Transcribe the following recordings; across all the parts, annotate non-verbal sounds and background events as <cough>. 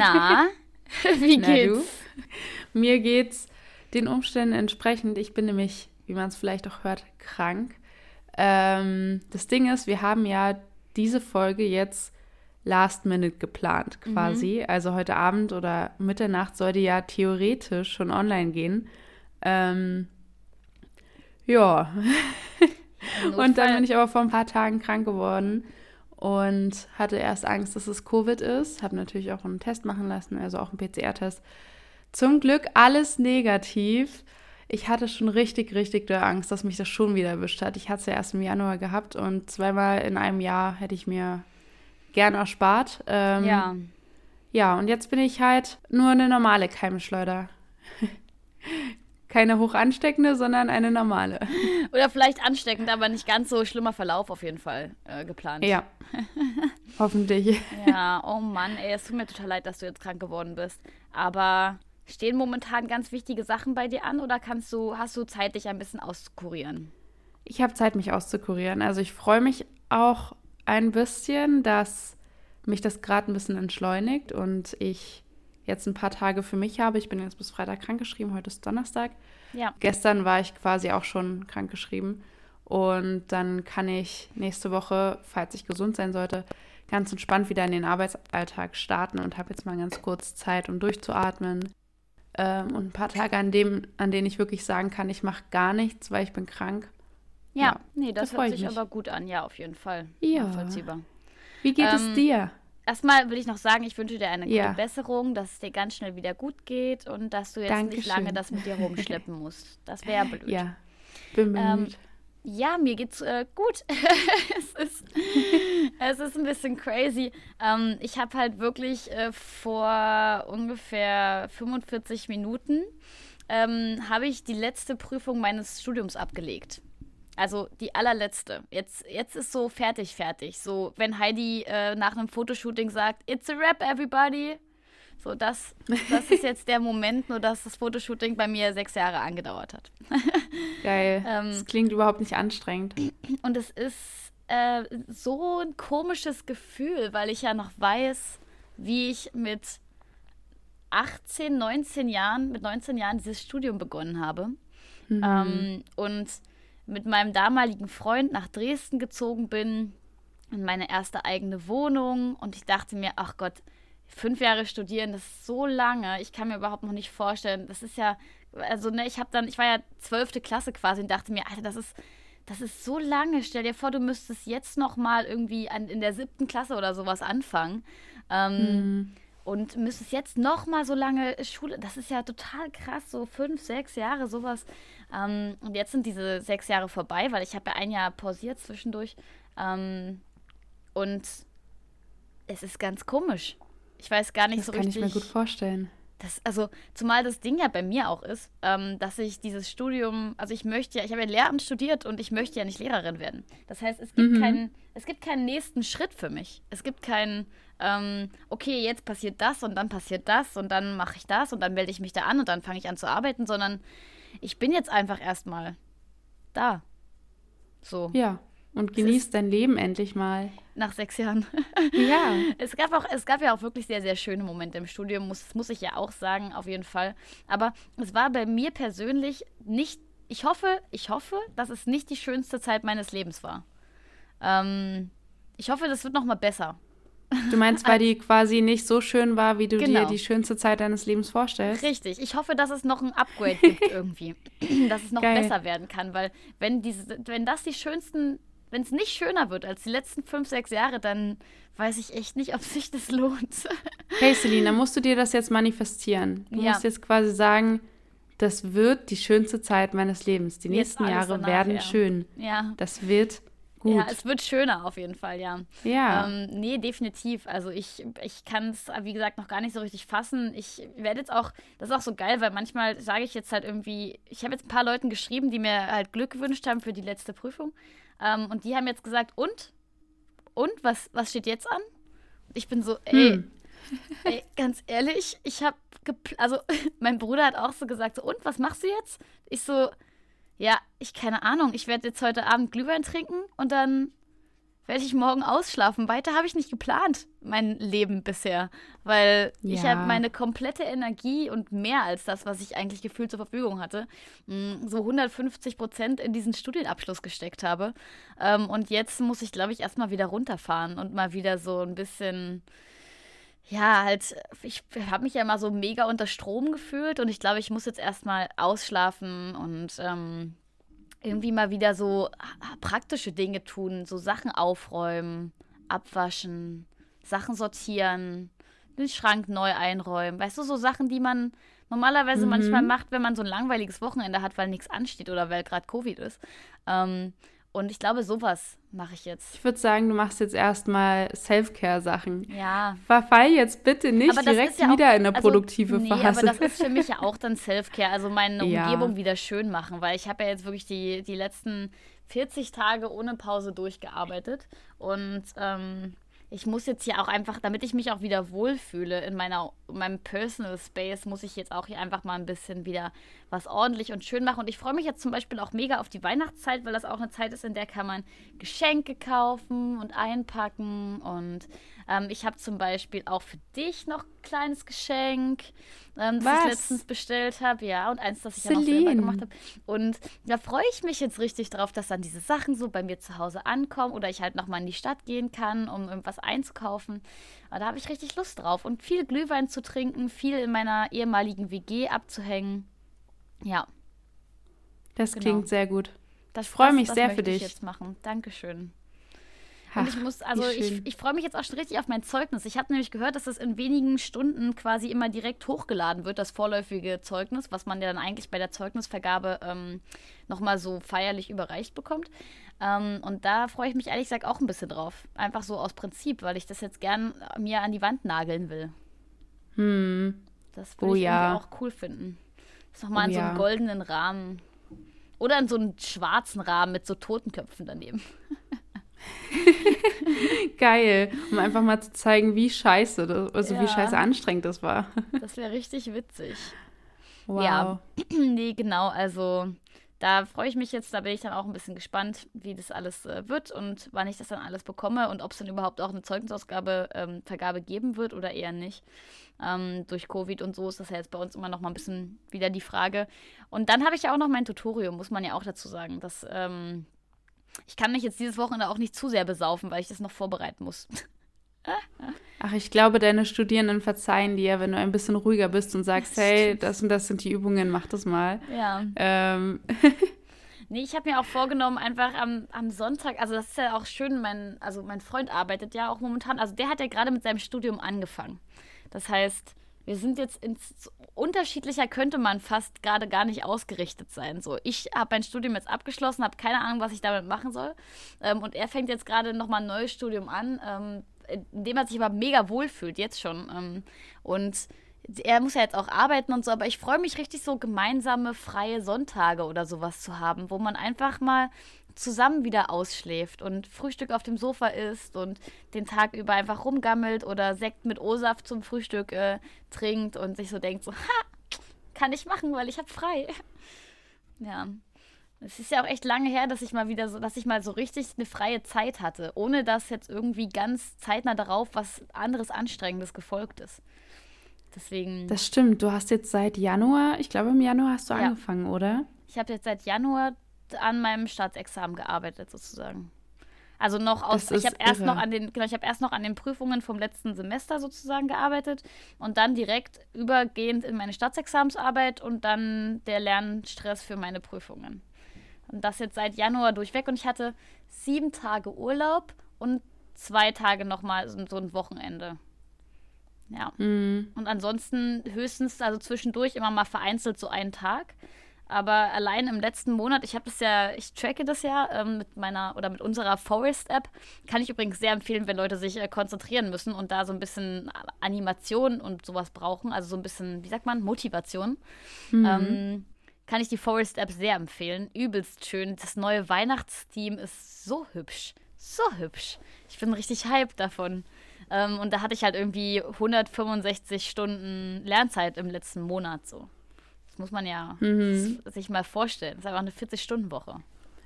<laughs> Na, wie Na, geht's? du? Mir geht's den Umständen entsprechend. Ich bin nämlich, wie man es vielleicht auch hört, krank. Ähm, das Ding ist, wir haben ja diese Folge jetzt last minute geplant quasi. Also heute Abend oder Mitternacht sollte ja theoretisch schon online gehen. Ähm, ja. <laughs> Und dann bin ich aber vor ein paar Tagen krank geworden und hatte erst Angst, dass es Covid ist. Habe natürlich auch einen Test machen lassen, also auch einen PCR-Test. Zum Glück alles negativ. Ich hatte schon richtig, richtig doll Angst, dass mich das schon wieder erwischt hat. Ich hatte es ja erst im Januar gehabt und zweimal in einem Jahr hätte ich mir gern erspart. Ähm, Ja. Ja, und jetzt bin ich halt nur eine normale Keimschleuder. <laughs> Keine hoch ansteckende, sondern eine normale. <laughs> Oder vielleicht ansteckend, aber nicht ganz so schlimmer Verlauf auf jeden Fall äh, geplant. Ja. <laughs> Hoffentlich. Ja, oh Mann, ey, es tut mir total leid, dass du jetzt krank geworden bist. Aber stehen momentan ganz wichtige Sachen bei dir an oder kannst du, hast du Zeit, dich ein bisschen auszukurieren? Ich habe Zeit, mich auszukurieren. Also ich freue mich auch ein bisschen, dass mich das gerade ein bisschen entschleunigt und ich jetzt ein paar Tage für mich habe. Ich bin jetzt bis Freitag krankgeschrieben, heute ist Donnerstag. Ja. Gestern war ich quasi auch schon krankgeschrieben. Und dann kann ich nächste Woche, falls ich gesund sein sollte, ganz entspannt wieder in den Arbeitsalltag starten und habe jetzt mal ganz kurz Zeit, um durchzuatmen. Ähm, und ein paar Tage, an, dem, an denen ich wirklich sagen kann, ich mache gar nichts, weil ich bin krank. Ja, Ja, nee, das da freu hört ich sich mich. aber gut an, ja, auf jeden Fall. Ja. Nachvollziehbar. Wie geht es Ähm, dir? Erstmal will ich noch sagen, ich wünsche dir eine gute Ja. Besserung, dass es dir ganz schnell wieder gut geht und dass du jetzt nicht Dankeschön. lange das mit dir rumschleppen musst. Das wäre blöd. Ja, bin Ähm. Ja, mir geht's äh, gut. <laughs> es, ist, es ist ein bisschen crazy. Ähm, ich habe halt wirklich äh, vor ungefähr 45 Minuten ähm, habe ich die letzte Prüfung meines Studiums abgelegt. Also die allerletzte. Jetzt, jetzt ist so fertig, fertig. So, wenn Heidi äh, nach einem Fotoshooting sagt, It's a wrap, everybody. So, das, das ist jetzt der Moment, nur dass das Fotoshooting bei mir sechs Jahre angedauert hat. <laughs> Geil. <laughs> ähm, das klingt überhaupt nicht anstrengend. <clears throat> Und es ist äh, so ein komisches Gefühl, weil ich ja noch weiß, wie ich mit 18, 19 Jahren, mit 19 Jahren dieses Studium begonnen habe. Mhm. Ähm, und mit meinem damaligen Freund nach Dresden gezogen bin, in meine erste eigene Wohnung. Und ich dachte mir, ach Gott, fünf Jahre studieren, das ist so lange. Ich kann mir überhaupt noch nicht vorstellen. Das ist ja, also ne, ich habe dann, ich war ja zwölfte Klasse quasi und dachte mir, Alter, das ist, das ist so lange. Stell dir vor, du müsstest jetzt noch mal irgendwie an, in der siebten Klasse oder sowas anfangen. Ähm, Mhm. und müsstest jetzt noch mal so lange Schule, das ist ja total krass, so fünf, sechs Jahre, sowas. Ähm, und jetzt sind diese sechs Jahre vorbei, weil ich habe ja ein Jahr pausiert zwischendurch. Ähm, und es ist ganz komisch. Ich weiß gar nicht Das so kann ich richtig. mir gut vorstellen. Das, also, zumal das Ding ja bei mir auch ist, ähm, dass ich dieses Studium, also ich möchte ja, ich habe ja Lehramt studiert und ich möchte ja nicht Lehrerin werden. Das heißt, es gibt Mhm. keinen, es gibt keinen nächsten Schritt für mich. Es gibt keinen, ähm, okay, jetzt passiert das und dann passiert das und dann mache ich das und dann melde ich mich da an und dann fange ich an zu arbeiten, sondern ich bin jetzt einfach erstmal da. So, Ja. Und genieß dein Leben endlich mal. nach sechs Jahren. <laughs> Ja. Es gab, auch, es gab ja auch wirklich sehr, sehr schöne Momente im Studium, muss, muss ich ja auch sagen, auf jeden Fall. Aber es war bei mir persönlich nicht, ich hoffe, ich hoffe, dass es nicht die schönste Zeit meines Lebens war. Ähm, ich hoffe, das wird noch mal besser. Du meinst, weil <laughs> die quasi nicht so schön war, wie du Genau. dir die schönste Zeit deines Lebens vorstellst? Richtig. Ich hoffe, dass es noch ein Upgrade gibt <laughs> irgendwie. <clears throat> dass es noch Geil. besser werden kann, weil wenn, diese, wenn das die schönsten, wenn es nicht schöner wird als die letzten fünf, sechs Jahre, dann weiß ich echt nicht, ob sich das lohnt. <laughs> Hey Celine, dann musst du dir das jetzt manifestieren. Du Ja. musst jetzt quasi sagen, das wird die schönste Zeit meines Lebens. Die Jetzt nächsten Jahre danach, werden ja. schön. ja. Das wird gut. Ja, es wird schöner auf jeden Fall, ja. Ja. Ähm, nee, definitiv. Also ich, ich kann es, wie gesagt, noch gar nicht so richtig fassen. Ich werde jetzt auch, das ist auch so geil, weil manchmal sage ich jetzt halt irgendwie, ich habe jetzt ein paar Leuten geschrieben, die mir halt Glück gewünscht haben für die letzte Prüfung. Ähm, und die haben jetzt gesagt, und? Und? Was, was steht jetzt an? Und ich bin so, ey, Hm. <laughs> ey ganz ehrlich, ich habe, also <laughs> mein Bruder hat auch so gesagt, so, und, was machst du jetzt? Ich so, ja, ich keine Ahnung. Ich werde jetzt heute Abend Glühwein trinken und dann werde ich morgen ausschlafen. Weiter habe ich nicht geplant, mein Leben bisher. Weil ja. ich habe meine komplette Energie und mehr als das, was ich eigentlich gefühlt zur Verfügung hatte, mm, so 150 Prozent in diesen Studienabschluss gesteckt habe. Ähm, und jetzt muss ich, glaube ich, erstmal wieder runterfahren und mal wieder so ein bisschen ja, halt, ich habe mich ja immer so mega unter Strom gefühlt und ich glaube, ich muss jetzt erstmal ausschlafen und ähm, irgendwie mal wieder so praktische Dinge tun, so Sachen aufräumen, abwaschen, Sachen sortieren, den Schrank neu einräumen. Weißt du, so Sachen, die man normalerweise mhm. manchmal macht, wenn man so ein langweiliges Wochenende hat, weil nichts ansteht oder weil gerade Covid ist. Ähm, und ich glaube, sowas mache ich jetzt. Ich würde sagen, du machst jetzt erstmal Self-Care-Sachen. Ja. Verfall jetzt bitte nicht direkt ja wieder auch, in eine also, produktive nee, Phase. aber das ist für mich ja auch dann Self-Care, also meine <laughs> ja. Umgebung wieder schön machen, weil ich habe ja jetzt wirklich die, die letzten 40 Tage ohne Pause durchgearbeitet und ähm, ich muss jetzt hier auch einfach, damit ich mich auch wieder wohlfühle in meiner, in meinem Personal Space, muss ich jetzt auch hier einfach mal ein bisschen wieder was ordentlich und schön machen. Und ich freue mich jetzt zum Beispiel auch mega auf die Weihnachtszeit, weil das auch eine Zeit ist, in der kann man Geschenke kaufen und einpacken. Und ähm, ich habe zum Beispiel auch für dich noch ein kleines Geschenk ähm, das Was? ich letztens bestellt habe. Ja, und eins, das ich Celine. ja noch selber gemacht habe. Und da freue ich mich jetzt richtig drauf, dass dann diese Sachen so bei mir zu Hause ankommen oder ich halt nochmal in die Stadt gehen kann, um irgendwas einzukaufen. Aber da habe ich richtig Lust drauf. Und viel Glühwein zu trinken, viel in meiner ehemaligen WG abzuhängen. Ja. Das genau. klingt sehr gut. Das, ich freue mich das, das sehr für dich. Ich jetzt machen. Dankeschön. Und ich muss, also ich, ich freue mich jetzt auch schon richtig auf mein Zeugnis. Ich habe nämlich gehört, dass das in wenigen Stunden quasi immer direkt hochgeladen wird, das vorläufige Zeugnis, was man ja dann eigentlich bei der Zeugnisvergabe ähm, nochmal so feierlich überreicht bekommt. Ähm, und da freue ich mich ehrlich gesagt auch ein bisschen drauf. Einfach so aus Prinzip, weil ich das jetzt gern mir an die Wand nageln will. Hm. Das würde oh, ich ja. auch cool finden. Das nochmal oh, in so einem ja. goldenen Rahmen. Oder in so einem schwarzen Rahmen mit so Totenköpfen daneben. <laughs> <laughs> Geil, um einfach mal zu zeigen, wie scheiße, das, also ja. wie scheiße anstrengend das war. das wäre richtig witzig. Wow. Ja, <clears throat> nee, genau, also da freue ich mich jetzt, da bin ich dann auch ein bisschen gespannt, wie das alles äh, wird und wann ich das dann alles bekomme und ob es dann überhaupt auch eine Zeugnisausgabe, ähm, Vergabe geben wird oder eher nicht. Ähm, durch Covid und so ist das ja jetzt bei uns immer noch mal ein bisschen wieder die Frage. Und dann habe ich ja auch noch mein Tutorium, muss man ja auch dazu sagen. Das ähm, ich kann mich jetzt dieses Wochenende auch nicht zu sehr besaufen, weil ich das noch vorbereiten muss. <laughs> Ach, ich glaube, deine Studierenden verzeihen dir, wenn du ein bisschen ruhiger bist und sagst, das hey, das und das sind die Übungen, mach das mal. Ja. Ähm. <laughs> nee, ich habe mir auch vorgenommen, einfach am, am Sonntag, also das ist ja auch schön, mein, also mein Freund arbeitet ja auch momentan, also der hat ja gerade mit seinem Studium angefangen. Das heißt, wir sind jetzt ins unterschiedlicher könnte man fast gerade gar nicht ausgerichtet sein. So, ich habe mein Studium jetzt abgeschlossen, habe keine Ahnung, was ich damit machen soll. Ähm, und er fängt jetzt gerade nochmal ein neues Studium an, ähm, in dem er sich aber mega wohlfühlt, jetzt schon. Ähm, und er muss ja jetzt auch arbeiten und so, aber ich freue mich richtig so gemeinsame freie Sonntage oder sowas zu haben, wo man einfach mal zusammen wieder ausschläft und Frühstück auf dem Sofa isst und den Tag über einfach rumgammelt oder Sekt mit O-Saft zum Frühstück äh, trinkt und sich so denkt, so, ha, kann ich machen, weil ich habe frei. <laughs> ja. Es ist ja auch echt lange her, dass ich mal wieder so, dass ich mal so richtig eine freie Zeit hatte, ohne dass jetzt irgendwie ganz zeitnah darauf was anderes Anstrengendes gefolgt ist. Deswegen. Das stimmt. Du hast jetzt seit Januar, ich glaube im Januar hast du ja. angefangen, oder? Ich habe jetzt seit Januar an meinem Staatsexamen gearbeitet sozusagen. Also noch aus, ich habe erst noch an den, genau, ich habe erst noch an den Prüfungen vom letzten Semester sozusagen gearbeitet und dann direkt übergehend in meine Staatsexamensarbeit und dann der Lernstress für meine Prüfungen. Und das jetzt seit Januar durchweg und ich hatte sieben Tage Urlaub und zwei Tage nochmal so, so ein Wochenende. Ja. Mhm. Und ansonsten höchstens, also zwischendurch immer mal vereinzelt so einen Tag. Aber allein im letzten Monat, ich habe das ja, ich tracke das ja ähm, mit meiner oder mit unserer Forest-App. Kann ich übrigens sehr empfehlen, wenn Leute sich äh, konzentrieren müssen und da so ein bisschen Animation und sowas brauchen. Also so ein bisschen, wie sagt man, Motivation. Mhm. Ähm, kann ich die Forest-App sehr empfehlen. Übelst schön. Das neue Weihnachtsteam ist so hübsch. So hübsch. Ich bin richtig hyped davon. Ähm, und da hatte ich halt irgendwie 165 Stunden Lernzeit im letzten Monat so. Muss man ja mhm. sich mal vorstellen. Das ist einfach eine 40-Stunden-Woche.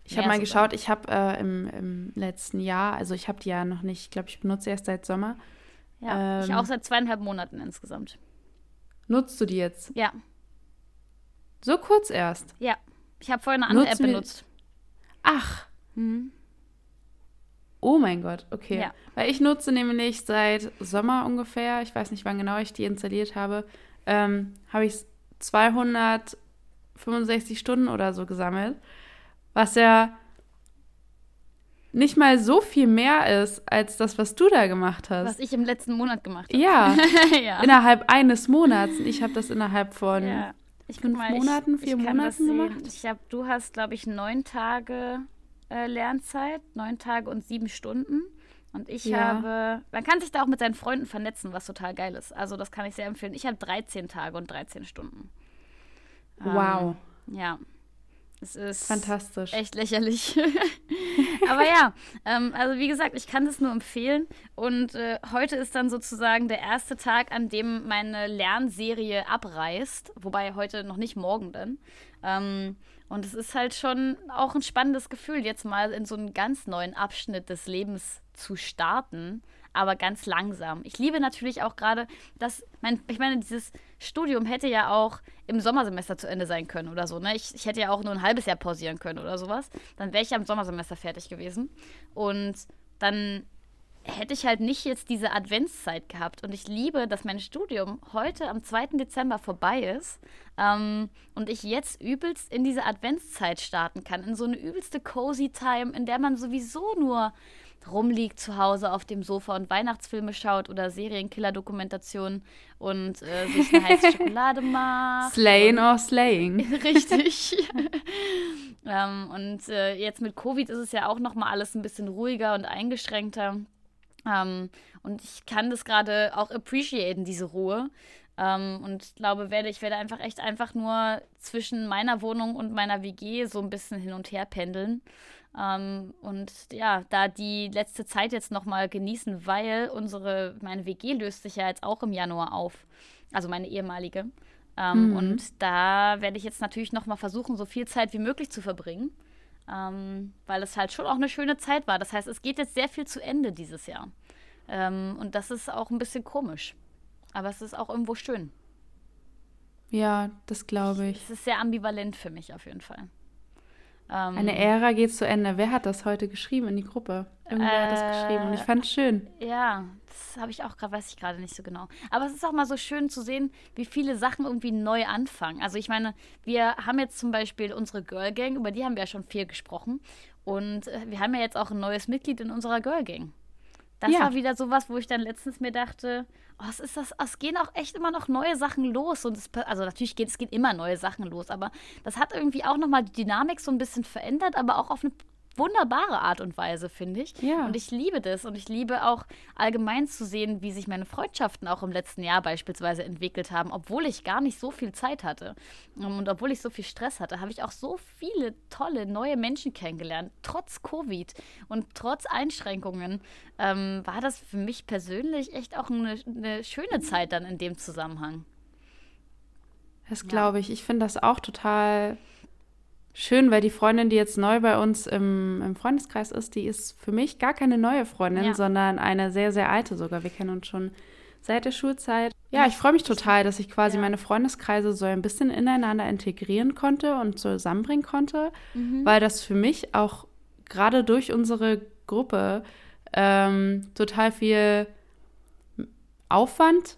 Ich habe mal geschaut, ich habe äh, im, im, letzten Jahr, also ich habe die ja noch nicht, ich glaube, ich benutze erst seit Sommer. Ja, ähm, ich auch seit zweieinhalb Monaten insgesamt. Nutzt du die jetzt? Ja. So kurz erst? Ja. Ich habe vorher eine andere Nutzen App benutzt. Ach. Mhm. Oh mein Gott, okay. Ja. Weil ich nutze nämlich seit Sommer ungefähr, ich weiß nicht, wann genau ich die installiert habe, ähm, habe ich 265 Stunden oder so gesammelt, was ja nicht mal so viel mehr ist als das, was du da gemacht hast. Was ich im letzten Monat gemacht habe. Ja, <laughs> ja. innerhalb eines Monats. Ich habe das innerhalb von ja. fünf mal, Monaten, vier ich Monaten gemacht. Ich hab, du hast, glaube ich, neun Tage äh, Lernzeit, neun Tage und sieben Stunden. Und ich ja. habe, man kann sich da auch mit seinen Freunden vernetzen, was total geil ist. Also das kann ich sehr empfehlen. Ich habe 13 Tage und 13 Stunden. Wow. Ähm, ja. Es ist fantastisch. Echt lächerlich. <laughs> Aber ja, ähm, also wie gesagt, ich kann das nur empfehlen. Und äh, heute ist dann sozusagen der erste Tag, an dem meine Lernserie abreißt. Wobei heute noch nicht morgen dann. Ähm, und es ist halt schon auch ein spannendes Gefühl, jetzt mal in so einen ganz neuen Abschnitt des Lebens zu starten, aber ganz langsam. Ich liebe natürlich auch gerade, dass, mein, ich meine, dieses Studium hätte ja auch im Sommersemester zu Ende sein können oder so. Ne? Ich, ich hätte ja auch nur ein halbes Jahr pausieren können oder sowas. Dann wäre ich ja im Sommersemester fertig gewesen. Und dann hätte ich halt nicht jetzt diese Adventszeit gehabt. Und ich liebe, dass mein Studium heute am 2. Dezember vorbei ist ähm, und ich jetzt übelst in diese Adventszeit starten kann. In so eine übelste cozy Time, in der man sowieso nur rumliegt zu Hause auf dem Sofa und Weihnachtsfilme schaut oder Serienkiller-Dokumentationen und äh, sich eine heiße <laughs> Schokolade macht. Slayin or slaying. <laughs> Richtig. <laughs> ähm, und äh, jetzt mit Covid ist es ja auch noch mal alles ein bisschen ruhiger und eingeschränkter. Ähm, und ich kann das gerade auch appreciaten, diese Ruhe. Ähm, und glaube, werde, ich werde einfach echt einfach nur zwischen meiner Wohnung und meiner WG so ein bisschen hin und her pendeln. Ähm, und ja, da die letzte Zeit jetzt nochmal genießen, weil unsere, meine WG löst sich ja jetzt auch im Januar auf. Also meine ehemalige. Ähm, mhm. Und da werde ich jetzt natürlich nochmal versuchen, so viel Zeit wie möglich zu verbringen ähm, weil es halt schon auch eine schöne Zeit war. Das heißt, es geht jetzt sehr viel zu Ende dieses Jahr. Ähm, und das ist auch ein bisschen komisch. Aber es ist auch irgendwo schön. Ja, das glaube ich. Es ist sehr ambivalent für mich auf jeden Fall. Ähm, Eine Ära geht zu Ende. Wer hat das heute geschrieben in die Gruppe? Irgendwer äh, hat das geschrieben und ich fand es schön. Ja, das habe ich auch gerade, weiß ich gerade nicht so genau. Aber es ist auch mal so schön zu sehen, wie viele Sachen irgendwie neu anfangen. Also ich meine, wir haben jetzt zum Beispiel unsere Girl Gang, über die haben wir ja schon viel gesprochen. Und äh, wir haben ja jetzt auch ein neues Mitglied in unserer Girl Gang. Das ja. war wieder sowas, wo ich dann letztens mir dachte, oh, es ist das, es gehen auch echt immer noch neue Sachen los. Und es, also natürlich geht es geht immer neue Sachen los, aber das hat irgendwie auch nochmal die Dynamik so ein bisschen verändert, aber auch auf eine wunderbare Art und Weise, finde ich. Ja. Und ich liebe das. Und ich liebe auch allgemein zu sehen, wie sich meine Freundschaften auch im letzten Jahr beispielsweise entwickelt haben, obwohl ich gar nicht so viel Zeit hatte. Und obwohl ich so viel Stress hatte, habe ich auch so viele tolle neue Menschen kennengelernt. Trotz Covid und trotz Einschränkungen ähm, war das für mich persönlich echt auch eine, eine schöne Zeit dann in dem Zusammenhang. Das glaube ich. Ich finde das auch total schön, weil die Freundin, die jetzt neu bei uns im, im Freundeskreis ist, die ist für mich gar keine neue Freundin, ja. sondern eine sehr, sehr alte sogar. Wir kennen uns schon seit der Schulzeit. Ja, ich freue mich total, dass ich quasi ja. meine Freundeskreise so ein bisschen ineinander integrieren konnte und zusammenbringen konnte, mhm. weil das für mich auch gerade durch unsere Gruppe ähm, total viel Aufwand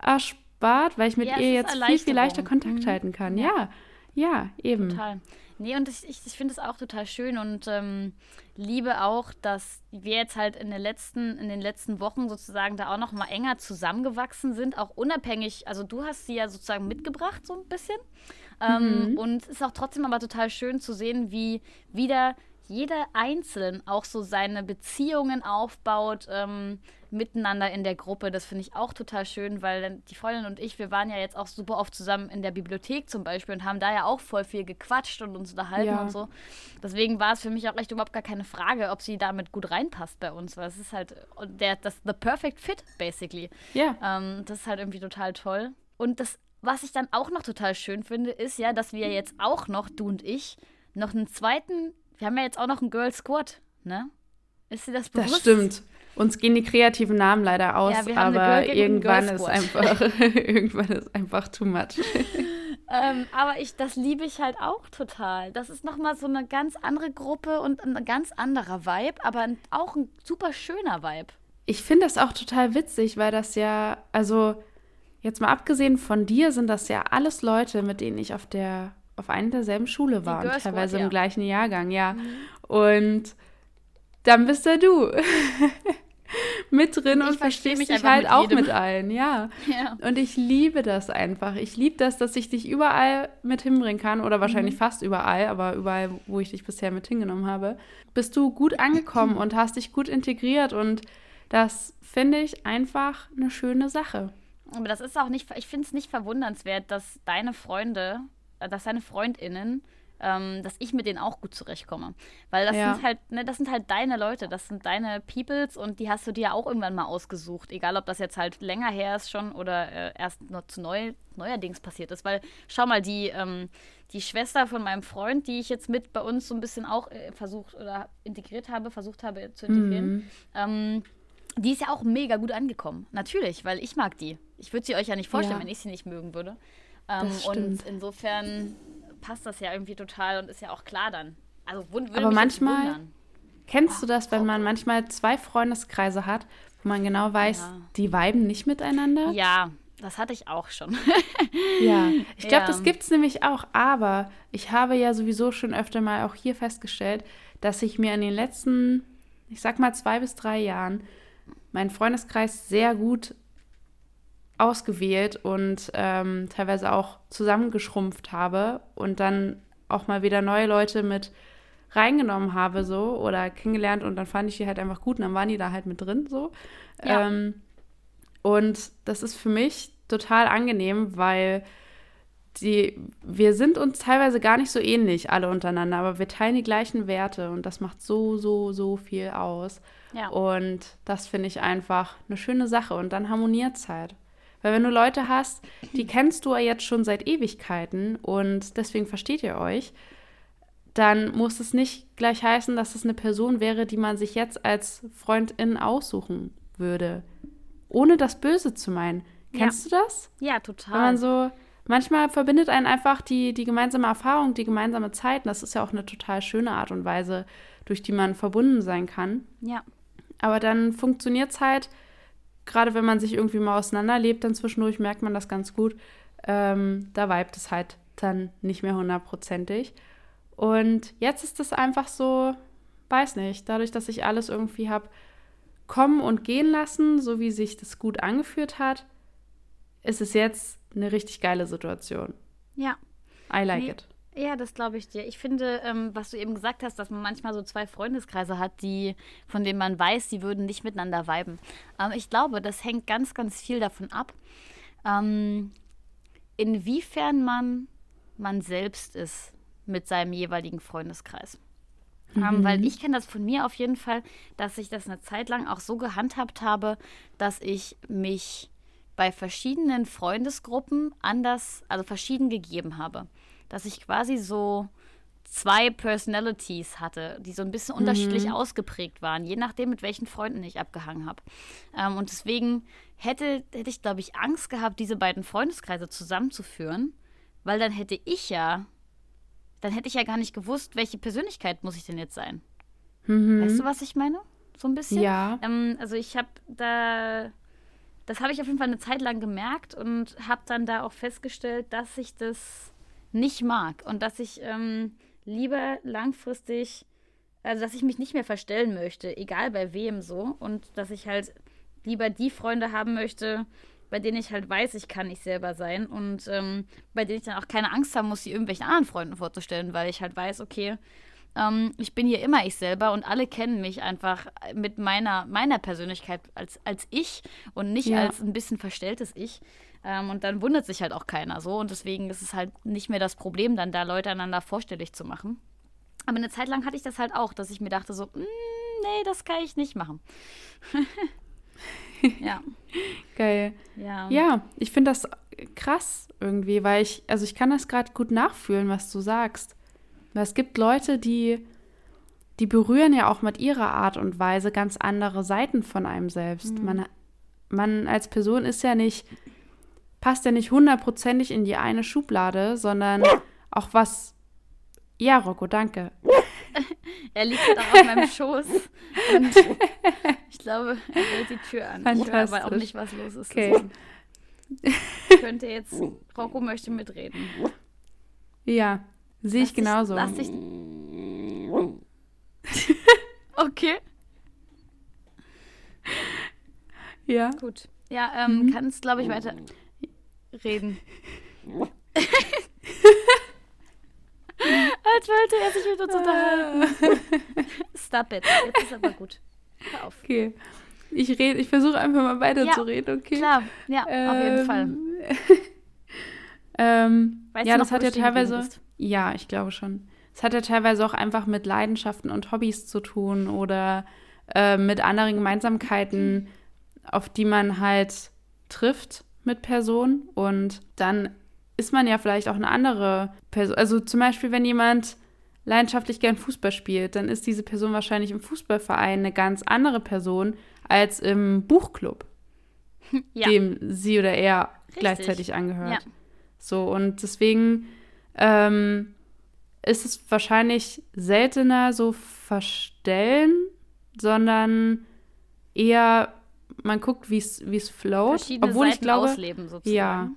erspart, weil ich mit ja, ihr jetzt viel, viel leichter Kontakt mhm. halten kann. Ja. ja, eben. Total. Nee, und ich, ich, ich finde es auch total schön und ähm, liebe auch, dass wir jetzt halt in, der letzten, in den letzten Wochen sozusagen da auch noch mal enger zusammengewachsen sind, auch unabhängig. Also du hast sie ja sozusagen mitgebracht so ein bisschen. Ähm, mhm. Und es ist auch trotzdem aber total schön zu sehen, wie wieder jeder einzeln auch so seine Beziehungen aufbaut ähm, miteinander in der Gruppe. Das finde ich auch total schön, weil die Freundin und ich, wir waren ja jetzt auch super oft zusammen in der Bibliothek zum Beispiel und haben da ja auch voll viel gequatscht und uns unterhalten ja. und so. Deswegen war es für mich auch echt überhaupt gar keine Frage, ob sie damit gut reinpasst bei uns, weil es ist halt der, das the perfect fit basically. Ja. Ähm, das ist halt irgendwie total toll. Und das, was ich dann auch noch total schön finde, ist ja, dass wir jetzt auch noch, du und ich, noch einen zweiten Wir haben ja jetzt auch noch einen Girl Squad, ne? Ist dir das bewusst? Das stimmt. Uns gehen die kreativen Namen leider aus, ja, aber irgendwann ist einfach <laughs> <laughs> irgendwann ist einfach too much. <laughs> ähm, aber ich, das liebe ich halt auch total. Das ist nochmal so eine ganz andere Gruppe und ein ganz anderer Vibe, aber auch ein super schöner Vibe. Ich finde das auch total witzig, weil das ja, also jetzt mal abgesehen von dir, sind das ja alles Leute, mit denen ich auf der auf einer derselben Schule war und teilweise ja. im gleichen Jahrgang, ja. Mhm. Und dann bist ja du <laughs> mit drin und, und verstehst mich dich halt mit auch mit allen, ja. <laughs> ja. Und ich liebe das einfach. Ich liebe das, dass ich dich überall mit hinbringen kann oder wahrscheinlich mhm. fast überall, aber überall, wo ich dich bisher mit hingenommen habe, bist du gut angekommen <clears throat> und hast dich gut integriert und das finde ich einfach eine schöne Sache. Aber das ist auch nicht, ich finde es nicht verwundernswert, dass deine Freunde, dass deine FreundInnen ähm, dass ich mit denen auch gut zurechtkomme. Weil das ja. sind halt, ne, das sind halt deine Leute, das sind deine Peoples und die hast du dir auch irgendwann mal ausgesucht. Egal, ob das jetzt halt länger her ist schon oder äh, erst noch zu neu, neuerdings passiert ist. Weil, schau mal, die, ähm, die Schwester von meinem Freund, die ich jetzt mit bei uns so ein bisschen auch äh, versucht oder integriert habe, versucht habe zu integrieren, mhm. ähm, die ist ja auch mega gut angekommen. Natürlich, weil ich mag die. Ich würde sie euch ja nicht vorstellen, ja. wenn ich sie nicht mögen würde. Ähm, und insofern passt das ja irgendwie total und ist ja auch klar dann. Also würde Aber manchmal kennst du das, wenn man manchmal zwei Freundeskreise hat, wo man genau weiß, ja. die weiben nicht miteinander? Ja, das hatte ich auch schon. <laughs> ja, ich glaube, ja. das gibt es nämlich auch. Aber ich habe ja sowieso schon öfter mal auch hier festgestellt, dass ich mir in den letzten, ich sag mal, zwei bis drei Jahren meinen Freundeskreis sehr gut ausgewählt und ähm, teilweise auch zusammengeschrumpft habe und dann auch mal wieder neue Leute mit reingenommen habe so oder kennengelernt und dann fand ich die halt einfach gut und dann waren die da halt mit drin so. Ja. Ähm, und das ist für mich total angenehm, weil die, wir sind uns teilweise gar nicht so ähnlich alle untereinander, aber wir teilen die gleichen Werte und das macht so, so, so viel aus. Ja. Und das finde ich einfach eine schöne Sache und dann harmoniert es halt. Weil wenn du Leute hast, die kennst du jetzt schon seit Ewigkeiten und deswegen versteht ihr euch, dann muss es nicht gleich heißen, dass es eine Person wäre, die man sich jetzt als Freundin aussuchen würde. Ohne das Böse zu meinen. Kennst ja. du das? Ja, total. Wenn man so, manchmal verbindet einen einfach die, die gemeinsame Erfahrung, die gemeinsame Zeit. Und das ist ja auch eine total schöne Art und Weise, durch die man verbunden sein kann. Ja. Aber dann funktioniert es halt gerade wenn man sich irgendwie mal auseinanderlebt, dann zwischendurch merkt man das ganz gut. Ähm, da vibet es halt dann nicht mehr hundertprozentig. Und jetzt ist es einfach so, weiß nicht, dadurch, dass ich alles irgendwie habe kommen und gehen lassen, so wie sich das gut angeführt hat, ist es jetzt eine richtig geile Situation. Ja. I like nee, it. Ja, das glaube ich dir. Ich finde, ähm, was du eben gesagt hast, dass man manchmal so zwei Freundeskreise hat, die, von denen man weiß, die würden nicht miteinander viben. Ähm, ich glaube, das hängt ganz, ganz viel davon ab, ähm, inwiefern man man selbst ist mit seinem jeweiligen Freundeskreis. Ähm, mhm. weil ich kenne das von mir auf jeden Fall, dass ich das eine Zeit lang auch so gehandhabt habe, dass ich mich bei verschiedenen Freundesgruppen anders, also verschieden gegeben habe dass ich quasi so zwei Personalities hatte, die so ein bisschen mhm. unterschiedlich ausgeprägt waren, je nachdem, mit welchen Freunden ich abgehangen habe. Ähm, und deswegen hätte, hätte ich, glaube ich, Angst gehabt, diese beiden Freundeskreise zusammenzuführen, weil dann hätte ich ja, dann hätte ich ja gar nicht gewusst, welche Persönlichkeit muss ich denn jetzt sein. Mhm. Weißt du, was ich meine? So ein bisschen? Ja. Ähm, also ich habe da, das habe ich auf jeden Fall eine Zeit lang gemerkt und habe dann da auch festgestellt, dass ich das nicht mag und dass ich ähm, lieber langfristig, also dass ich mich nicht mehr verstellen möchte, egal bei wem so, und dass ich halt lieber die Freunde haben möchte, bei denen ich halt weiß, ich kann nicht selber sein und ähm, bei denen ich dann auch keine Angst haben muss, sie irgendwelchen anderen Freunden vorzustellen, weil ich halt weiß, okay, ähm, ich bin hier immer ich selber und alle kennen mich einfach mit meiner, meiner Persönlichkeit als, als ich und nicht ja. als ein bisschen verstelltes Ich. Ähm, und dann wundert sich halt auch keiner so. Und deswegen ist es halt nicht mehr das Problem, dann da Leute einander vorstellig zu machen. Aber eine Zeit lang hatte ich das halt auch, dass ich mir dachte so, mm, nee, das kann ich nicht machen. <laughs> ja. Geil. Ja. Ja, ich finde das krass irgendwie, weil ich, also ich kann das gerade gut nachfühlen, was du sagst. Weil es gibt Leute, die die berühren ja auch mit ihrer Art und Weise ganz andere Seiten von einem selbst. Mhm. Man, man als Person ist ja nicht, passt ja nicht hundertprozentig in die eine Schublade, sondern auch was. Ja, Rocco, danke. <laughs> er liegt halt auch auf meinem Schoß und ich glaube, er hält die Tür an. Ich höre aber auch nicht, was los ist. Okay. <laughs> könnte jetzt, Rocco möchte mitreden. Ja, sehe ich genauso. Lass dich. <laughs> okay. Ja. Gut. Ja, ähm, mhm. kannst, glaube ich, weiter reden. <laughs> Als wollte er sich mit uns unterhalten. <laughs> Stop it. Jetzt ist aber gut. Hör auf. Okay. Ich rede, ich versuche einfach mal weiterzureden, ja, okay? Klar, ja, ähm, auf jeden Fall. <laughs> ähm, weißt ja, das noch, hat ja teilweise. Ja, ich glaube schon. Es hat ja teilweise auch einfach mit Leidenschaften und Hobbys zu tun oder äh, mit anderen Gemeinsamkeiten, auf die man halt trifft mit Personen. Und dann ist man ja vielleicht auch eine andere Person. Also zum Beispiel, wenn jemand leidenschaftlich gern Fußball spielt, dann ist diese Person wahrscheinlich im Fußballverein eine ganz andere Person als im Buchclub, <laughs> ja. dem sie oder er Richtig. gleichzeitig angehört. Ja. So, und deswegen ähm, ist es wahrscheinlich seltener so verstellen, sondern eher man guckt, wie es float. Verschiedene obwohl Seiten ich glaube, ausleben sozusagen. Ja,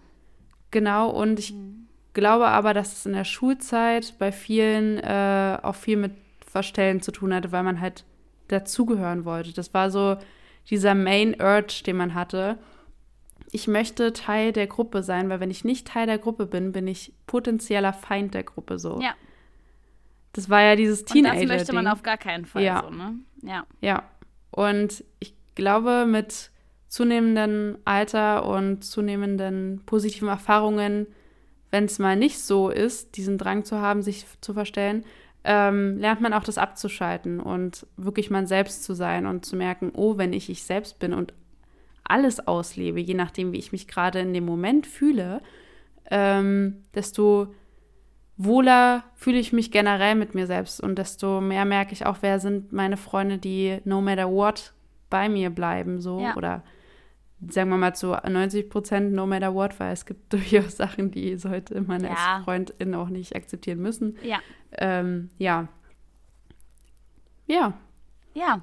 genau. Und ich mhm. glaube aber, dass es in der Schulzeit bei vielen äh, auch viel mit Verstellen zu tun hatte, weil man halt dazugehören wollte. Das war so dieser Main Urge, den man hatte. Ich möchte Teil der Gruppe sein, weil wenn ich nicht Teil der Gruppe bin, bin ich potenzieller Feind der Gruppe so. Ja. Das war ja dieses Teenager. -Ding. Das möchte man auf gar keinen Fall ja. so, ne? Ja. Ja. Und ich glaube, mit zunehmendem Alter und zunehmenden positiven Erfahrungen, wenn es mal nicht so ist, diesen Drang zu haben, sich zu verstellen, ähm, lernt man auch das abzuschalten und wirklich man selbst zu sein und zu merken, oh, wenn ich ich selbst bin und alles auslebe, je nachdem, wie ich mich gerade in dem Moment fühle, ähm, desto wohler fühle ich mich generell mit mir selbst und desto mehr merke ich auch, wer sind meine Freunde, die no matter what bei mir bleiben, so ja. oder sagen wir mal zu 90 Prozent no matter what, weil es gibt <laughs> durchaus Sachen, die sollte man ja. Freundin auch nicht akzeptieren müssen. Ja. Ähm, ja. Ja. Ja.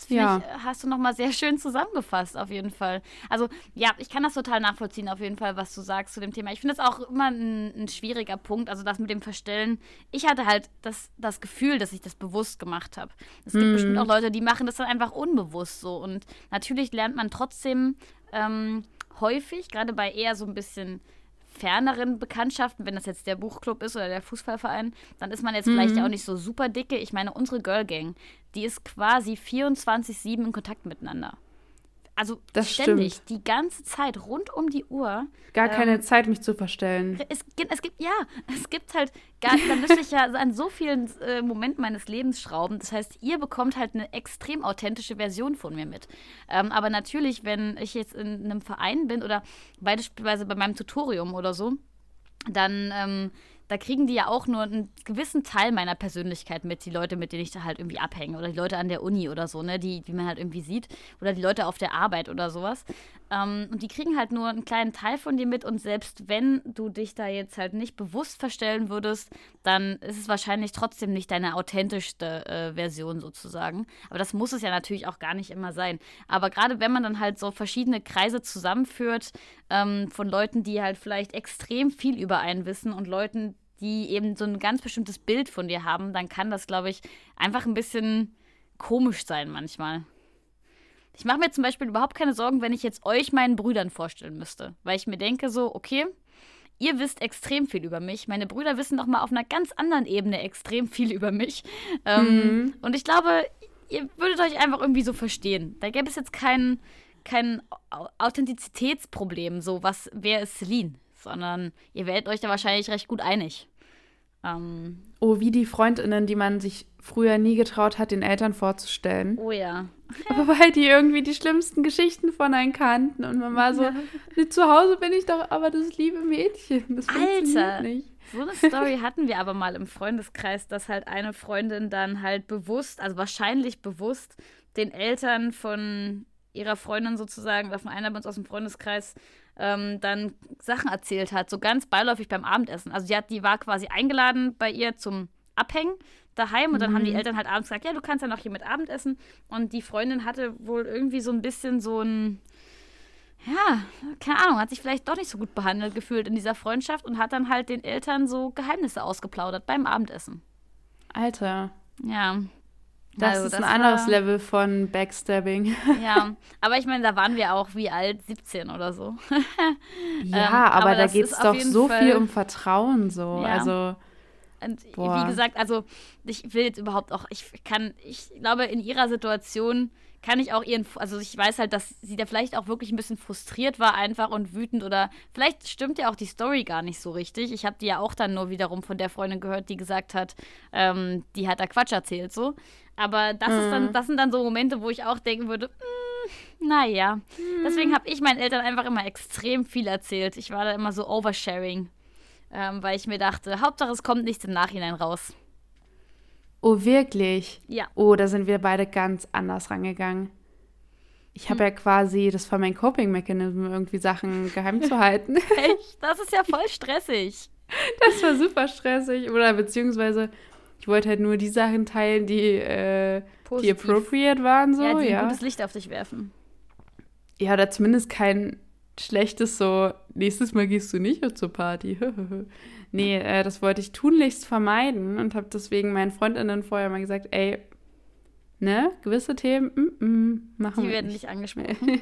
Das ja. Ich, hast du nochmal sehr schön zusammengefasst, auf jeden Fall. Also, ja, ich kann das total nachvollziehen, auf jeden Fall, was du sagst zu dem Thema. Ich finde es auch immer ein, ein, schwieriger Punkt, also das mit dem Verstellen. Ich hatte halt das, das Gefühl, dass ich das bewusst gemacht habe. Es gibt mhm. bestimmt auch Leute, die machen das dann einfach unbewusst so. Und natürlich lernt man trotzdem ähm, häufig, gerade bei eher so ein bisschen ferneren Bekanntschaften, wenn das jetzt der Buchclub ist oder der Fußballverein, dann ist man jetzt mhm. vielleicht auch nicht so super dicke. Ich meine, unsere Girl Gang, die ist quasi 24-7 in Kontakt miteinander. Also das ständig, stimmt. die ganze Zeit, rund um die Uhr. Gar keine ähm, Zeit, mich zu verstellen. Es, es gibt, ja, <laughs> es gibt halt gar, da müsste ich ja an so vielen äh, Momenten meines Lebens schrauben. Das heißt, ihr bekommt halt eine extrem authentische Version von mir mit. Ähm, aber natürlich, wenn ich jetzt in einem Verein bin oder beispielsweise bei meinem Tutorium oder so, dann ähm, da kriegen die ja auch nur einen gewissen Teil meiner Persönlichkeit mit, die Leute, mit denen ich da halt irgendwie abhänge. Oder die Leute an der Uni oder so, ne, die, die man halt irgendwie sieht. Oder die Leute auf der Arbeit oder sowas. Ähm, und die kriegen halt nur einen kleinen Teil von dir mit. Und selbst wenn du dich da jetzt halt nicht bewusst verstellen würdest, dann ist es wahrscheinlich trotzdem nicht deine authentischste äh, Version sozusagen. Aber das muss es ja natürlich auch gar nicht immer sein. Aber gerade wenn man dann halt so verschiedene Kreise zusammenführt ähm, von Leuten, die halt vielleicht extrem viel über einen wissen und Leuten, die eben so ein ganz bestimmtes Bild von dir haben, dann kann das, glaube ich, einfach ein bisschen komisch sein manchmal. Ich mache mir zum Beispiel überhaupt keine Sorgen, wenn ich jetzt euch meinen Brüdern vorstellen müsste, weil ich mir denke so, okay, ihr wisst extrem viel über mich. Meine Brüder wissen noch mal auf einer ganz anderen Ebene extrem viel über mich. Ähm, mhm. Und ich glaube, ihr würdet euch einfach irgendwie so verstehen. Da gäbe es jetzt kein, kein Authentizitätsproblem, so was, wer ist Celine? sondern ihr werdet euch da wahrscheinlich recht gut einig. Ähm, oh, wie die Freundinnen, die man sich früher nie getraut hat, den Eltern vorzustellen. Oh ja. <laughs> Weil die irgendwie die schlimmsten Geschichten von einem kannten. Und man war so, ja. zu Hause bin ich doch aber das liebe Mädchen. Das Alter, nicht. So eine Story hatten wir aber mal im Freundeskreis, dass halt eine Freundin dann halt bewusst, also wahrscheinlich bewusst, den Eltern von ihrer Freundin sozusagen, oder von einer bei uns aus dem Freundeskreis, ähm, dann Sachen erzählt hat, so ganz beiläufig beim Abendessen. Also die, hat, die war quasi eingeladen bei ihr zum Abhängen daheim und dann mhm. haben die mhm. Eltern halt abends gesagt, ja, du kannst ja noch hier mit Abendessen. Und die Freundin hatte wohl irgendwie so ein bisschen so ein, ja, keine Ahnung, hat sich vielleicht doch nicht so gut behandelt gefühlt in dieser Freundschaft und hat dann halt den Eltern so Geheimnisse ausgeplaudert beim Abendessen. Alter. Ja. Das also, ist das ein anderes war, Level von Backstabbing. <laughs> Ja, aber ich meine, da waren wir auch wie alt, 17 oder so. <laughs> ja, ähm, aber, aber da geht es doch so Fall, viel um Vertrauen so. Ja. Also und Boah. wie gesagt, also ich will jetzt überhaupt auch, ich kann, ich glaube, in ihrer Situation kann ich auch ihren, also ich weiß halt, dass sie da vielleicht auch wirklich ein bisschen frustriert war einfach und wütend oder vielleicht stimmt ja auch die Story gar nicht so richtig. Ich habe die ja auch dann nur wiederum von der Freundin gehört, die gesagt hat, ähm, die hat da Quatsch erzählt so. Aber das mhm. ist dann, mhm. das sind dann so Momente, wo ich auch denken würde, mm, naja. Mhm. Deswegen habe ich meinen Eltern einfach immer extrem viel erzählt. Ich war da immer so oversharing ähm, weil ich mir dachte, Hauptsache es kommt nichts im Nachhinein raus. Oh, wirklich? Ja. Oh, da sind wir beide ganz anders rangegangen. Ich habe hm. ja quasi, das war mein Coping-Mechanismus, irgendwie Sachen geheim zu halten. <laughs> Echt? Das ist ja voll stressig. Das war super stressig. Oder beziehungsweise, ich wollte halt nur die Sachen teilen, die, äh, die appropriate waren. So. Ja, die ja. ein gutes Licht auf dich werfen. Ja, oder zumindest kein schlechtes so, nächstes Mal gehst du nicht zur Party. <laughs> nee, äh, das wollte ich tunlichst vermeiden und habe deswegen meinen Freundinnen vorher mal gesagt, ey, ne, gewisse Themen mm, mm, machen Die wir werden nicht <laughs> angesprochen.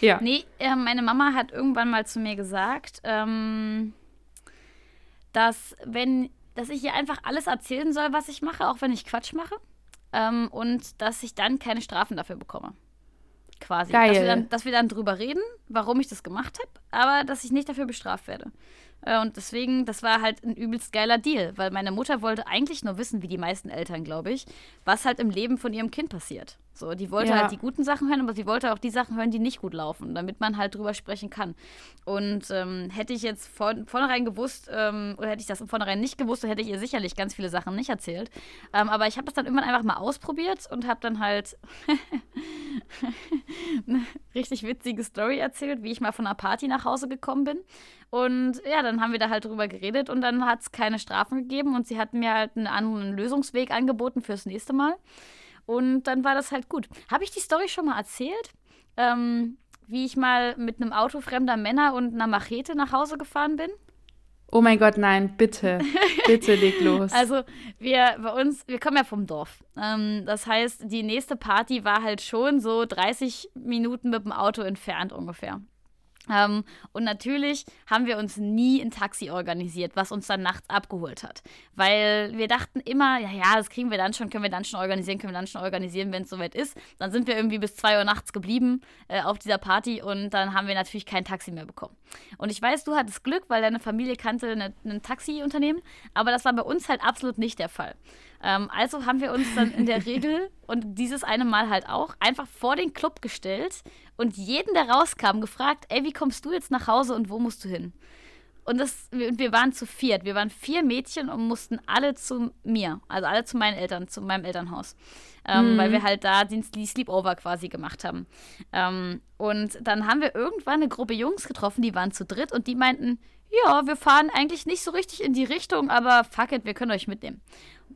ja. Nee, äh, meine Mama hat irgendwann mal zu mir gesagt, ähm, dass wenn, dass ich ihr einfach alles erzählen soll, was ich mache, auch wenn ich Quatsch mache. Ähm, und dass ich dann keine Strafen dafür bekomme quasi. Geil. Dass wir, dann, dass wir dann drüber reden, warum ich das gemacht habe, aber dass ich nicht dafür bestraft werde. Äh, und deswegen, das war halt ein übelst geiler Deal, weil meine Mutter wollte eigentlich nur wissen, wie die meisten Eltern, glaube ich, was halt im Leben von ihrem Kind passiert. So, die wollte ja. halt die guten Sachen hören, aber sie wollte auch die Sachen hören, die nicht gut laufen, damit man halt drüber sprechen kann. Und ähm, hätte ich jetzt von vornherein gewusst, ähm, oder hätte ich das von vornherein nicht gewusst, dann hätte ich ihr sicherlich ganz viele Sachen nicht erzählt. Ähm, aber ich habe das dann irgendwann einfach mal ausprobiert und habe dann halt <laughs> eine richtig witzige Story erzählt, wie ich mal von einer Party nach Hause gekommen bin. Und ja, dann haben wir da halt drüber geredet und dann hat es keine Strafen gegeben und sie hat mir halt einen anderen Lösungsweg angeboten fürs nächste Mal. Und dann war das halt gut. Habe ich die Story schon mal erzählt? Ähm, wie ich mal mit einem Auto fremder Männer und einer Machete nach Hause gefahren bin? Oh mein Gott, nein, bitte. <laughs> Bitte leg los. Also, wir bei uns, wir kommen ja vom Dorf. Ähm, das heißt, die nächste Party war halt schon so 30 Minuten mit dem Auto entfernt ungefähr. Ähm, und natürlich haben wir uns nie ein Taxi organisiert, was uns dann nachts abgeholt hat. Weil wir dachten immer, ja, ja, das kriegen wir dann schon, können wir dann schon organisieren, können wir dann schon organisieren, wenn es soweit ist. Dann sind wir irgendwie bis 2 Uhr nachts geblieben äh, auf dieser Party und dann haben wir natürlich kein Taxi mehr bekommen. Und ich weiß, du hattest Glück, weil deine Familie kannte ein Taxiunternehmen, aber das war bei uns halt absolut nicht der Fall. Ähm, also haben wir uns dann in der <laughs> Regel und dieses eine Mal halt auch einfach vor den Club gestellt und jeden, der rauskam, gefragt, ey, wie kommst du jetzt nach Hause und wo musst du hin? Und das, wir, waren zu viert. Wir waren vier Mädchen und mussten alle zu mir, also alle zu meinen Eltern, zu meinem Elternhaus. Ähm, mhm. Weil wir halt da den Sleepover quasi gemacht haben. Ähm, und dann haben wir irgendwann eine Gruppe Jungs getroffen, die waren zu dritt und die meinten, ja, wir fahren eigentlich nicht so richtig in die Richtung, aber fuck it, wir können euch mitnehmen.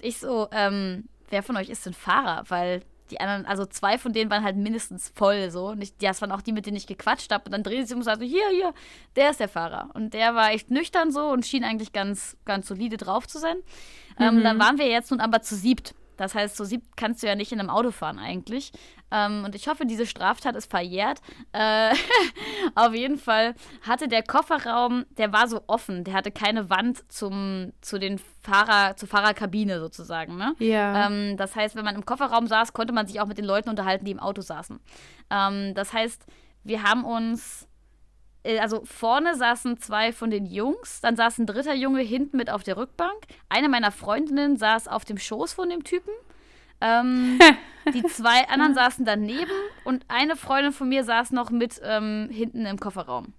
Ich so, ähm, wer von euch ist denn Fahrer? Weil die anderen, also zwei von denen waren halt mindestens voll so. Und ich, das waren auch die, mit denen ich gequatscht habe. Und dann drehte sie sich um und sagte, hier, hier, der ist der Fahrer. Und der war echt nüchtern so und schien eigentlich ganz, ganz solide drauf zu sein. Ähm, mhm. Ähm, dann waren wir jetzt nun aber zu siebt. Das heißt, so siebt kannst du ja nicht in einem Auto fahren eigentlich. Ähm, und ich hoffe, diese Straftat ist verjährt. Äh, <laughs> auf jeden Fall hatte der Kofferraum, der war so offen. Der hatte keine Wand zum, zu den Fahrer, zur Fahrerkabine sozusagen. Ne? Ja. Ähm, das heißt, wenn man im Kofferraum saß, konnte man sich auch mit den Leuten unterhalten, die im Auto saßen. Ähm, das heißt, wir haben uns also vorne saßen zwei von den Jungs, dann saß ein dritter Junge hinten mit auf der Rückbank. Eine meiner Freundinnen saß auf dem Schoß von dem Typen. Ähm, <laughs> die zwei anderen saßen daneben und eine Freundin von mir saß noch mit ähm, hinten im Kofferraum.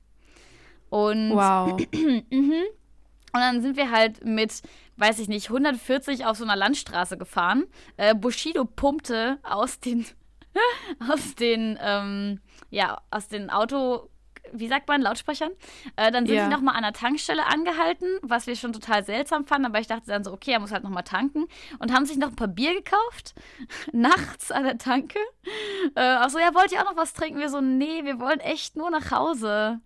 Und, wow. <clears throat> Mhm. Und dann sind wir halt mit, weiß ich nicht, 140 auf so einer Landstraße gefahren. Äh, Bushido pumpte aus den, <laughs> aus den, ähm, ja, aus den Auto, wie sagt man, Lautsprechern. Äh, dann sind Ja. die nochmal an der Tankstelle angehalten, was wir schon total seltsam fanden, aber ich dachte dann so, okay, er muss halt nochmal tanken. Und haben sich noch ein paar Bier gekauft, <laughs> nachts an der Tanke. Äh, auch so, ja, wollt ihr auch noch was trinken? Wir so, nee, wir wollen echt nur nach Hause.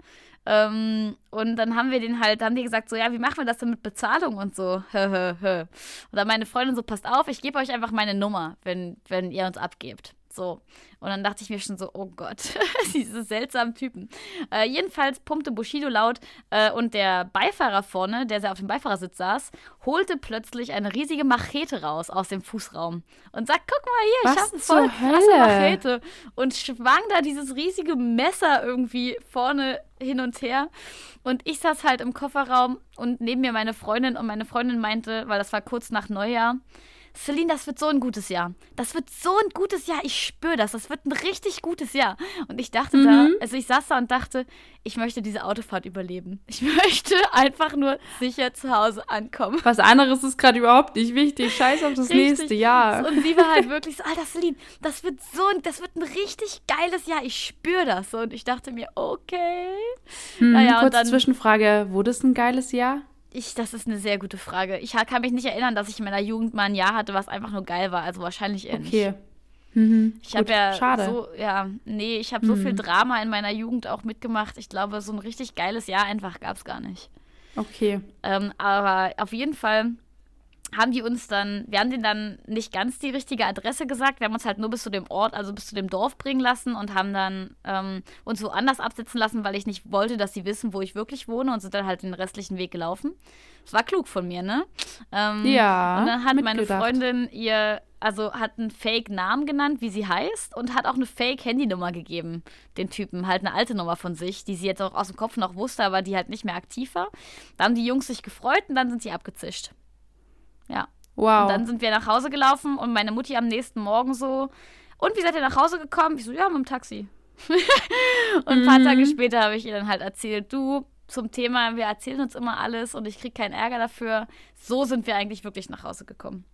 Ähm, und dann haben wir den halt, haben die gesagt, so, ja, wie machen wir das denn mit Bezahlung und so? <laughs> Und dann meine Freundin so, passt auf, ich gebe euch einfach meine Nummer, wenn, wenn ihr uns abgebt. So. Und dann dachte ich mir schon so, oh Gott, <laughs> diese seltsamen Typen. Äh, jedenfalls pumpte Bushido laut äh, und der Beifahrer vorne, der auf dem Beifahrersitz saß, holte plötzlich eine riesige Machete raus aus dem Fußraum und sagt, guck mal hier, Was ich habe voll krasse? Machete und schwang da dieses riesige Messer irgendwie vorne hin und her. Und ich saß halt im Kofferraum und neben mir meine Freundin und meine Freundin meinte, weil das war kurz nach Neujahr, Celine, das wird so ein gutes Jahr. Das wird so ein gutes Jahr. Ich spüre das. Das wird ein richtig gutes Jahr. Und ich dachte da, Mhm. also ich saß da und dachte, ich möchte diese Autofahrt überleben. Ich <laughs> möchte einfach nur sicher zu Hause ankommen. Was anderes ist gerade überhaupt nicht wichtig. Scheiß auf das Richtig. nächste Jahr. Und sie war halt <laughs> wirklich so, Alter Celine, das wird so ein, das wird ein richtig geiles Jahr. Ich spüre das. Und ich dachte mir, okay. Hm, naja, und kurze dann- Zwischenfrage. Wurde es ein geiles Jahr? Ich, das ist eine sehr gute Frage. Ich kann mich nicht erinnern, dass ich in meiner Jugend mal ein Jahr hatte, was einfach nur geil war. Also wahrscheinlich eher nicht. Okay. Mhm, Ich habe ja Schade. so, ja, nee, ich habe so viel Mhm. Drama in meiner Jugend auch mitgemacht. Ich glaube, so ein richtig geiles Jahr einfach gab es gar nicht. Okay. Ähm, aber auf jeden Fall haben die uns dann, wir haben denen dann nicht ganz die richtige Adresse gesagt. Wir haben uns halt nur bis zu dem Ort, also bis zu dem Dorf bringen lassen und haben dann ähm, uns woanders absetzen lassen, weil ich nicht wollte, dass sie wissen, wo ich wirklich wohne und sind dann halt den restlichen Weg gelaufen. Das war klug von mir, ne? Ähm, Ja, Und dann hat meine. Freundin ihr, also hat einen Fake-Namen genannt, wie sie heißt, und hat auch eine Fake-Handynummer gegeben, den Typen. Halt eine alte Nummer von sich, die sie jetzt auch aus dem Kopf noch wusste, aber die halt nicht mehr aktiv war. Da haben die Jungs sich gefreut und dann sind sie abgezischt. Ja. Wow. Und dann sind wir nach Hause gelaufen und meine Mutti am nächsten Morgen so, und wie seid ihr nach Hause gekommen? Ich so, ja, mit dem Taxi. <laughs> und ein paar Mhm. Tage später habe ich ihr dann halt erzählt, du, zum Thema, wir erzählen uns immer alles und ich kriege keinen Ärger dafür. So sind wir eigentlich wirklich nach Hause gekommen.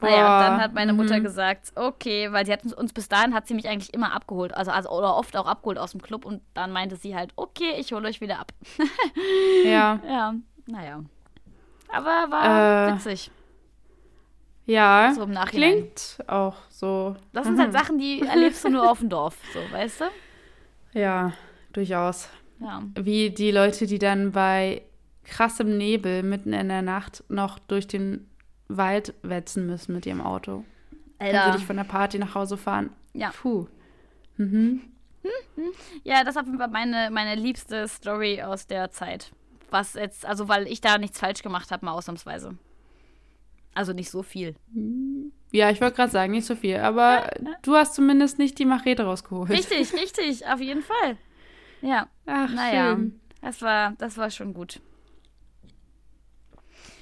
Naja, und dann Boah, hat meine Mutter mhm. gesagt, okay, weil sie hat uns, uns bis dahin hat sie mich eigentlich immer abgeholt, also, also oder oft auch abgeholt aus dem Club und dann meinte sie halt, okay, ich hole euch wieder ab. <laughs> ja. Ja, naja. Aber war Äh, witzig, Ja. so im Nachhinein. Klingt auch so. Das sind halt Sachen, die <laughs> erlebst du nur auf dem Dorf, so, weißt du? Ja, durchaus. Ja. Wie die Leute, die dann bei krassem Nebel mitten in der Nacht noch durch den Wald wetzen müssen mit ihrem Auto. Dann würde Alter. ich von der Party nach Hause fahren. Ja. Puh. Mhm. Ja, das war meine, meine liebste Story aus der Zeit. Was jetzt, also weil ich da nichts falsch gemacht habe, mal ausnahmsweise. Also nicht so viel. Ja, ich wollte gerade sagen, nicht so viel, aber du hast zumindest nicht die Machete rausgeholt. Richtig, richtig, auf jeden Fall. Ja, Ach, naja, schön. das war, das war schon gut.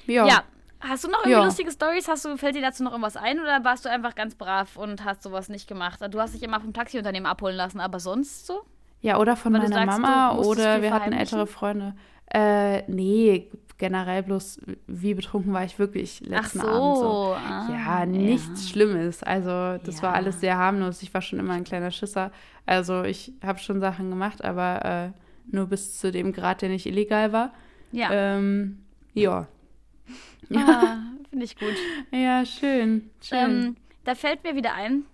Ja. Ja. Hast du noch irgendwie Ja. lustige Stories? Hast du, fällt dir dazu noch irgendwas ein oder warst du einfach ganz brav und hast sowas nicht gemacht? Du hast dich immer vom Taxiunternehmen abholen lassen, aber sonst so? Ja, oder von Weil meiner sagst, Mama oder wir hatten ältere Freunde. Äh, nee, generell bloß, wie betrunken war ich wirklich letzten Ach so. Abend so. ah, Ja, nichts Schlimmes. Also, das war Ja. alles sehr harmlos. Ich war schon immer ein kleiner Schisser. Also, ich habe schon Sachen gemacht, aber äh, nur bis zu dem Grad, der nicht illegal war. Ja, Ähm, ja. ah, <laughs> finde ich gut. Ja, schön. Schön. Ähm, da fällt mir wieder ein,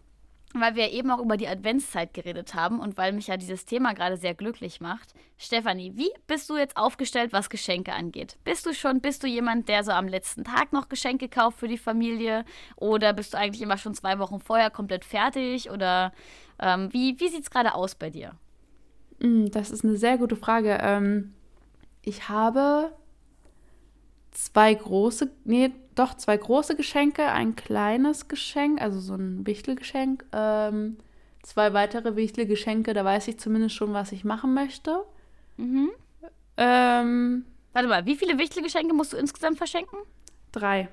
weil wir eben auch über die Adventszeit geredet haben und weil mich ja dieses Thema gerade sehr glücklich macht. Stefanie, wie bist du jetzt aufgestellt, was Geschenke angeht? Bist du schon, bist du jemand, der so am letzten Tag noch Geschenke kauft für die Familie? Oder bist du eigentlich immer schon zwei Wochen vorher komplett fertig? Oder ähm, wie, wie sieht es gerade aus bei dir? Mm, Das ist eine sehr gute Frage. Ähm, ich habe zwei große, nee, doch zwei große Geschenke, ein kleines Geschenk, also so ein Wichtelgeschenk, ähm, zwei weitere Wichtelgeschenke, da weiß ich zumindest schon, was ich machen möchte. Mhm. Ähm, Warte mal, wie viele Wichtelgeschenke musst du insgesamt verschenken? drei.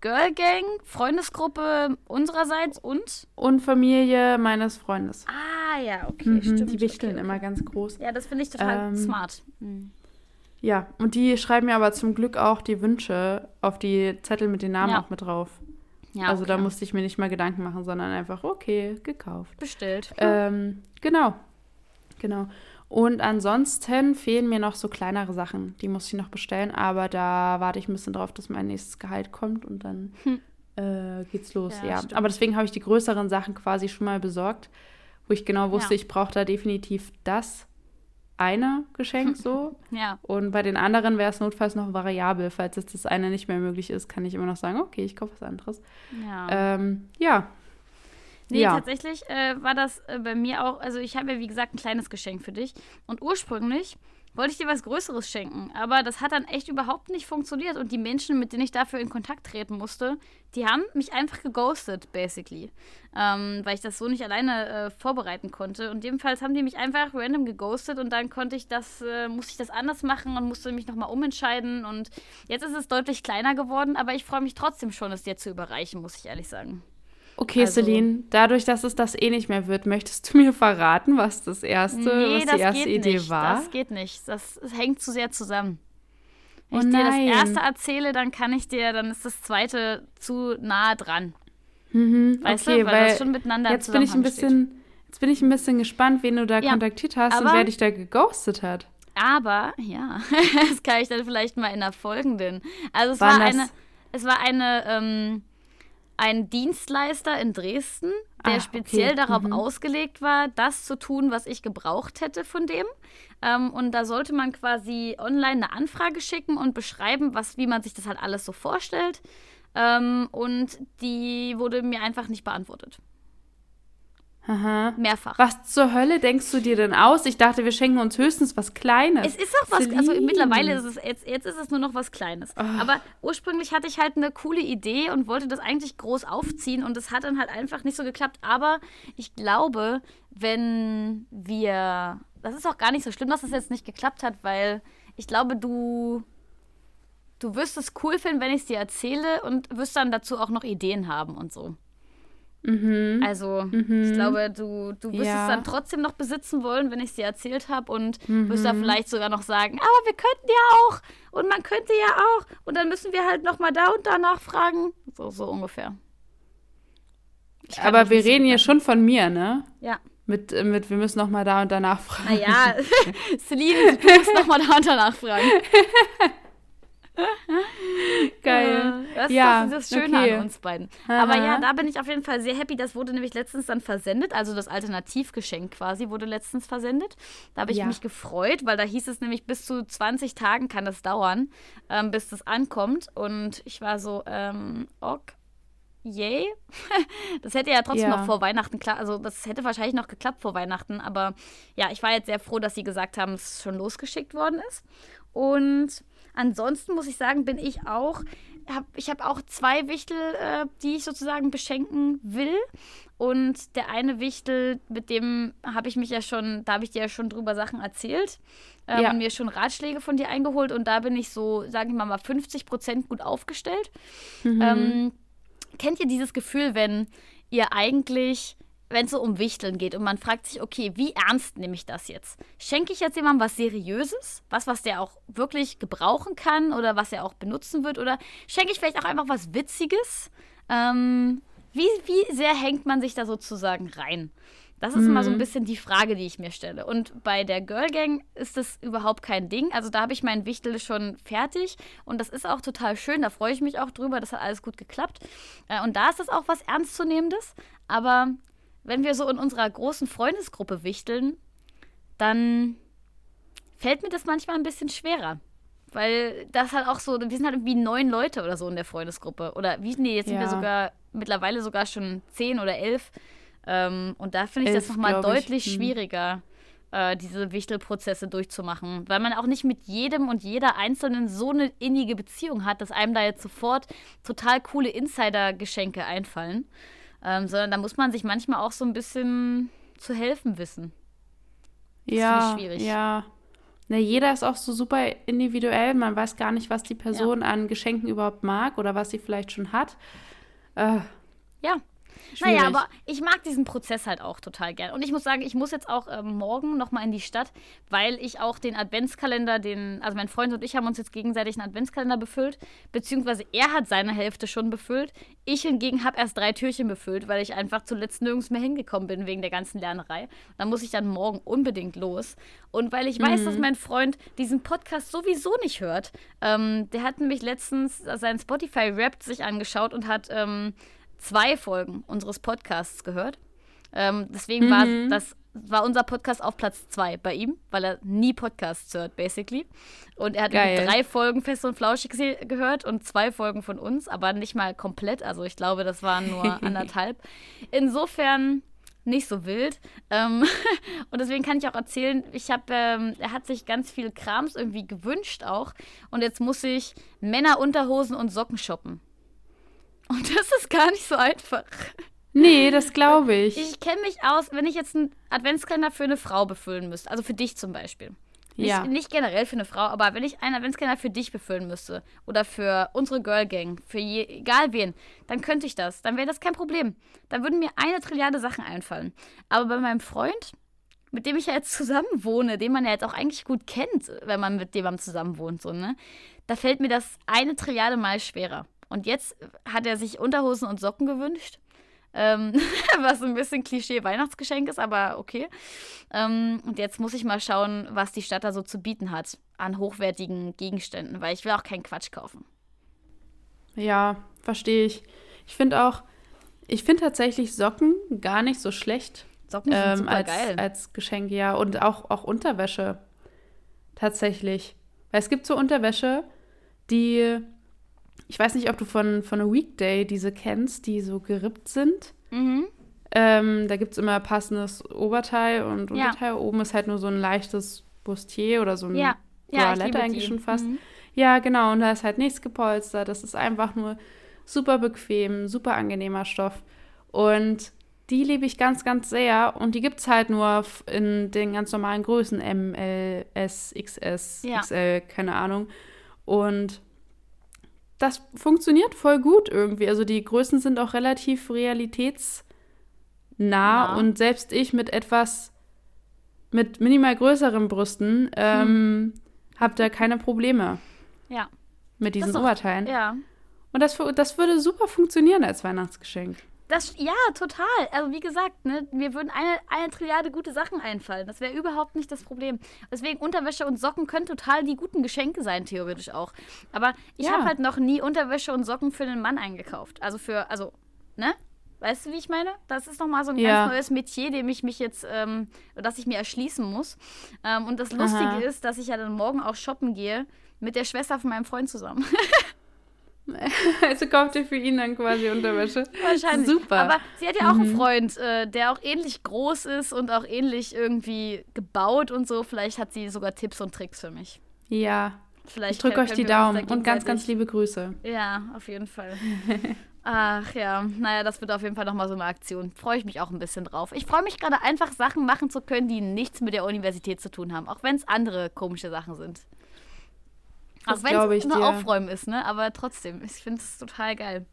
Girl Gang, Freundesgruppe unsererseits und? Und Familie meines Freundes. Ah ja, okay, Mhm, stimmt. die wichteln okay, okay. immer ganz groß. Ja, das finde ich total Ähm, smart. Mhm. Ja, und die schreiben mir aber zum Glück auch die Wünsche auf die Zettel mit den Namen Ja. auch mit drauf. Ja, also da okay. musste ich mir nicht mal Gedanken machen, sondern einfach, okay, gekauft. bestellt. Ähm, genau. Genau. Und ansonsten fehlen mir noch so kleinere Sachen. Die muss ich noch bestellen, aber da warte ich ein bisschen drauf, dass mein nächstes Gehalt kommt und dann Hm. äh, geht's los. Ja, Ja. Aber deswegen habe ich die größeren Sachen quasi schon mal besorgt, wo ich genau wusste, Ja. ich brauche da definitiv das eine Geschenk so. <laughs> ja. Und bei den anderen wäre es notfalls noch variabel. Falls jetzt das eine nicht mehr möglich ist, kann ich immer noch sagen, okay, ich kaufe was anderes. Ja. Ähm, ja. Nee, ja. tatsächlich äh, war das äh, bei mir auch, also ich habe ja wie gesagt ein kleines Geschenk für dich. Und ursprünglich wollte ich dir was Größeres schenken, aber das hat dann echt überhaupt nicht funktioniert. Und die Menschen, mit denen ich dafür in Kontakt treten musste, die haben mich einfach geghostet, basically. Ähm, weil ich das so nicht alleine äh, vorbereiten konnte. Und jedenfalls haben die mich einfach random geghostet und dann konnte ich das, äh, musste ich das anders machen und musste mich nochmal umentscheiden. Und jetzt ist es deutlich kleiner geworden, aber ich freue mich trotzdem schon, es dir zu überreichen, muss ich ehrlich sagen. Okay, Also- Celine, dadurch, dass es das eh nicht mehr wird, möchtest du mir verraten, was das erste, Nee, was das die erste Idee nicht. war? Das geht nicht. Das hängt zu sehr zusammen. Wenn Oh ich dir nein. das erste erzähle, dann kann ich dir, dann ist das zweite zu nahe dran. Mhm, Weißt okay, du, weil, weil das schon miteinander jetzt bin ich ein Zusammenhang steht. bisschen, jetzt bin ich ein bisschen gespannt, wen du da Ja, kontaktiert hast und aber- wer dich da geghostet hat. Aber, ja, <laughs> das kann ich dann vielleicht mal in der folgenden. Also es war das- eine, es war eine, ähm, ein Dienstleister in Dresden, der Ah, okay. speziell darauf Mhm. ausgelegt war, das zu tun, was ich gebraucht hätte von dem. Ähm, und da sollte man quasi online eine Anfrage schicken und beschreiben, was, wie man sich das halt alles so vorstellt. Ähm, und die wurde mir einfach nicht beantwortet. Aha. Mehrfach. Was zur Hölle denkst du dir denn aus? Ich dachte, wir schenken uns höchstens was Kleines. Es ist auch was, also Celine. mittlerweile ist es, jetzt, jetzt ist es nur noch was Kleines. Ah. Aber ursprünglich hatte ich halt eine coole Idee und wollte das eigentlich groß aufziehen und es hat dann halt einfach nicht so geklappt. Aber ich glaube, wenn wir, das ist auch gar nicht so schlimm, dass das jetzt nicht geklappt hat, weil ich glaube, du, du wirst es cool finden, wenn ich es dir erzähle und wirst dann dazu auch noch Ideen haben und so. Mhm. Also, ich glaube, du, du wirst Ja. es dann trotzdem noch besitzen wollen, wenn ich es dir erzählt habe und Mhm. wirst da vielleicht sogar noch sagen, aber wir könnten ja auch und man könnte ja auch und dann müssen wir halt noch mal da und da nachfragen. So, so ungefähr. Aber wir reden hier schon von mir, ne? Ja. Mit, äh, mit, wir müssen noch mal da und da nachfragen. Naja, <laughs> Celine, du musst noch mal da und da nachfragen. <laughs> <laughs> Geil. Das, Ja, ist das Schöne okay. an uns beiden. Aber Aha. ja, da bin ich auf jeden Fall sehr happy. Das wurde nämlich letztens dann versendet. Also das Alternativgeschenk quasi wurde letztens versendet. Da habe ich Ja. mich gefreut, weil da hieß es nämlich, bis zu 20 Tagen kann das dauern, ähm, bis das ankommt. Und ich war so, ähm, ok. Yay. <laughs> Das hätte ja trotzdem Ja. noch vor Weihnachten klar, also das hätte wahrscheinlich noch geklappt vor Weihnachten, aber ja, ich war jetzt sehr froh, dass sie gesagt haben, dass es schon losgeschickt worden ist. Und ansonsten muss ich sagen, bin ich auch, hab, ich habe auch zwei Wichtel, äh, die ich sozusagen beschenken will. Und der eine Wichtel, mit dem habe ich mich ja schon, da habe ich dir ja schon drüber Sachen erzählt ähm, Ja. und mir schon Ratschläge von dir eingeholt. Und da bin ich so, sage ich mal, mal 50 Prozent gut aufgestellt. Mhm. Ähm, kennt ihr dieses Gefühl, wenn ihr eigentlich, wenn es so um Wichteln geht und man fragt sich, okay, wie ernst nehme ich das jetzt? Schenke ich jetzt jemandem was Seriöses, was, was der auch wirklich gebrauchen kann oder was er auch benutzen wird? Oder schenke ich vielleicht auch einfach was Witziges? Ähm, wie, wie sehr hängt man sich da sozusagen rein? Das ist immer so ein bisschen die Frage, die ich mir stelle. Und bei der Girl Gang ist das überhaupt kein Ding. Also da habe ich meinen Wichtel schon fertig und das ist auch total schön. Da freue ich mich auch drüber. Das hat alles gut geklappt. Äh, Und da ist das auch was Ernstzunehmendes. Aber wenn wir so in unserer großen Freundesgruppe wichteln, dann fällt mir das manchmal ein bisschen schwerer. Weil das halt auch so, wir sind halt irgendwie neun Leute oder so in der Freundesgruppe. Oder wie, nee, jetzt sind wir Ja. sogar mittlerweile sogar schon zehn oder elf. Ähm, und da finde ich das Elf, nochmal glaub ich. deutlich Hm. schwieriger, äh, diese Wichtelprozesse durchzumachen. Weil man auch nicht mit jedem und jeder Einzelnen so eine innige Beziehung hat, dass einem da jetzt sofort total coole Insider-Geschenke einfallen. Ähm, sondern da muss man sich manchmal auch so ein bisschen zu helfen wissen. ja, finde ich schwierig. ja. Na, jeder ist auch so super individuell. Man weiß gar nicht, was die Person an Geschenken überhaupt mag oder was sie vielleicht schon hat. Äh, Ja. Schwierig. Naja, aber ich mag diesen Prozess halt auch total gern. Und ich muss sagen, ich muss jetzt auch ähm, morgen nochmal in die Stadt, weil ich auch den Adventskalender, den, also mein Freund und ich haben uns jetzt gegenseitig einen Adventskalender befüllt, beziehungsweise er hat seine Hälfte schon befüllt. Ich hingegen habe erst drei Türchen befüllt, weil ich einfach zuletzt nirgends mehr hingekommen bin wegen der ganzen Lernerei. Da muss ich dann morgen unbedingt los. Und weil ich weiß, dass mein Freund diesen Podcast sowieso nicht hört, ähm, der hat nämlich letztens sein Spotify-Rap sich angeschaut und hat ähm, zwei Folgen unseres Podcasts gehört. Ähm, deswegen war das war unser Podcast auf Platz zwei bei ihm, weil er nie Podcasts hört, basically. Und er hat drei Folgen Fest und Flauschig gehört und zwei Folgen von uns, aber nicht mal komplett. Also ich glaube, das waren nur <laughs> anderthalb. Insofern nicht so wild. Ähm, <laughs> und deswegen kann ich auch erzählen, ich habe, ähm, er hat sich ganz viel Krams irgendwie gewünscht auch. Und jetzt muss ich Männerunterhosen und Socken shoppen. Und das ist gar nicht so einfach. Nee, das glaube ich. Ich kenne mich aus, wenn ich jetzt einen Adventskalender für eine Frau befüllen müsste, also für dich zum Beispiel. Nicht, Ja. nicht generell für eine Frau, aber wenn ich einen Adventskalender für dich befüllen müsste oder für unsere Girl Gang, für je, egal wen, dann könnte ich das. Dann wäre das kein Problem. Dann würden mir eine Trilliarde Sachen einfallen. Aber bei meinem Freund, mit dem ich ja jetzt zusammen wohne, den man ja jetzt auch eigentlich gut kennt, wenn man mit jemandem zusammen wohnt, so, ne? Da fällt mir das eine Trilliarde mal schwerer. Und jetzt hat er sich Unterhosen und Socken gewünscht. Ähm, <laughs> was ein bisschen Klischee-Weihnachtsgeschenk ist, aber okay. Ähm, und jetzt muss ich mal schauen, was die Stadt da so zu bieten hat an hochwertigen Gegenständen, weil ich will auch keinen Quatsch kaufen. Ja, verstehe ich. Ich finde auch, ich finde tatsächlich Socken gar nicht so schlecht Socken sind ähm, super als, geil. als Geschenk, ja. Und auch, auch Unterwäsche. Tatsächlich. Weil es gibt so Unterwäsche, die, ich weiß nicht, ob du von, von a Weekday diese kennst, die so gerippt sind. mhm. Ähm, da gibt es immer passendes Oberteil und Ja. Unterteil. Oben ist halt nur so ein leichtes Bustier oder so ein Ja, ja, Bralette liebe eigentlich die. schon fast. Mhm. Ja, genau. Und da ist halt nichts gepolstert. Das ist einfach nur super bequem, super angenehmer Stoff. Und die liebe ich ganz, ganz sehr. Und die gibt es halt nur in den ganz normalen Größen. M, L, S, XS, Ja. XL, keine Ahnung. Und das funktioniert voll gut irgendwie. Also die Größen sind auch relativ realitätsnah. Ja. Und selbst ich mit etwas, mit minimal größeren Brüsten, ähm, habe da keine Probleme Ja. mit diesen doch- Oberteilen. Ja. Und das, das würde super funktionieren als Weihnachtsgeschenk. Das, ja, total. Also wie gesagt, ne, mir würden eine, eine Trilliarde gute Sachen einfallen. Das wäre überhaupt nicht das Problem. Deswegen Unterwäsche und Socken können total die guten Geschenke sein, theoretisch auch. Aber ich Ja. habe halt noch nie Unterwäsche und Socken für einen Mann eingekauft. Also für, also, ne? Weißt du, wie ich meine? Das ist nochmal so ein Ja. ganz neues Metier, dem ich mich jetzt, ähm, das ich mir erschließen muss. Ähm, und das Lustige Aha. ist, dass ich ja dann morgen auch shoppen gehe mit der Schwester von meinem Freund zusammen. <laughs> <laughs> Also kauft ihr für ihn dann quasi Unterwäsche. Wahrscheinlich. Super. Aber sie hat ja auch einen Freund, äh, der auch ähnlich groß ist und auch ähnlich irgendwie gebaut und so. Vielleicht hat sie sogar Tipps und Tricks für mich. Ja, Vielleicht ich drücke euch die Daumen und ganz, ganz liebe Grüße. Ja, auf jeden Fall. <laughs> Ach ja, naja, das wird auf jeden Fall nochmal so eine Aktion. Freue ich mich auch ein bisschen drauf. Ich freue mich gerade einfach, Sachen machen zu können, die nichts mit der Universität zu tun haben. Auch wenn es andere komische Sachen sind. Das auch wenn es nur dir. Aufräumen ist, ne? Aber trotzdem, ich finde es total geil.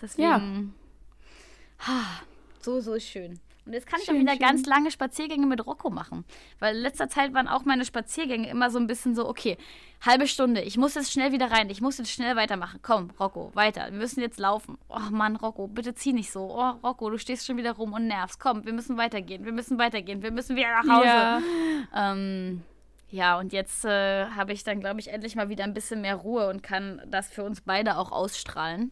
Deswegen. Ha, so, so schön. Und jetzt kann ich auch Schön, wieder schön. ganz lange Spaziergänge mit Rocco machen. Weil in letzter Zeit waren auch meine Spaziergänge immer so ein bisschen so, okay, halbe Stunde, ich muss jetzt schnell wieder rein, ich muss jetzt schnell weitermachen. Komm, Rocco, weiter, wir müssen jetzt laufen. Oh Mann, Rocco, bitte zieh nicht so. Oh, Rocco, du stehst schon wieder rum und nervst. Komm, wir müssen weitergehen, wir müssen weitergehen, wir müssen wieder nach Hause. Ja. Ähm, ja, und jetzt äh, habe ich dann, glaube ich, endlich mal wieder ein bisschen mehr Ruhe und kann das für uns beide auch ausstrahlen.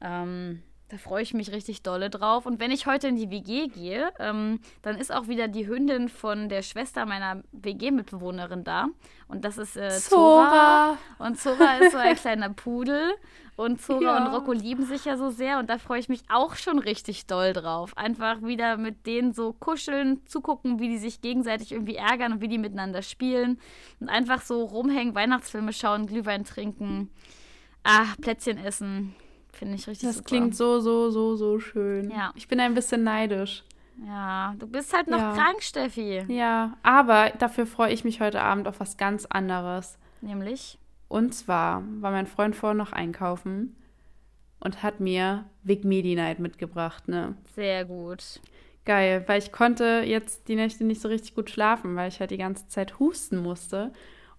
Ähm, da freue ich mich richtig dolle drauf. Und wenn ich heute in die WG gehe, ähm, dann ist auch wieder die Hündin von der Schwester meiner WG-Mitbewohnerin da. Und das ist äh, Zora. Zora. Und Zora ist so ein <laughs> kleiner Pudel. Und Zora Ja. und Rocco lieben sich ja so sehr. Und da freue ich mich auch schon richtig doll drauf. Einfach wieder mit denen so kuscheln, zugucken, wie die sich gegenseitig irgendwie ärgern und wie die miteinander spielen. Und einfach so rumhängen, Weihnachtsfilme schauen, Glühwein trinken. Ah, Plätzchen essen. Finde ich richtig Das super. klingt so, so, so, so schön. Ja. Ich bin ein bisschen neidisch. Ja, du bist halt noch Ja. krank, Steffi. Ja, aber dafür freue ich mich heute Abend auf was ganz anderes. Nämlich. Und zwar war mein Freund vorhin noch einkaufen und hat mir Vic Medi Night mitgebracht, ne? Sehr gut. Geil, weil ich konnte jetzt die Nächte nicht so richtig gut schlafen, weil ich halt die ganze Zeit husten musste.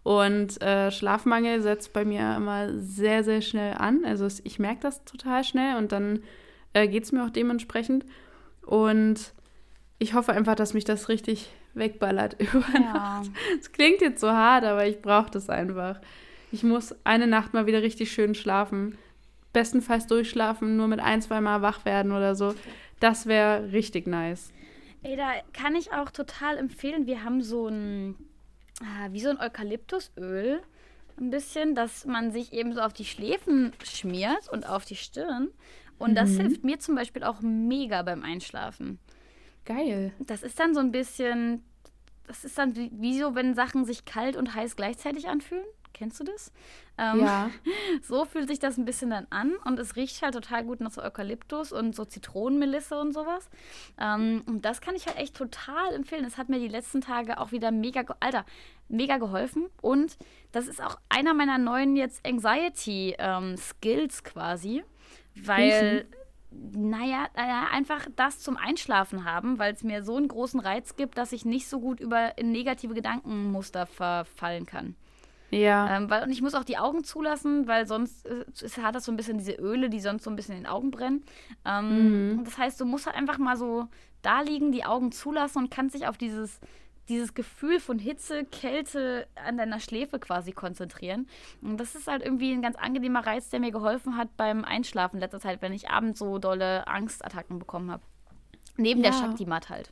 Und äh, Schlafmangel setzt bei mir immer sehr, sehr schnell an. Also ich merke das total schnell und dann äh, geht es mir auch dementsprechend. Und ich hoffe einfach, dass mich das richtig wegballert <laughs> über ja. Nacht. Es klingt jetzt so hart, aber ich brauche das einfach. Ich muss eine Nacht mal wieder richtig schön schlafen. Bestenfalls durchschlafen, nur mit ein, zwei Mal wach werden oder so. Das wäre richtig nice. Ey, da kann ich auch total empfehlen. Wir haben so ein, ah, wie so ein Eukalyptusöl, ein bisschen, dass man sich eben so auf die Schläfen schmiert und auf die Stirn. Und mhm. das hilft mir zum Beispiel auch mega beim Einschlafen. Geil. Das ist dann so ein bisschen, das ist dann wie, wie so, wenn Sachen sich kalt und heiß gleichzeitig anfühlen. Kennst du das? Ähm, ja. <laughs> So fühlt sich das ein bisschen dann an und es riecht halt total gut nach so Eukalyptus und so Zitronenmelisse und sowas. Ähm, und das kann ich halt echt total empfehlen. Das hat mir die letzten Tage auch wieder mega, Alter, mega geholfen. Und das ist auch einer meiner neuen jetzt Anxiety-Skills ähm, quasi, weil. Riechen? Naja, naja, einfach das zum Einschlafen haben, weil es mir so einen großen Reiz gibt, dass ich nicht so gut über negative Gedankenmuster verfallen kann. Ja. Ähm, weil, und ich muss auch die Augen zulassen, weil sonst äh, hat das so ein bisschen diese Öle, die sonst so ein bisschen in den Augen brennen. Ähm, mhm. Das heißt, du musst halt einfach mal so da liegen, die Augen zulassen und kannst dich auf dieses, dieses Gefühl von Hitze, Kälte an deiner Schläfe quasi konzentrieren. Und das ist halt irgendwie ein ganz angenehmer Reiz, der mir geholfen hat beim Einschlafen letzter Zeit, wenn ich abends so dolle Angstattacken bekommen habe. Neben ja. der Shakti-Mat halt.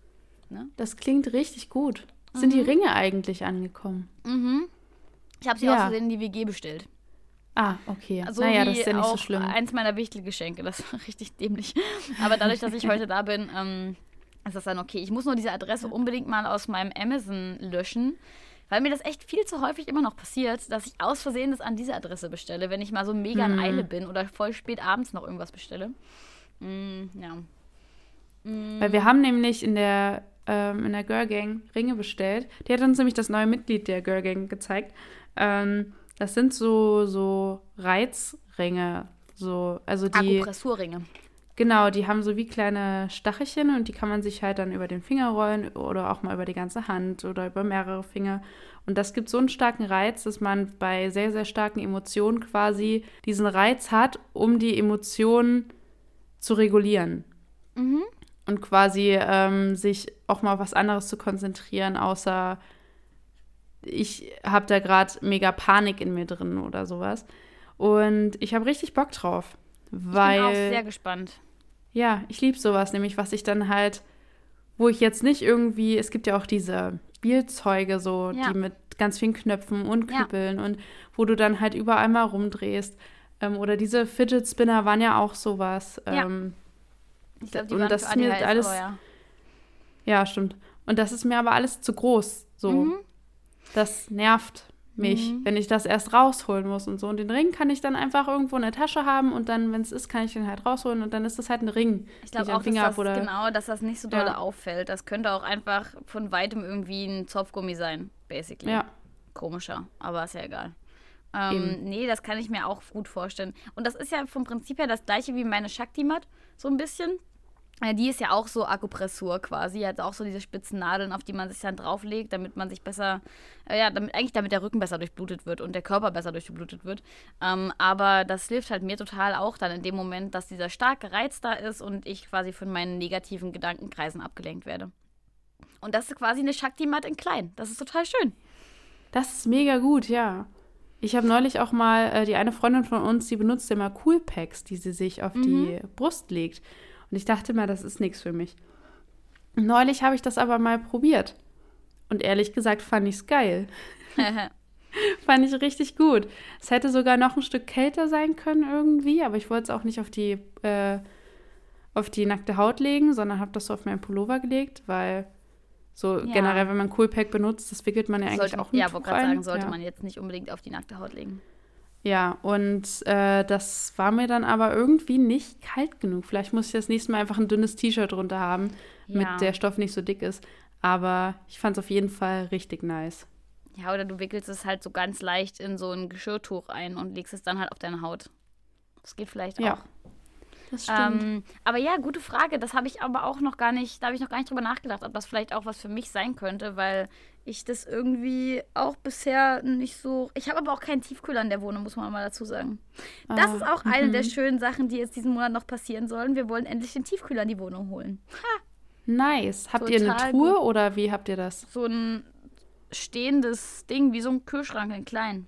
Ne? Das klingt richtig gut. Sind mhm. die Ringe eigentlich angekommen? Mhm. Ich habe sie ja. aus in die WG bestellt. Ah, okay. So naja, das ist ja nicht so schlimm. Eins meiner Wichtelgeschenke, das war <laughs> richtig dämlich. Aber dadurch, dass ich heute da bin, ähm, ist das dann okay. Ich muss nur diese Adresse unbedingt mal aus meinem Amazon löschen, weil mir das echt viel zu häufig immer noch passiert, dass ich aus Versehen das an diese Adresse bestelle, wenn ich mal so mega in. Eile bin oder voll spät abends noch irgendwas bestelle. Mm, ja. Mm. Weil wir haben nämlich in der, ähm, in der Girl Gang Ringe bestellt. Die hat uns nämlich das neue Mitglied der Girl Gang gezeigt. Ähm, das sind so, so Reizringe. So, also die. Akupressurringe. Genau, die haben so wie kleine Stachelchen und die kann man sich halt dann über den Finger rollen oder auch mal über die ganze Hand oder über mehrere Finger. Und das gibt so einen starken Reiz, dass man bei sehr, sehr starken Emotionen quasi diesen Reiz hat, um die Emotionen zu regulieren. Mhm. Und quasi ähm, sich auch mal auf was anderes zu konzentrieren, außer ich habe da gerade mega Panik in mir drin oder sowas. Und ich habe richtig Bock drauf. Weil, ich bin auch sehr gespannt. Ja, ich liebe sowas, nämlich was ich dann halt, wo ich jetzt nicht irgendwie, es gibt ja auch diese Spielzeuge so, ja. die mit ganz vielen Knöpfen und Knüppeln ja. und wo du dann halt überall mal rumdrehst. Ähm, oder diese Fidget Spinner waren ja auch sowas. Ja. Ähm, ich glaube, die und waren das ist mir alles. Ja. ja, stimmt. Und das ist mir aber alles zu groß. So. Mhm. Das nervt mich, mhm. wenn ich das erst rausholen muss und so. Und den Ring kann ich dann einfach irgendwo in der Tasche haben und dann, wenn es ist, kann ich den halt rausholen und dann ist das halt ein Ring. Ich glaube auch, dass das, oder, genau, dass das nicht so doll ja. auffällt. Das könnte auch einfach von weitem irgendwie ein Zopfgummi sein, basically. Ja. Komischer, aber ist ja egal. Ähm, nee, das kann ich mir auch gut vorstellen. Und das ist ja vom Prinzip her das gleiche wie meine Shakti-Mat, so ein bisschen. Die ist ja auch so Akupressur quasi. Hat auch so diese spitzen Nadeln, auf die man sich dann drauflegt, damit man sich besser, äh, ja, damit, eigentlich damit der Rücken besser durchblutet wird und der Körper besser durchblutet wird. Ähm, aber das hilft halt mir total auch dann in dem Moment, dass dieser starke Reiz da ist und ich quasi von meinen negativen Gedankenkreisen abgelenkt werde. Und das ist quasi eine Shakti-Mat in klein. Das ist total schön. Das ist mega gut, ja. Ich habe neulich auch mal, äh, die eine Freundin von uns, die benutzt immer Coolpacks, die sie sich auf mhm. die Brust legt. Und ich dachte mal, das ist nichts für mich. Neulich habe ich das aber mal probiert. Und ehrlich gesagt fand ich es geil. <laughs> fand ich richtig gut. Es hätte sogar noch ein Stück kälter sein können irgendwie, aber ich wollte es auch nicht auf die, äh, auf die nackte Haut legen, sondern habe das so auf meinen Pullover gelegt, weil so ja. generell, wenn man Coolpack benutzt, das wickelt man ja eigentlich sollte, auch nicht. Ja, wollte gerade sagen, sollte ja. man jetzt nicht unbedingt auf die nackte Haut legen. Ja, und äh, das war mir dann aber irgendwie nicht kalt genug. Vielleicht muss ich das nächste Mal einfach ein dünnes T-Shirt drunter haben, ja. mit der Stoff nicht so dick ist. Aber ich fand es auf jeden Fall richtig nice. Ja, oder du wickelst es halt so ganz leicht in so ein Geschirrtuch ein und legst es dann halt auf deine Haut. Das geht vielleicht auch. Ja, Das stimmt. Ähm, aber ja, gute Frage. Das habe ich aber auch noch gar nicht, da habe ich noch gar nicht drüber nachgedacht, ob das vielleicht auch was für mich sein könnte, weil ich das irgendwie auch bisher nicht so. Ich habe aber auch keinen Tiefkühler in der Wohnung, muss man mal dazu sagen. Das Ah, ist auch eine der mhm. schönen Sachen, die jetzt diesen Monat noch passieren sollen. Wir wollen endlich den Tiefkühler in die Wohnung holen. Nice. Habt ihr eine Total Truhe gut. oder wie habt ihr das? So ein stehendes Ding, wie so ein Kühlschrank in klein.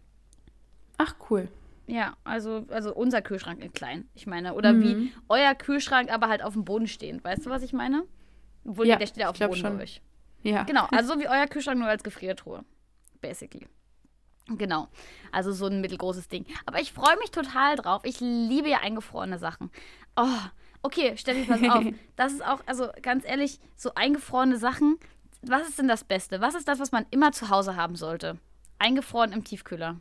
Ach, cool. Ja, also, also unser Kühlschrank in klein. Ich meine, oder Mhm. wie euer Kühlschrank, aber halt auf dem Boden stehend. Weißt du, was ich meine? Obwohl, Ja, der steht ja auf dem Boden schon. bei euch. Ja. Genau, <laughs> also so wie euer Kühlschrank nur als Gefriertruhe. Basically. Genau. Also so ein mittelgroßes Ding. Aber ich freue mich total drauf. Ich liebe ja eingefrorene Sachen. Oh, okay, Steffi, pass auf. <laughs> Das ist auch, also ganz ehrlich, so eingefrorene Sachen. Was ist denn das Beste? Was ist das, was man immer zu Hause haben sollte? Eingefroren im Tiefkühler.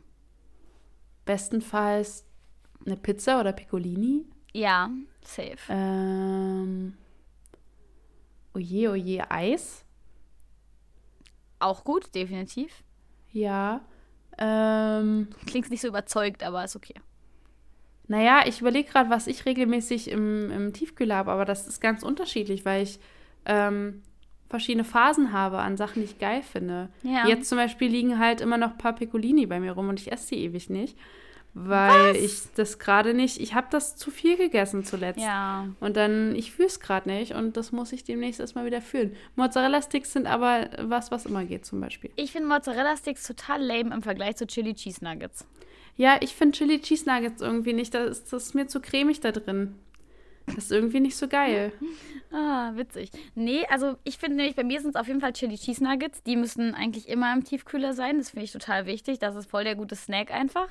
Bestenfalls eine Pizza oder Piccolini. Ja, safe. Ähm, oje, oje, Eis. Auch gut, definitiv. Ja. Ähm, Klingt nicht so überzeugt, aber ist okay. naja, ich überlege gerade, was ich regelmäßig im, im Tiefkühler habe, aber das ist ganz unterschiedlich, weil ich ähm, verschiedene Phasen habe an Sachen, die ich geil finde. Ja. Jetzt zum Beispiel liegen halt immer noch ein paar Piccolini bei mir rum und ich esse die ewig nicht, weil ich das gerade nicht, ich habe das zu viel gegessen zuletzt. Ja. Und dann, ich fühle es gerade nicht und das muss ich demnächst erstmal wieder fühlen. Mozzarella-Sticks sind aber was, was immer geht zum Beispiel. Ich finde Mozzarella-Sticks total lame im Vergleich zu Chili Cheese Nuggets. Ja, ich finde Chili Cheese Nuggets irgendwie nicht, das ist, das ist mir zu cremig da drin. Das ist irgendwie nicht so geil. <laughs> Ah, witzig. Nee, also ich finde nämlich, bei mir sind es auf jeden Fall Chili Cheese Nuggets. Die müssen eigentlich immer im Tiefkühler sein. Das finde ich total wichtig. Das ist voll der gute Snack einfach.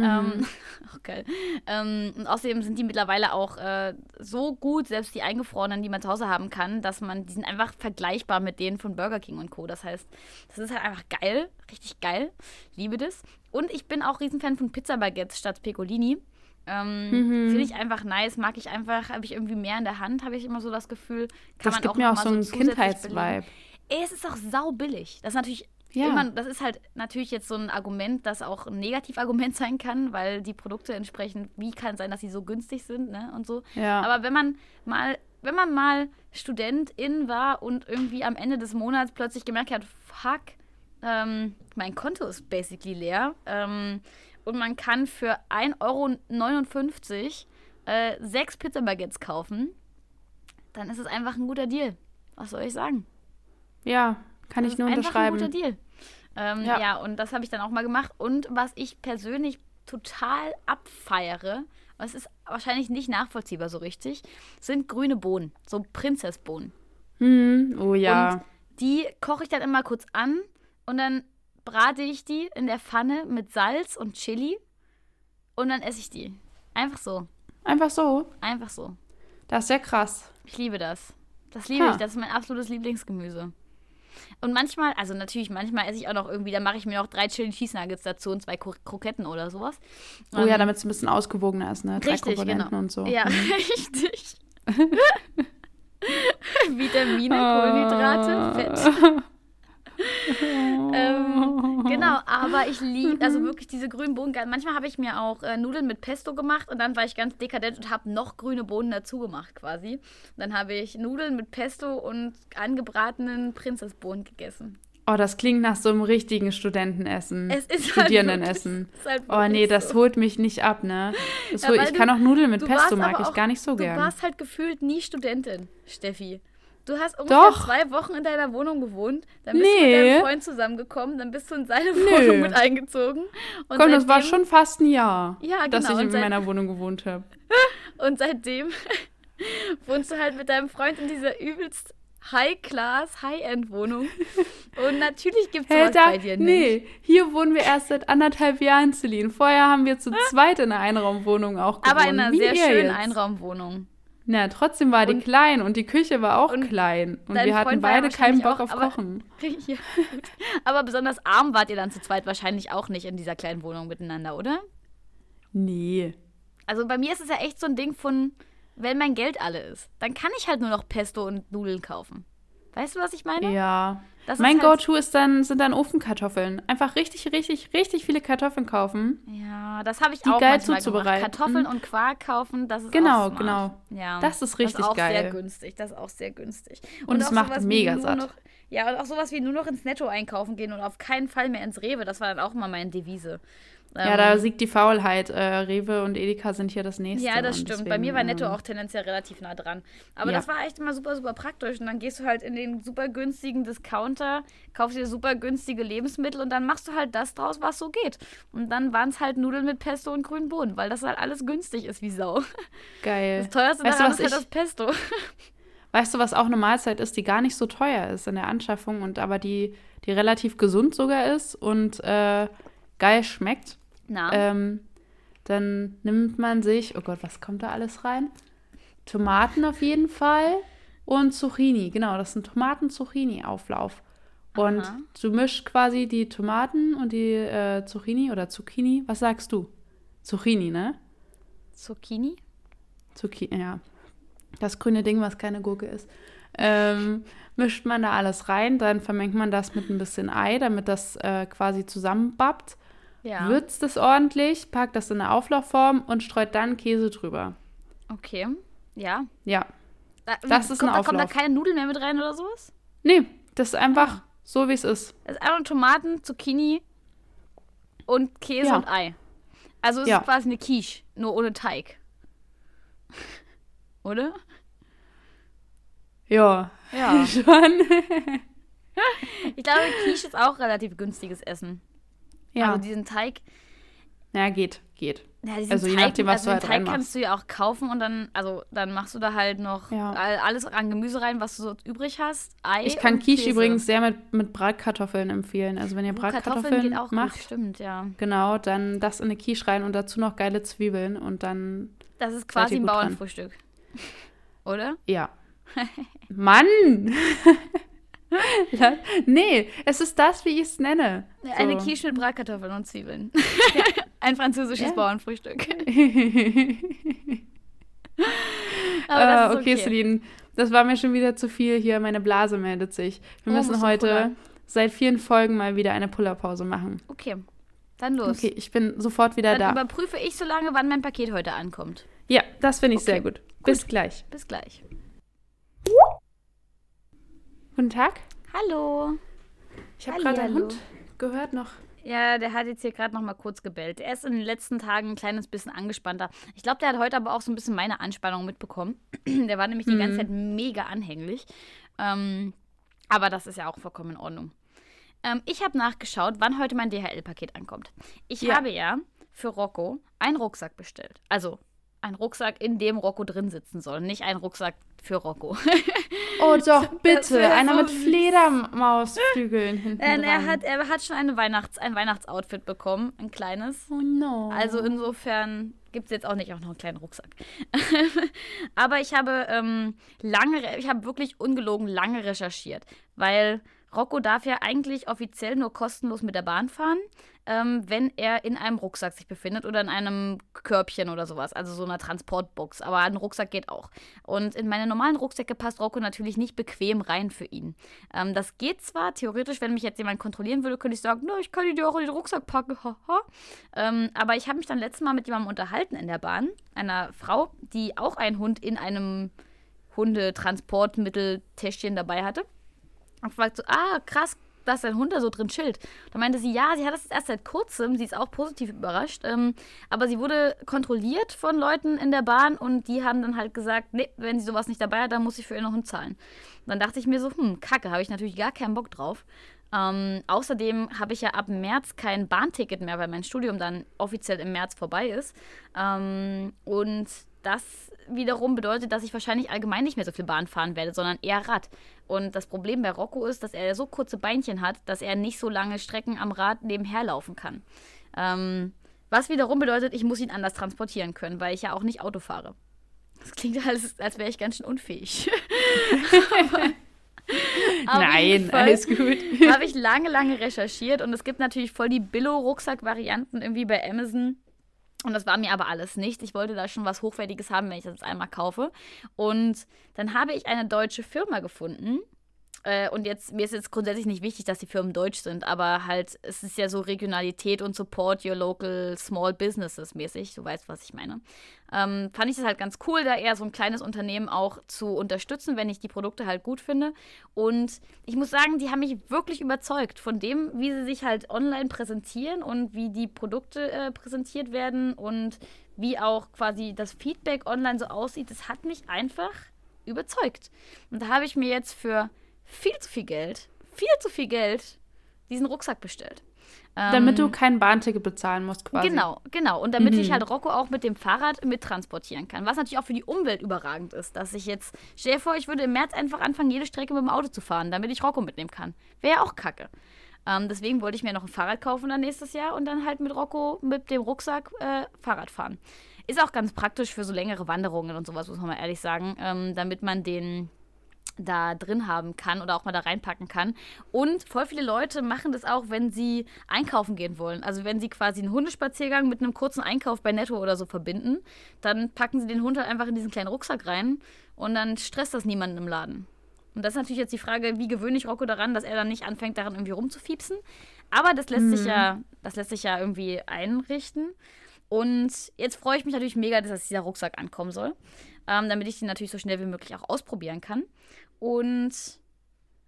Ähm, <laughs> auch geil. Ähm, und außerdem sind die mittlerweile auch äh, so gut, selbst die eingefrorenen, die man zu Hause haben kann, dass man, die sind einfach vergleichbar mit denen von Burger King und Co. Das heißt, das ist halt einfach geil, richtig geil. Liebe das. Und ich bin auch Riesenfan von Pizza-Baguettes statt Pecolini. Ähm, Finde ich einfach nice, mag ich einfach, habe ich irgendwie mehr in der Hand, habe ich immer so das Gefühl. Kann Das man gibt auch mir auch so einen zusätzlich Kindheitsvibe. es ist auch sau billig. Das ist natürlich Ja. immer, das ist halt natürlich jetzt so ein Argument, das auch ein Negativargument <laughs> sein kann, weil die Produkte entsprechend, wie kann es sein, dass sie so günstig sind, ne? Und so. Ja. Aber wenn man mal, wenn man mal Studentin war und irgendwie am Ende des Monats plötzlich gemerkt hat, fuck, ähm, mein Konto ist basically leer. Ähm, und man kann für 1,59 Euro äh, sechs Pizzabaguettes kaufen, dann ist es einfach ein guter Deal. Was soll ich sagen? Ja, kann Das ich nur ist einfach ein unterschreiben. guter Deal. Ähm, ja. Ja. und das habe ich dann auch mal gemacht. Und was ich persönlich total abfeiere, was ist wahrscheinlich nicht nachvollziehbar so richtig, sind grüne Bohnen, so Prinzessbohnen. Hm, oh ja. Und die koche ich dann immer kurz an und dann brate ich die in der Pfanne mit Salz und Chili und dann esse ich die. Einfach so. Einfach so. Einfach so. Das ist ja krass. Ich liebe das. Das liebe Ha. ich. Das ist mein absolutes Lieblingsgemüse. Und manchmal, also natürlich, manchmal esse ich auch noch irgendwie, dann mache ich mir noch drei Chili Cheese Nuggets dazu und zwei Kro Kroketten oder sowas. Oh ja, Ähm, damit es ein bisschen ausgewogener ist, ne? Drei Richtig, Komponenten genau. und so. Ja, Mhm. <laughs> <laughs> richtig. <laughs> Vitamine, Kohlenhydrate, Fett. Ähm, genau, aber ich liebe, also wirklich diese grünen Bohnen. Manchmal habe ich mir auch äh, Nudeln mit Pesto gemacht und dann war ich ganz dekadent und habe noch grüne Bohnen dazu gemacht quasi. Und dann habe ich Nudeln mit Pesto und angebratenen Prinzessbohnen gegessen. Oh, das klingt nach so einem richtigen Studentenessen. Es ist halt Studierendenessen. ist halt oh nee, das so. holt mich nicht ab, ne? Ja, hol, ich du- kann auch Nudeln mit du Pesto, mag ich gar nicht so Du gern. warst halt gefühlt nie Studentin, Steffi. Du hast ungefähr Doch. zwei Wochen in deiner Wohnung gewohnt, dann bist du mit Nee. deinem Freund zusammengekommen, dann bist du in seine <laughs> Wohnung mit eingezogen. Und Komm, das war schon fast ein Jahr, Ja, dass genau, ich und in meiner Wohnung gewohnt habe. <laughs> Und seitdem <laughs> wohnst du halt mit deinem Freund in dieser übelst High-Class, High-End-Wohnung. Und natürlich gibt es Hey, da, bei dir nicht. nee, hier wohnen wir erst seit anderthalb Jahren, Celine. Vorher haben wir zu zweit in einer Einraumwohnung auch gewohnt. Aber in einer wie sehr schönen jetzt. Einraumwohnung. Na, trotzdem war die Und- klein und die Küche war auch und klein. Und wir hatten Freund ja beide keinen Bock auch- auf aber- Kochen. <laughs> Ja. Aber besonders arm wart ihr dann zu zweit wahrscheinlich auch nicht in dieser kleinen Wohnung miteinander, oder? Nee. Also bei mir ist es ja echt so ein Ding von, wenn mein Geld alle ist, dann kann ich halt nur noch Pesto und Nudeln kaufen. Weißt du, was ich meine? Ja. Das mein halt, Go-To ist dann, sind dann Ofenkartoffeln. Einfach richtig, richtig, richtig viele Kartoffeln kaufen. Ja, das habe ich Die auch geil zuzubereiten. gemacht. Kartoffeln Mhm. und Quark kaufen, das ist Genau, genau. Ja, Das ist richtig das ist auch sehr geil. günstig. Das ist auch sehr günstig. Und es auch macht mega satt. Noch, ja, und auch sowas wie nur noch ins Netto einkaufen gehen und auf keinen Fall mehr ins Rewe. Das war dann auch mal meine Devise. Ja, Ähm, da siegt die Faulheit. Äh, Rewe und Edeka sind hier das nächste. Ja, das stimmt. Bei deswegen, mir war Netto ähm, auch tendenziell relativ nah dran. Aber Ja. das war echt immer super, super praktisch. Und dann gehst du halt in den super günstigen Discounter, kaufst dir super günstige Lebensmittel und dann machst du halt das draus, was so geht. Und dann waren es halt Nudeln mit Pesto und grünen Bohnen, weil das halt alles günstig ist wie Sau. Geil. Das teuerste Weißt du, daran was ist halt das Pesto. <laughs> Weißt du, was auch eine Mahlzeit ist, die gar nicht so teuer ist in der Anschaffung und aber die, die relativ gesund sogar ist und äh, geil schmeckt? Ähm, dann nimmt man sich, oh Gott, was kommt da alles rein? Tomaten auf jeden Fall und Zucchini. Genau, das ist ein Tomaten-Zucchini-Auflauf. Und Aha. du mischst quasi die Tomaten und die äh, Zucchini oder Zucchini. Was sagst du? Zucchini, ne? Zucchini? Zucchini, ja. Das grüne Ding, was keine Gurke ist. Ähm, mischt man da alles rein, dann vermengt man das mit ein bisschen Ei, damit das äh, quasi zusammenbappt. Ja. Würzt es ordentlich, packt das in eine Auflaufform und streut dann Käse drüber. Okay. Ja. Ja. Da, Das ist kommt, ein da, kommt da Auflauf. keine Nudeln mehr mit rein oder sowas? Nee, das ist einfach so, wie es ist. Es ist einfach Tomaten, Zucchini und Käse Ja. und Ei. Also es Ja. ist quasi eine Quiche, nur ohne Teig. <laughs> Oder? Ja. Ja. <laughs> Schon. <laughs> Ich glaube, Quiche ist auch relativ günstiges Essen. Ja. Also diesen Teig, ja, geht, geht. ja, Also je Teig, nachdem, was also du den halt Teig reinmachst. kannst du ja auch kaufen und dann, also dann machst du da halt noch Ja. all- alles an Gemüse rein, was du so übrig hast. Ei Ich kann Quiche Käse. übrigens sehr mit, mit Bratkartoffeln empfehlen. Also wenn ihr Kartoffeln Bratkartoffeln auch gut, macht, stimmt, ja. genau, dann das in eine Quiche rein und dazu noch geile Zwiebeln und dann, Das ist quasi ein gut dran. Bauernfrühstück. <laughs> Oder? ja. <laughs> Mann! <laughs> Nee, es ist das, wie ich es nenne. Eine So. Quiche mit Bratkartoffeln und Zwiebeln. ein französisches Ja. Bauernfrühstück. äh, <laughs> Aber das ist okay, Celine, das war mir schon wieder zu viel hier. Meine Blase meldet sich. Wir Oh, müssen heute seit vielen Folgen mal wieder eine Pullerpause machen. Okay, dann los. Okay, ich bin sofort wieder Dann da. überprüfe ich so lange, wann mein Paket heute ankommt. Ja, das finde ich Okay, sehr gut. Bis gleich. Bis gleich. Guten Tag. Hallo. Ich habe gerade einen. Hund gehört noch. Ja, der hat jetzt hier gerade noch mal kurz gebellt. Er ist in den letzten Tagen ein kleines bisschen angespannter. Ich glaube, der hat heute aber auch so ein bisschen meine Anspannung mitbekommen. <clears throat> der war nämlich die ganze Zeit mega anhänglich. Ähm, aber das ist ja auch vollkommen in Ordnung. Ähm, ich habe nachgeschaut, wann heute mein DHL-Paket ankommt. Ich Ja. habe ja für Rocco einen Rucksack bestellt. Also ein Rucksack, in dem Rocco drin sitzen soll, nicht ein Rucksack für Rocco. Oh doch, <laughs> bitte. Einer so mit. Fledermausflügeln <laughs> hinten Äh, er, hat, er hat schon eine Weihnachts-, ein Weihnachtsoutfit bekommen, ein kleines. Oh no. Also insofern gibt es jetzt auch nicht auch noch einen kleinen Rucksack. <laughs> Aber ich habe ähm, lange, ich habe wirklich ungelogen lange recherchiert, weil Rocco darf ja eigentlich offiziell nur kostenlos mit der Bahn fahren, ähm, wenn er in einem Rucksack sich befindet oder in einem Körbchen oder sowas, also so einer Transportbox. Aber ein Rucksack geht auch. Und in meine normalen Rucksäcke passt Rocco natürlich nicht bequem rein für ihn. Ähm, das geht zwar theoretisch, wenn mich jetzt jemand kontrollieren würde, könnte ich sagen, na, ich kann die dir auch in den Rucksack packen, haha. Ähm, aber ich habe mich dann letztes Mal mit jemandem unterhalten in der Bahn, einer Frau, die auch einen Hund in einem Hundetransportmitteltäschchen dabei hatte. Und fragt so, ah, krass, dass dein Hund da so drin chillt. Da meinte sie, ja, sie hat das erst seit kurzem, sie ist auch positiv überrascht, ähm, aber sie wurde kontrolliert von Leuten in der Bahn und die haben dann halt gesagt, nee, wenn sie sowas nicht dabei hat, dann muss sie für ihren Hund zahlen. Und dann dachte ich mir so, hm, kacke, habe ich natürlich gar keinen Bock drauf. Ähm, außerdem habe ich ja ab März kein Bahnticket mehr, weil mein Studium dann offiziell im März vorbei ist. Ähm, und das wiederum bedeutet, dass ich wahrscheinlich allgemein nicht mehr so viel Bahn fahren werde, sondern eher Rad. Und das Problem bei Rocco ist, dass er so kurze Beinchen hat, dass er nicht so lange Strecken am Rad nebenher laufen kann. Ähm, was wiederum bedeutet, ich muss ihn anders transportieren können, weil ich ja auch nicht Auto fahre. Das klingt alles, als wäre ich ganz schön unfähig. <laughs> Aber Nein, Fall alles gut. habe ich lange, lange recherchiert und es gibt natürlich voll die Billo-Rucksack-Varianten irgendwie bei Amazon. Und das war mir aber alles nicht. Ich wollte da schon was Hochwertiges haben, wenn ich das einmal kaufe. Und dann habe ich eine deutsche Firma gefunden, äh, und jetzt, mir ist jetzt grundsätzlich nicht wichtig, dass die Firmen deutsch sind, aber halt, es ist ja so Regionalität und Support your local small businesses mäßig, du weißt, was ich meine. Ähm, fand ich das halt ganz cool, da eher so ein kleines Unternehmen auch zu unterstützen, wenn ich die Produkte halt gut finde. Und ich muss sagen, die haben mich wirklich überzeugt von dem, wie sie sich halt online präsentieren und wie die Produkte äh, präsentiert werden und wie auch quasi das Feedback online so aussieht. Das hat mich einfach überzeugt. Und da habe ich mir jetzt für viel zu viel Geld, viel zu viel Geld, diesen Rucksack bestellt. Damit ähm, du kein Bahnticket bezahlen musst, quasi. Genau, genau. Und damit mhm. ich halt Rocco auch mit dem Fahrrad mittransportieren kann. Was natürlich auch für die Umwelt überragend ist, dass ich jetzt, stell dir vor, ich würde im März einfach anfangen, jede Strecke mit dem Auto zu fahren, damit ich Rocco mitnehmen kann. Wäre ja auch kacke. Ähm, deswegen wollte ich mir noch ein Fahrrad kaufen dann nächstes Jahr und dann halt mit Rocco mit dem Rucksack äh, Fahrrad fahren. Ist auch ganz praktisch für so längere Wanderungen und sowas, muss man mal ehrlich sagen, ähm, damit man den da drin haben kann oder auch mal da reinpacken kann. Und voll viele Leute machen das auch, wenn sie einkaufen gehen wollen. Also wenn sie quasi einen Hundespaziergang mit einem kurzen Einkauf bei Netto oder so verbinden, dann packen sie den Hund halt einfach in diesen kleinen Rucksack rein und dann stresst das niemanden im Laden. Und das ist natürlich jetzt die Frage, wie gewöhne ich Rocco daran, dass er dann nicht anfängt, daran irgendwie rumzufiepsen. Aber das lässt mhm. sich ja, das lässt sich ja irgendwie einrichten. Und jetzt freue ich mich natürlich mega, dass dieser Rucksack ankommen soll, ähm, damit ich den natürlich so schnell wie möglich auch ausprobieren kann. Und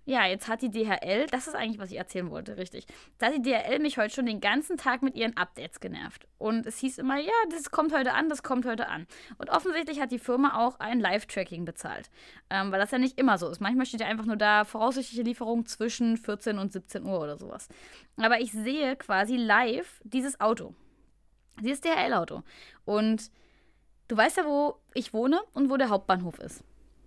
ja, jetzt hat die DHL, das ist eigentlich, was ich erzählen wollte, richtig. Da hat die DHL mich heute schon den ganzen Tag mit ihren Updates genervt. Und es hieß immer, ja, das kommt heute an, das kommt heute an. Und offensichtlich hat die Firma auch ein Live-Tracking bezahlt. Ähm, weil das ja nicht immer so ist. Manchmal steht ja einfach nur da, voraussichtliche Lieferung zwischen 14 und 17 Uhr oder sowas. Aber ich sehe quasi live dieses Auto. Dieses DHL-Auto. Und du weißt ja, wo ich wohne und wo der Hauptbahnhof ist.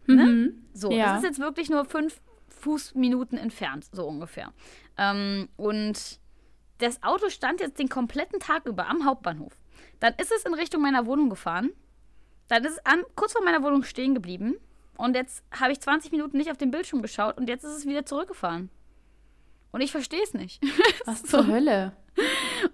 Ne? Mhm. So, ja. das ist jetzt wirklich nur fünf Fußminuten entfernt, so ungefähr. Ähm, und das Auto stand jetzt den kompletten Tag über am Hauptbahnhof. Dann ist es in Richtung meiner Wohnung gefahren. Dann ist es an, kurz vor meiner Wohnung stehen geblieben. Und jetzt habe ich 20 Minuten nicht auf den Bildschirm geschaut und jetzt ist es wieder zurückgefahren. Und ich verstehe es nicht. <laughs> Was so. zur Hölle?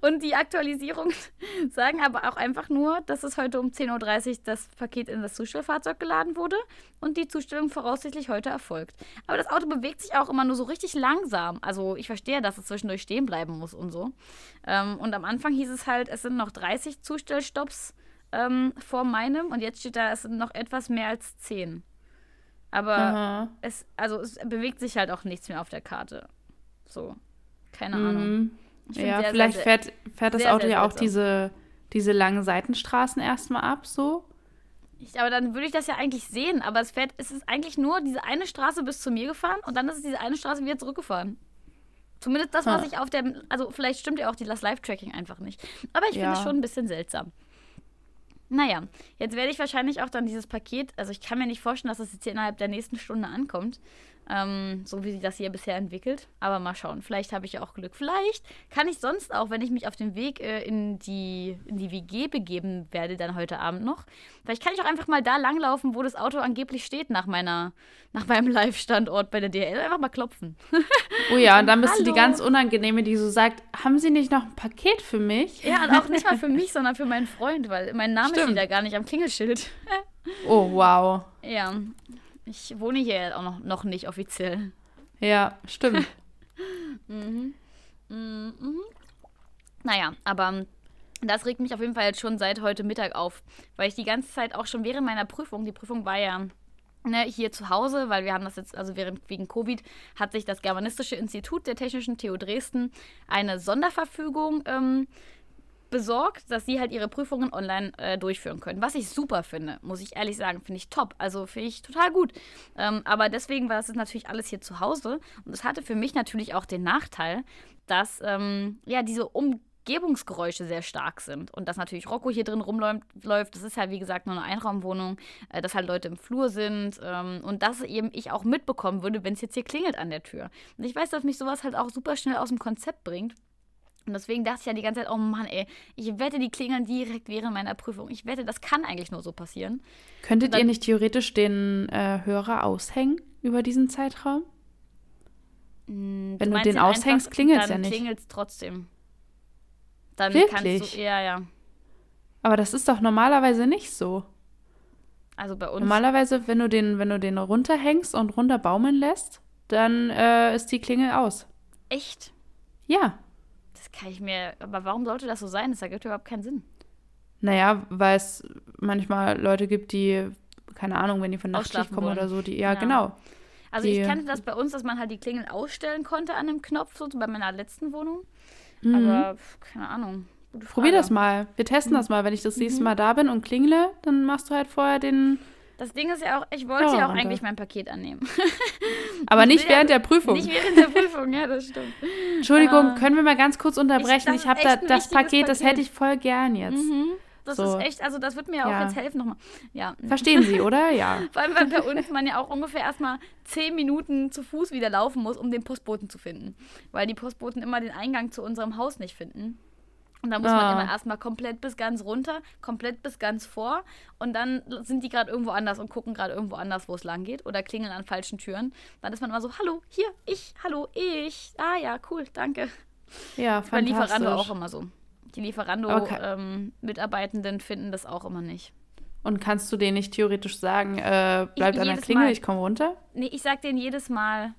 Und die Aktualisierungen <laughs> sagen aber auch einfach nur, dass es heute um 10.30 Uhr das Paket in das Zustellfahrzeug geladen wurde und die Zustellung voraussichtlich heute erfolgt. Aber das Auto bewegt sich auch immer nur so richtig langsam. Also ich verstehe, dass es zwischendurch stehen bleiben muss und so. Ähm, und am Anfang hieß es halt, es sind noch 30 Zustellstopps ähm, vor meinem und jetzt steht da, es sind noch etwas mehr als 10. Aber es, also es bewegt sich halt auch nichts mehr auf der Karte. So, keine mhm. Ahnung. Ja, sehr, vielleicht sehr, fährt, fährt das sehr, Auto ja auch diese, diese langen Seitenstraßen erstmal ab, so. Ich, aber dann würde ich das ja eigentlich sehen. Aber es fährt, es ist eigentlich nur diese eine Straße bis zu mir gefahren und dann ist es diese eine Straße wieder zurückgefahren. Zumindest das, was ich auf der. Also, vielleicht stimmt ja auch das Live-Tracking einfach nicht. Aber ich finde es schon ein bisschen seltsam. Naja, jetzt werde ich wahrscheinlich auch dann dieses Paket. Also, ich kann mir nicht vorstellen, dass das jetzt hier innerhalb der nächsten Stunde ankommt. Ähm, so wie sich das hier bisher entwickelt. Aber mal schauen. Vielleicht habe ich ja auch Glück. Vielleicht kann ich sonst auch, wenn ich mich auf den Weg äh, in, die, in die WG begeben werde, dann heute Abend noch. Vielleicht kann ich auch einfach mal da langlaufen, wo das Auto angeblich steht nach meiner, nach meinem Live-Standort bei der DL. Einfach mal klopfen. Oh ja, und dann bist Hallo. du die ganz unangenehme, die so sagt, haben Sie nicht noch ein Paket für mich? Ja, und auch nicht mal für <laughs> mich, sondern für meinen Freund, weil mein Name Stimmt. steht ja gar nicht am Klingelschild. Oh, wow. Ja, ich wohne hier auch noch, noch nicht offiziell. Ja, stimmt. <laughs> mhm. Mhm. Naja, aber das regt mich auf jeden Fall jetzt schon seit heute Mittag auf, weil ich die ganze Zeit auch schon während meiner Prüfung, die Prüfung war ja ne, hier zu Hause, weil wir haben das jetzt, also während wegen Covid hat sich das Germanistische Institut der Technischen TU Dresden eine Sonderverfügung ähm, besorgt, dass sie halt ihre Prüfungen online äh, durchführen können. Was ich super finde, muss ich ehrlich sagen, finde ich top. Also finde ich total gut. Ähm, aber deswegen war das natürlich alles hier zu Hause. Und es hatte für mich natürlich auch den Nachteil, dass ähm, ja diese Umgebungsgeräusche sehr stark sind. Und dass natürlich Rocco hier drin rumläuft. Das ist ja, wie gesagt, nur eine Einraumwohnung, äh, dass halt Leute im Flur sind ähm, und dass eben ich auch mitbekommen würde, wenn es jetzt hier klingelt an der Tür. Und ich weiß, dass mich sowas halt auch super schnell aus dem Konzept bringt. Und deswegen dachte ich ja die ganze Zeit, oh Mann, ey, ich wette, die klingeln direkt während meiner Prüfung. Ich wette, das kann eigentlich nur so passieren. Könntet dann, ihr nicht theoretisch den äh, Hörer aushängen über diesen Zeitraum? Mh, hm, Wenn du, du den aushängst, klingelt es ja nicht. Dann klingelt es trotzdem. Dann Wirklich? kannst du, ja, ja. Aber das ist doch normalerweise nicht so. Also bei uns. Normalerweise, wenn du den, wenn du den runterhängst und runterbaumeln lässt, dann äh, ist die Klingel aus. Echt? Ja. Das kann ich mir. Aber warum sollte das so sein? Das ergibt überhaupt keinen Sinn. Naja, weil es manchmal Leute gibt, die, keine Ahnung, wenn die von Nachtschicht kommen wollen. oder so, die, ja, Ja. genau. Also Die- ich kannte das bei uns, dass man halt die Klingel ausstellen konnte an dem Knopf, so bei meiner letzten Wohnung. Mhm. Aber keine Ahnung. Probier das mal. Wir testen Mhm. das mal. Wenn ich das nächste Mal da bin und klingle, dann machst du halt vorher den. Das Ding ist ja auch, ich wollte Ja, ja auch eigentlich mein Paket annehmen. <laughs> Aber Ich nicht ja während der Prüfung. Nicht während der Prüfung, ja, das stimmt. Entschuldigung, Ah. können wir mal ganz kurz unterbrechen? das Ich, habe da das wichtiges Paket, das Paket. hätte ich voll gern jetzt. Mhm. Das So. ist echt, also das wird mir auch Ja. jetzt helfen nochmal. Ja. Verstehen Sie, <laughs> oder? Ja. Vor allem, weil bei uns man ja auch ungefähr erstmal zehn Minuten zu Fuß wieder laufen muss, um den Postboten zu finden. Weil die Postboten immer den Eingang zu unserem Haus nicht finden. Und da muss Ah. man immer erstmal komplett bis ganz runter, komplett bis ganz vor. Und dann sind die gerade irgendwo anders und gucken gerade irgendwo anders, wo es lang geht. Oder klingeln an falschen Türen. Dann ist man immer so, hallo, hier, ich, hallo, ich. Ah ja, cool, danke. Ja, Bei Lieferando fantastisch. auch immer so. Die Aber ke- Lieferando-Mitarbeitenden finden das auch immer nicht. Und kannst du denen nicht theoretisch sagen, äh, Ich- bleibt an der Klingel, Mal. ich komme runter? Nee, ich sag denen jedes Mal,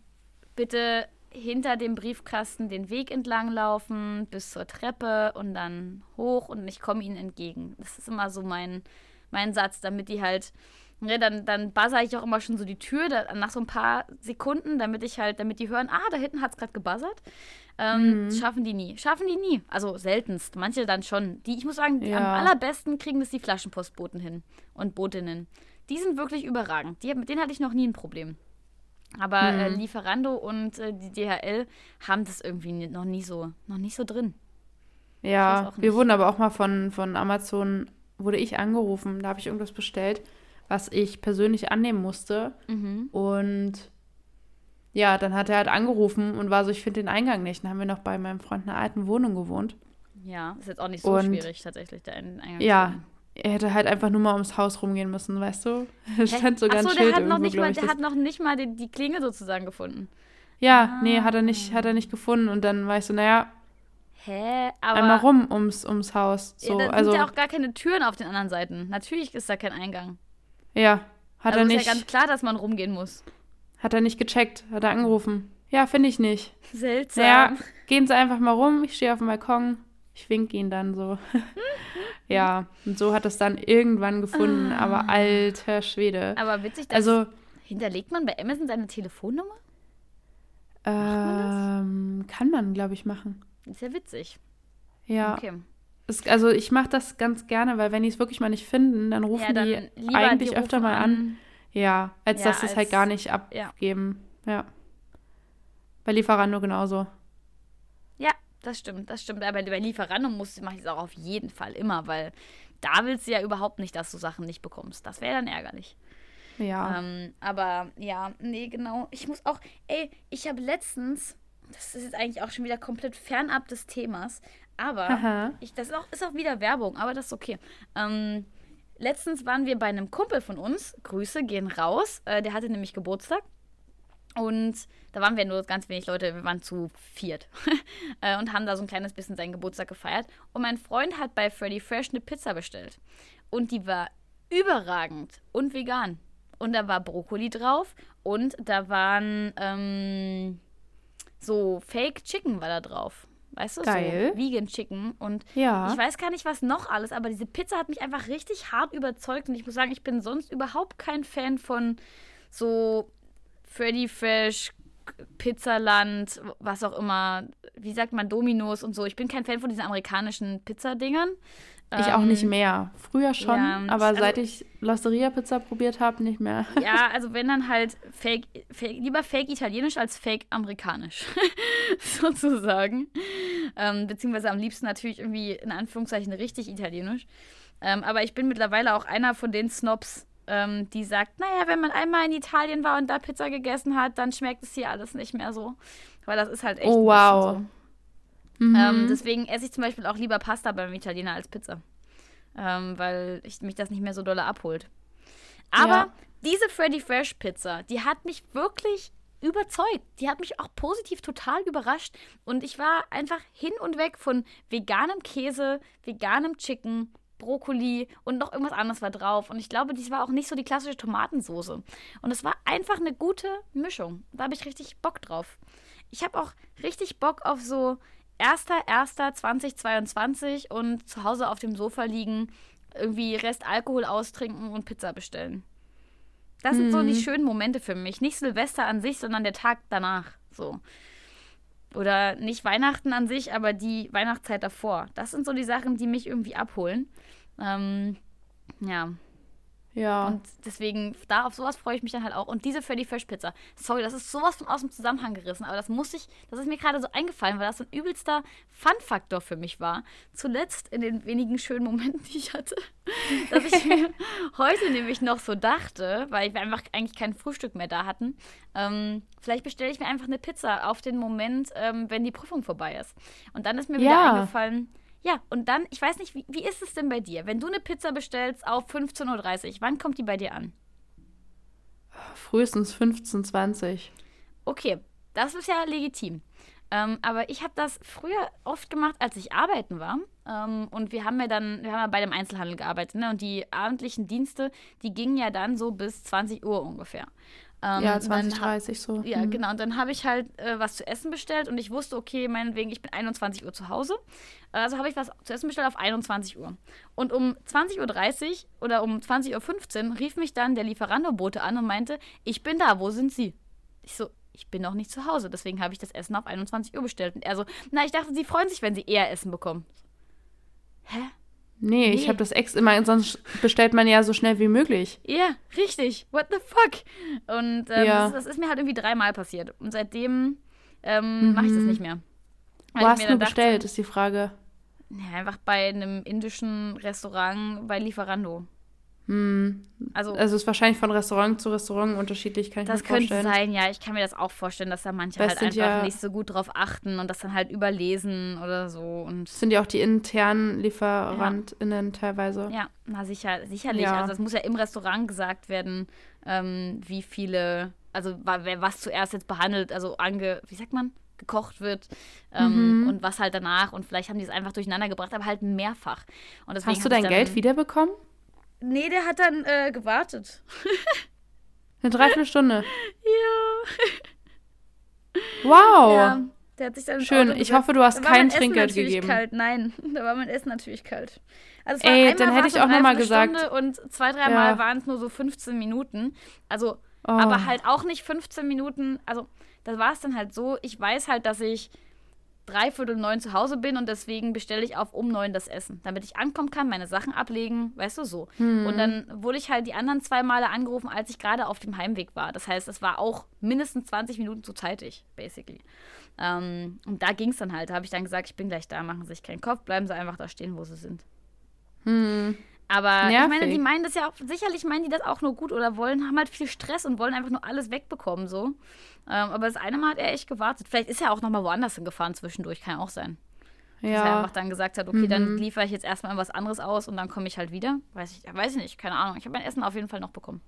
bitte hinter dem Briefkasten den Weg entlang laufen bis zur Treppe und dann hoch und ich komme ihnen entgegen. Das ist immer so mein, mein Satz, damit die halt, ne, dann, dann buzzer ich auch immer schon so die Tür da, nach so ein paar Sekunden, damit ich halt, damit die hören, ah, da hinten hat es gerade gebuzzert. Ähm, Schaffen die nie. Schaffen die nie. Also seltenst. Manche dann schon. Die, ich muss sagen, Ja. am allerbesten kriegen das die Flaschenpostboten hin und Botinnen. Die sind wirklich überragend. Die, mit denen hatte ich noch nie ein Problem. Aber äh, Hm. Lieferando und äh, die DHL haben das irgendwie noch nie so, noch nicht so drin. Ja, wir wurden aber auch mal von, von Amazon, wurde ich angerufen, da habe ich irgendwas bestellt, was ich persönlich annehmen musste. Mhm. Und ja, dann hat er halt angerufen und war so, ich finde den Eingang nicht. Dann haben wir noch bei meinem Freund in einer alten Wohnung gewohnt. Ja, ist jetzt auch nicht so Und- schwierig tatsächlich, einen Eingang zu Ja, finden. Er hätte halt einfach nur mal ums Haus rumgehen müssen, weißt du? <laughs> Hä? stand sogar Ach so, ein der Schild hat noch nicht mal, der hat noch nicht mal die, die Klinge sozusagen gefunden. ja, nee, hat er nicht, hat er nicht gefunden. Und dann ich so, naja, Hä? Aber einmal rum ums, ums Haus. ja, So, da also, sind ja auch gar keine Türen auf den anderen Seiten. Natürlich ist da kein Eingang. ja, hat also er ist nicht, ja ganz klar, dass man rumgehen muss. hat er nicht gecheckt, hat er angerufen. Ja, finde ich nicht. Seltsam. Naja, gehen Sie einfach mal rum, ich stehe auf dem Balkon, ich winke ihn dann so. <laughs> ja, und so hat es dann irgendwann gefunden, aber alter Schwede. Aber witzig, dass Also, hinterlegt man bei Amazon seine Telefonnummer? ähm, kann man, glaube ich, machen. Ist ja witzig. Ja, Okay. es, also ich mache das ganz gerne, weil wenn die es wirklich mal nicht finden, dann rufen Ja, dann die eigentlich die öfter mal an. Ja, als Ja, dass sie es halt gar nicht ja. abgeben. Ja. Bei Lieferando genauso. Das stimmt, das stimmt. Aber bei Lieferando muss mache ich es auch auf jeden Fall immer, weil da willst du ja überhaupt nicht, dass du Sachen nicht bekommst. Das wäre dann ärgerlich. Ja. Ähm, aber ja, nee, genau. Ich muss auch, ey, ich habe letztens, das ist jetzt eigentlich auch schon wieder komplett fernab des Themas, aber Aha. ich, das ist auch, ist auch wieder Werbung, aber das ist okay. Ähm, letztens waren wir bei einem Kumpel von uns, Grüße gehen raus, äh, der hatte nämlich Geburtstag. Und da waren wir nur ganz wenig Leute, wir waren zu viert <laughs> äh, und haben da so ein kleines bisschen seinen Geburtstag gefeiert. Und mein Freund hat bei Freddy Fresh eine Pizza bestellt. Und die war überragend und vegan. Und da war Brokkoli drauf und da waren ähm, so Fake Chicken war da drauf. Weißt du, Geil. so Vegan Chicken. Und Ja. ich weiß gar nicht, was noch alles, aber diese Pizza hat mich einfach richtig hart überzeugt. Und ich muss sagen, ich bin sonst überhaupt kein Fan von so Freddy Fresh, Pizzaland, was auch immer. Wie sagt man, Dominos und so. Ich bin kein Fan von diesen amerikanischen Pizzadingern. Ich auch nicht Ähm, mehr. Früher schon, ja, aber also- seit ich Losteria-Pizza probiert habe, nicht mehr. Ja, <laughs> also wenn dann halt fake, fake lieber fake italienisch als fake amerikanisch, <laughs> sozusagen. Ähm, beziehungsweise am liebsten natürlich irgendwie in Anführungszeichen richtig italienisch. Ähm, aber ich bin mittlerweile auch einer von den Snobs, ähm, die sagt, naja, wenn man einmal in Italien war und da Pizza gegessen hat, dann schmeckt es hier alles nicht mehr so. Weil das ist halt echt Oh, wow. bisschen Mhm. so. Ähm, deswegen esse ich zum Beispiel auch lieber Pasta beim Italiener als Pizza. Ähm, weil ich, mich das nicht mehr so dolle abholt. Aber Ja. diese Freddy Fresh Pizza, die hat mich wirklich überzeugt. Die hat mich auch positiv total überrascht. Und ich war einfach hin und weg von veganem Käse, veganem Chicken, Brokkoli und noch irgendwas anderes war drauf. Und ich glaube, dies war auch nicht so die klassische Tomatensoße. Und es war einfach eine gute Mischung. Da habe ich richtig Bock drauf. Ich habe auch richtig Bock auf so 1.1.2022 und zu Hause auf dem Sofa liegen, irgendwie Rest Alkohol austrinken und Pizza bestellen. Das sind so die Mhm. schönen Momente für mich. Nicht Silvester an sich, sondern der Tag danach. So. Oder nicht Weihnachten an sich, aber die Weihnachtszeit davor. Das sind so die Sachen, die mich irgendwie abholen. Ähm, ja. Ja. Und deswegen, da auf sowas freue ich mich dann halt auch. Und diese Freddy Fresh Pizza. Sorry, das ist sowas von aus dem Zusammenhang gerissen, aber das muss ich, das ist mir gerade so eingefallen, weil das so ein übelster Fun-Faktor für mich war. Zuletzt in den wenigen schönen Momenten, <laughs> die ich hatte, dass ich mir <laughs> heute nämlich noch so dachte, weil wir einfach eigentlich kein Frühstück mehr da hatten, ähm, vielleicht bestelle ich mir einfach eine Pizza auf den Moment, ähm, wenn die Prüfung vorbei ist. Und dann ist mir wieder Ja. eingefallen, ja, und dann, ich weiß nicht, wie, wie ist es denn bei dir? Wenn du eine Pizza bestellst auf 15.30 Uhr, wann kommt die bei dir an? Frühestens 15, 20. Okay, das ist ja legitim. Ähm, aber ich habe das früher oft gemacht, als ich arbeiten war. Ähm, und wir haben ja dann, wir haben ja bei dem Einzelhandel gearbeitet, ne? Und die abendlichen Dienste, die gingen ja dann so bis 20 Uhr ungefähr. Ähm, ja, und dann 20, ha- 30 so. Ja, Mhm. genau. Und dann habe ich halt äh, was zu essen bestellt und ich wusste, okay, meinetwegen, ich bin 21 Uhr zu Hause. Also habe ich was zu essen bestellt auf 21 Uhr. Und um 20.30 Uhr oder um 20.15 Uhr rief mich dann der Lieferandobote an und meinte, ich bin da, wo sind Sie? Ich so, ich bin noch nicht zu Hause, deswegen habe ich das Essen auf 21 Uhr bestellt. Und er so, na, ich dachte, Sie freuen sich, wenn Sie eher Essen bekommen. Hä? Nee, ich Nee. habe das ex immer, sonst bestellt man ja so schnell wie möglich. Ja, richtig. What the fuck? Und ähm, Ja. das, das ist mir halt irgendwie dreimal passiert. Und seitdem ähm, mache ich das Mhm. nicht mehr. Weil Wo ich hast du bestellt, ist die Frage. Ja, einfach bei einem indischen Restaurant bei Lieferando. Hm. Also, Also es ist wahrscheinlich von Restaurant zu Restaurant unterschiedlich, kann ich das mir könnte vorstellen. sein, ja. Ich kann mir das auch vorstellen, dass da manche halt einfach ja- nicht so gut drauf achten und das dann halt überlesen oder so. Und Das sind ja auch die internen LieferantInnen teilweise. ja, na sicher, sicherlich. Ja. Also es muss ja im Restaurant gesagt werden, ähm, wie viele, also was zuerst jetzt behandelt, also ange, wie sagt man? gekocht wird ähm, Mhm. und was halt danach und vielleicht haben die es einfach durcheinander gebracht, aber halt mehrfach. Hast du dein Geld wiederbekommen? Nee, der hat dann äh, gewartet. Eine Dreiviertelstunde. Ja. Wow. Ja, der hat sich dann Schön. Ich hoffe, du hast kein Trinkgeld gegeben. Kalt. Nein, <laughs> da war mein Essen natürlich kalt. Also es war Ey, dann hätte ich auch eine noch mal gesagt- Dreiviertelstunde Und zwei, dreimal Ja. waren es nur so 15 Minuten. Also, Oh. aber halt auch nicht 15 Minuten. Also, da war es dann halt so, ich weiß halt, dass ich dreiviertel neun zu Hause bin und deswegen bestelle ich auf um neun das Essen, damit ich ankommen kann, meine Sachen ablegen, weißt du, so. Hm. Und dann wurde ich halt die anderen zwei Male angerufen, als ich gerade auf dem Heimweg war. Das heißt, es war auch mindestens 20 Minuten zu zeitig, basically. Ähm, und da ging es dann halt. Da habe ich dann gesagt, ich bin gleich da, machen Sie sich keinen Kopf, bleiben Sie einfach da stehen, wo Sie sind. Hm. Aber ich meine, Nervig. die meinen das ja auch, sicherlich meinen die das auch nur gut oder wollen, haben halt viel Stress und wollen einfach nur alles wegbekommen, so. Ähm, aber das eine Mal hat er echt gewartet. Vielleicht ist er auch nochmal woanders hingefahren zwischendurch, kann auch sein. Dass er Ja. einfach dann gesagt hat, okay, dann Mhm. liefere ich jetzt erstmal was anderes aus und dann komme ich halt wieder. Weiß ich, weiß ich nicht, keine Ahnung. Ich habe mein Essen auf jeden Fall noch bekommen.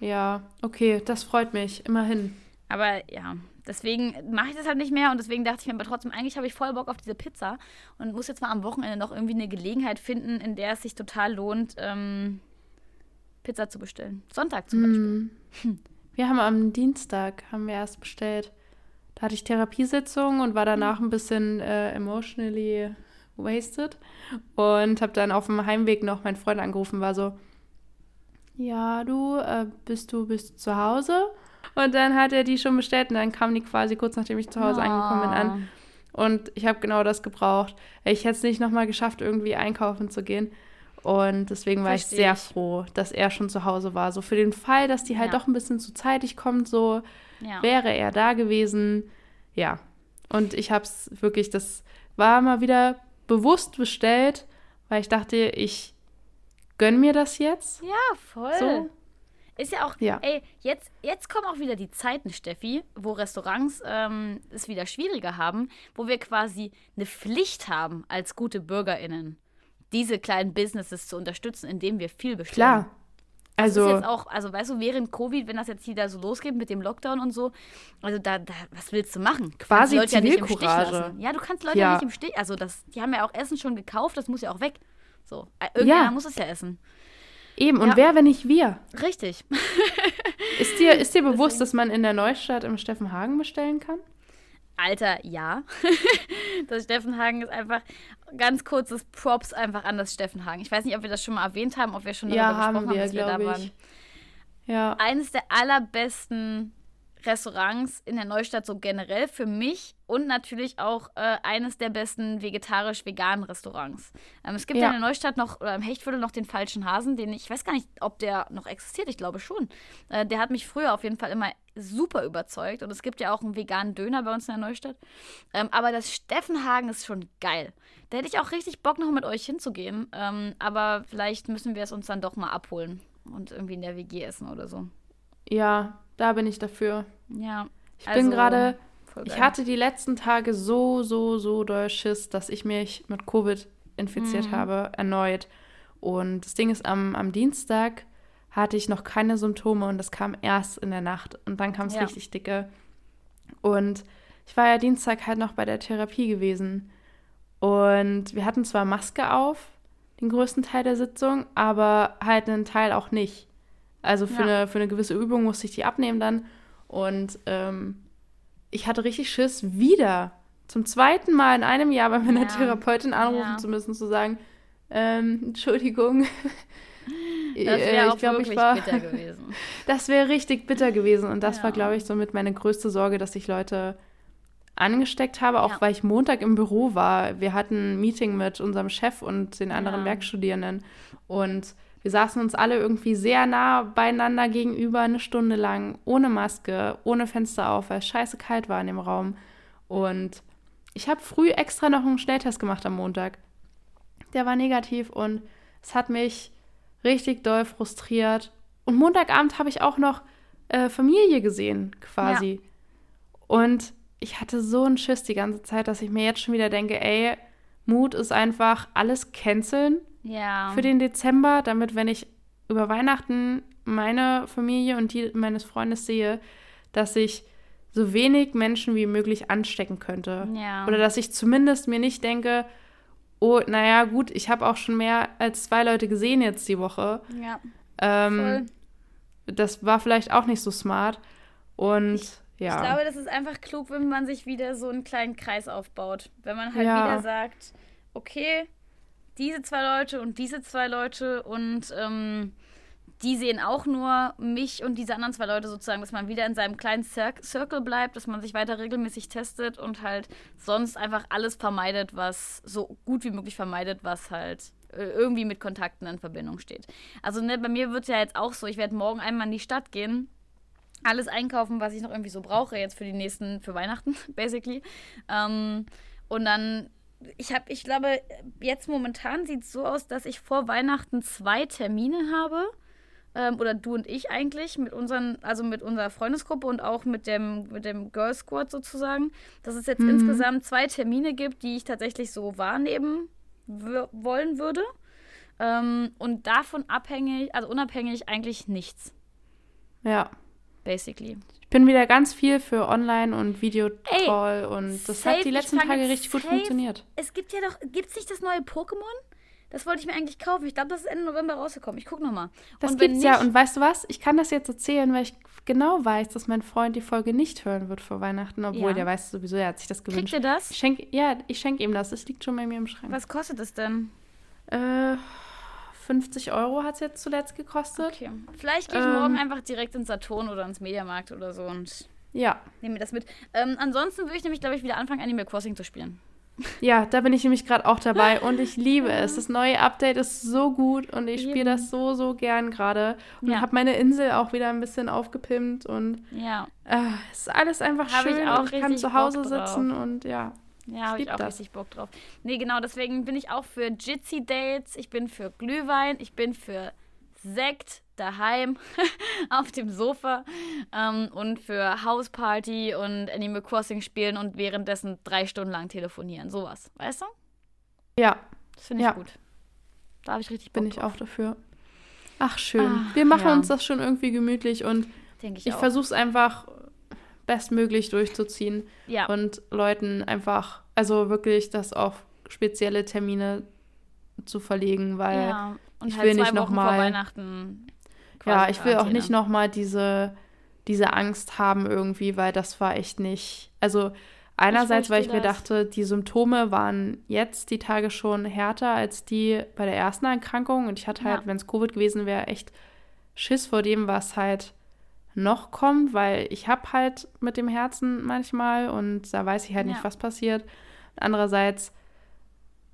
Ja. Okay, das freut mich. Immerhin. Aber ja, deswegen mache ich das halt nicht mehr und deswegen dachte ich mir aber trotzdem, eigentlich habe ich voll Bock auf diese Pizza und muss jetzt mal am Wochenende noch irgendwie eine Gelegenheit finden, in der es sich total lohnt, ähm, Pizza zu bestellen. Sonntag zum Beispiel. Hm. Wir haben am Dienstag, haben wir erst bestellt. Da hatte ich Therapiesitzung und war danach ein bisschen äh, emotionally wasted. Und habe dann auf dem Heimweg noch meinen Freund angerufen, war so, ja, du, äh, bist du bist zu Hause? Und dann hat er die schon bestellt und dann kam die quasi kurz nachdem ich zu Hause angekommen bin an. Und ich habe genau das gebraucht. Ich hätte es nicht nochmal geschafft, irgendwie einkaufen zu gehen. Und deswegen war Versteh ich sehr ich. froh, dass er schon zu Hause war. So für den Fall, dass die halt Ja. doch ein bisschen zu zeitig kommt, so Ja. wäre er da gewesen. Ja. Und ich habe es wirklich, das war mal wieder bewusst bestellt, weil ich dachte, ich gönn mir das jetzt. Ja, voll. So. Ist ja auch, Ja. ey, jetzt, jetzt kommen auch wieder die Zeiten, Steffi, wo Restaurants ähm, es wieder schwieriger haben, wo wir quasi eine Pflicht haben, als gute BürgerInnen, diese kleinen Businesses zu unterstützen, indem wir viel bestellen. Klar. Das Also, ist jetzt auch, also weißt du, während Covid, wenn das jetzt wieder so losgeht mit dem Lockdown und so, also da, da was willst du machen? Du Quasi Leute ja nicht im Stich Zivilcourage. lassen. Ja, du kannst Leute Ja. ja nicht im Stich, also das, die haben ja auch Essen schon gekauft, das muss ja auch weg. So, äh, irgendjemand Ja. muss es ja essen. Eben, und Ja. wer, wenn nicht wir? Richtig. <laughs> Ist dir, ist dir bewusst, Deswegen- dass man in der Neustadt im Steffenhagen bestellen kann? Alter, ja. <laughs> das Steffenhagen ist einfach ganz kurzes Props einfach an das Steffenhagen. Ich weiß nicht, ob wir das schon mal erwähnt haben, ob wir schon Ja, darüber haben gesprochen wir, haben, dass wir da glaube waren. ich. Ja. Eines der allerbesten Restaurants in der Neustadt so generell für mich und natürlich auch äh, eines der besten vegetarisch-veganen Restaurants. Ähm, es gibt ja. In der Neustadt noch, oder im Hechtviertel noch den Falschen Hasen, den ich, ich weiß gar nicht, ob der noch existiert, ich glaube schon. Äh, der hat mich früher auf jeden Fall immer super überzeugt und es gibt ja auch einen veganen Döner bei uns in der Neustadt. Ähm, aber das Steffenhagen ist schon geil. Da hätte ich auch richtig Bock, noch mit euch hinzugehen. Ähm, aber vielleicht müssen wir es uns dann doch mal abholen und irgendwie in der WG essen oder so. Ja, da bin ich dafür. Ja. Ich Also, bin gerade, ich hatte die letzten Tage so, so, so doll Schiss, dass ich mich mit Covid infiziert Mhm. habe, erneut. Und das Ding ist, am, am Dienstag hatte ich noch keine Symptome und das kam erst in der Nacht. Und dann kam es Ja. richtig dicke. Und ich war ja Dienstag halt noch bei der Therapie gewesen. Und wir hatten zwar Maske auf, den größten Teil der Sitzung, aber halt einen Teil auch nicht. Also für, Ja. eine, für eine gewisse Übung musste ich die abnehmen dann. Und ähm, ich hatte richtig Schiss, wieder zum zweiten Mal in einem Jahr bei meiner Ja. Therapeutin anrufen Ja. zu müssen, zu sagen, ähm, Entschuldigung. <laughs> Das Äh, wäre auch glaub, wirklich ich war, bitter gewesen. <laughs> Das wäre richtig bitter gewesen. Und das war, glaube ich, somit meine größte Sorge, dass ich Leute angesteckt habe, auch weil ich Montag im Büro war. Wir hatten ein Meeting mit unserem Chef und den anderen. Werkstudierenden. Und wir saßen uns alle irgendwie sehr nah beieinander gegenüber, eine Stunde lang, ohne Maske, ohne Fenster auf, weil es scheiße kalt war in dem Raum. Und ich habe früh extra noch einen Schnelltest gemacht am Montag. Der war negativ und es hat mich richtig doll frustriert. Und Montagabend habe ich auch noch äh, Familie gesehen, quasi. Und ich hatte so einen Schiss die ganze Zeit, dass ich mir jetzt schon wieder denke, ey, Mut ist einfach alles canceln Ja. für den Dezember, damit, wenn ich über Weihnachten meine Familie und die meines Freundes sehe, dass ich so wenig Menschen wie möglich anstecken könnte. Ja. Oder dass ich zumindest mir nicht denke, oh, naja, gut, ich habe auch schon mehr als zwei Leute gesehen jetzt die Woche. ja. Ähm, Voll. das war vielleicht auch nicht so smart. Und Ich- ja. Ich glaube, das ist einfach klug, wenn man sich wieder so einen kleinen Kreis aufbaut. Wenn man halt Ja. wieder sagt, okay, diese zwei Leute und diese zwei Leute und ähm, die sehen auch nur mich und diese anderen zwei Leute sozusagen, dass man wieder in seinem kleinen Cir Circle bleibt, dass man sich weiter regelmäßig testet und halt sonst einfach alles vermeidet, was so gut wie möglich vermeidet, was halt äh, irgendwie mit Kontakten in Verbindung steht. Also ne, bei mir wird es ja jetzt auch so, ich werde morgen einmal in die Stadt gehen alles einkaufen, was ich noch irgendwie so brauche, jetzt für die nächsten, für Weihnachten, <laughs> basically. Ähm, und dann, ich habe, ich glaube, jetzt momentan sieht es so aus, dass ich vor Weihnachten zwei Termine habe. Ähm, oder du und ich eigentlich, mit unseren, also mit unserer Freundesgruppe und auch mit dem, mit dem Girl Squad sozusagen, dass es jetzt Mhm. insgesamt zwei Termine gibt, die ich tatsächlich so wahrnehmen wollen würde. Ähm, und davon abhängig, also unabhängig eigentlich nichts, ja. basically. Ich bin wieder ganz viel für Online- und Videocall und das safe, hat die letzten Tage richtig gut safe- funktioniert. Es gibt ja doch, gibt es nicht das neue Pokémon? Das wollte ich mir eigentlich kaufen. Ich glaube, das ist Ende November rausgekommen. Ich gucke nochmal. Das wenn gibt's ja. nicht- Und weißt du was? Ich kann das jetzt erzählen, weil ich genau weiß, dass mein Freund die Folge nicht hören wird vor Weihnachten, obwohl Ja. der weiß sowieso, er hat sich das Kriegt gewünscht. ihr das? Ich schenk, ja, ich schenke ihm das. Das liegt schon bei mir im Schrank. Was kostet es denn? Äh, 50 Euro hat es jetzt zuletzt gekostet. Okay. Vielleicht gehe ich Ähm. morgen einfach direkt ins Saturn oder ins Mediamarkt oder so und Ja. nehme mir das mit. Ähm, ansonsten würde ich nämlich, glaube ich, wieder anfangen, Animal Crossing zu spielen. Ja, da bin ich nämlich gerade auch dabei <laughs> und ich liebe es. Das neue Update ist so gut und ich spiele das so, so gern gerade. Und Ja. habe meine Insel auch wieder ein bisschen aufgepimpt und Ja. äh, es ist alles einfach Hab ich schön auch und ich kann zu Hause sitzen und ja. Ja, habe ich auch das. richtig Bock drauf. Nee, genau, deswegen bin ich auch für Jitsi-Dates, ich bin für Glühwein, ich bin für Sekt daheim <laughs> auf dem Sofa ähm, und für Hausparty und Animal Crossing spielen und währenddessen drei Stunden lang telefonieren. Sowas, weißt du? Ja, Das finde ich Ja. gut. Da habe ich richtig Bock bin ich drauf. auch dafür. Ach, schön. Ah, Wir machen ja. uns das schon irgendwie gemütlich und Denke ich, ich versuche es einfach bestmöglich durchzuziehen Ja, und Leuten einfach, also wirklich, dass auf spezielle Termine zu verlegen, weil Ja, und ich halt will nicht nochmal. Ja, ich will auch nicht nochmal diese, diese Angst haben irgendwie, weil das war echt nicht. Also einerseits, weil ich verstehe mir das. dachte, die Symptome waren jetzt die Tage schon härter als die bei der ersten Erkrankung. Und ich hatte halt, Ja. wenn es Covid gewesen wäre, echt Schiss vor dem, was halt noch kommt, weil ich habe halt mit dem Herzen manchmal und da weiß ich halt nicht, Ja. was passiert. Andererseits,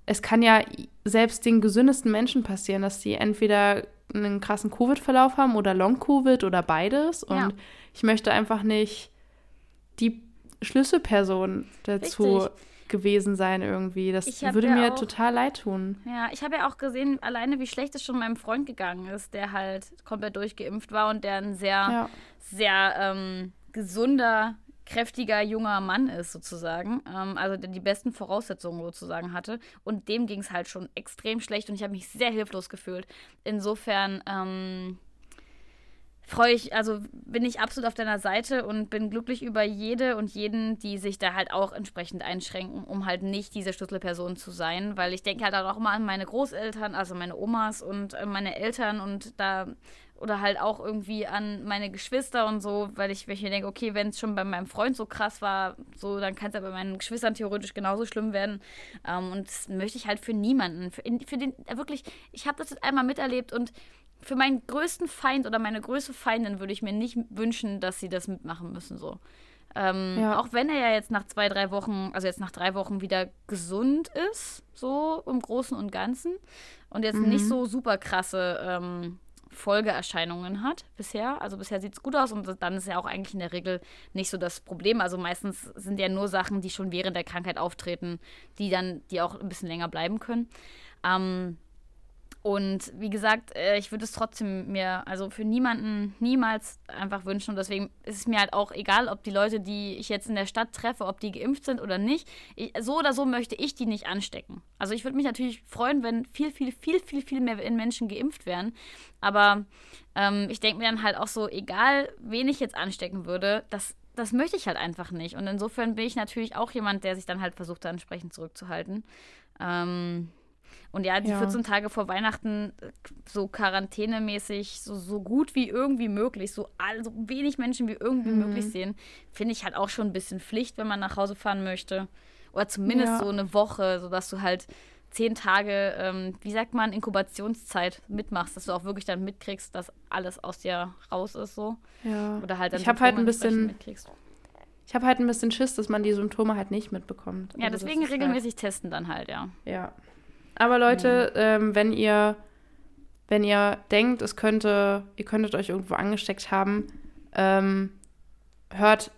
es kann ja selbst den gesündesten Menschen passieren, dass die entweder einen krassen Covid-Verlauf haben oder Long-Covid oder beides. Und Ja. ich möchte einfach nicht die Schlüsselperson dazu Richtig. Gewesen sein irgendwie. Das würde ja mir auch- total leid tun. Ja, ich habe ja auch gesehen, alleine wie schlecht es schon meinem Freund gegangen ist, der halt komplett durchgeimpft war und der ein sehr, Ja. sehr ähm, gesunder, kräftiger junger Mann ist sozusagen. Ähm, also der die besten Voraussetzungen sozusagen hatte. Und dem ging es halt schon extrem schlecht und ich habe mich sehr hilflos gefühlt. Insofern ähm, freue ich, also bin ich absolut auf deiner Seite und bin glücklich über jede und jeden, die sich da halt auch entsprechend einschränken, um halt nicht diese Schlüsselperson zu sein, weil ich denke halt auch immer an meine Großeltern, also meine Omas und äh, meine Eltern und da oder halt auch irgendwie an meine Geschwister und so, weil ich, weil ich mir denke, okay, wenn es schon bei meinem Freund so krass war, so, dann kann es ja bei meinen Geschwistern theoretisch genauso schlimm werden. Ähm, und das möchte ich halt für niemanden, für, für den, wirklich, ich habe das jetzt einmal miterlebt und für meinen größten Feind oder meine größte Feindin würde ich mir nicht wünschen, dass sie das mitmachen müssen, so. Ähm, Ja. Auch wenn er ja jetzt nach zwei, drei Wochen, also jetzt nach drei Wochen wieder gesund ist, so im Großen und Ganzen. Und jetzt Mhm. nicht so super krasse ähm, Folgeerscheinungen hat bisher. Also bisher sieht es gut aus und dann ist ja auch eigentlich in der Regel nicht so das Problem. Also meistens sind ja nur Sachen, die schon während der Krankheit auftreten, die dann, die auch ein bisschen länger bleiben können. Ähm, und wie gesagt, äh, ich würde es trotzdem mir, also für niemanden niemals einfach wünschen. Und deswegen ist es mir halt auch egal, ob die Leute, die ich jetzt in der Stadt treffe, ob die geimpft sind oder nicht. Ich, so oder so möchte ich die nicht anstecken. Also ich würde mich natürlich freuen, wenn viel, viel, viel, viel, viel mehr Menschen geimpft wären. Aber ähm, ich denke mir dann halt auch so, egal wen ich jetzt anstecken würde, das, das möchte ich halt einfach nicht. Und insofern bin ich natürlich auch jemand, der sich dann halt versucht, da entsprechend zurückzuhalten. Ähm, und ja, die Ja. 14 Tage vor Weihnachten äh, so quarantänemäßig, so, so gut wie irgendwie möglich, so, all, so wenig Menschen wie irgendwie Mhm. möglich sehen, finde ich halt auch schon ein bisschen Pflicht, wenn man nach Hause fahren möchte. Oder zumindest Ja. so eine Woche, sodass du halt zehn Tage, ähm, wie sagt man, Inkubationszeit mitmachst, dass du auch wirklich dann mitkriegst, dass alles aus dir raus ist so. Ja. Oder halt dann Ich hab halt ein bisschen- mitkriegst. Ich habe halt ein bisschen Schiss, dass man die Symptome halt nicht mitbekommt. Ja, Also deswegen halt- regelmäßig testen dann halt, ja. Ja. Aber Leute, ähm, wenn ihr, wenn ihr denkt, es könnte, ihr könntet euch irgendwo angesteckt haben, ähm, hört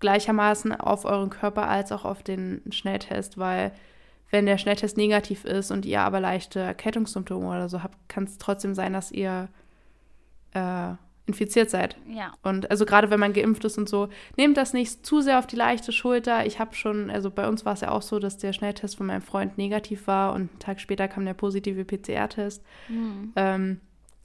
gleichermaßen auf euren Körper als auch auf den Schnelltest, weil wenn der Schnelltest negativ ist und ihr aber leichte Erkältungssymptome oder so habt, kann es trotzdem sein, dass ihr äh, infiziert seid. Ja. Und also gerade wenn man geimpft ist und so, nehmt das nicht zu sehr auf die leichte Schulter. Ich habe schon, also bei uns war es ja auch so, dass der Schnelltest von meinem Freund negativ war und einen Tag später kam der positive PCR-Test. Hm. Ähm,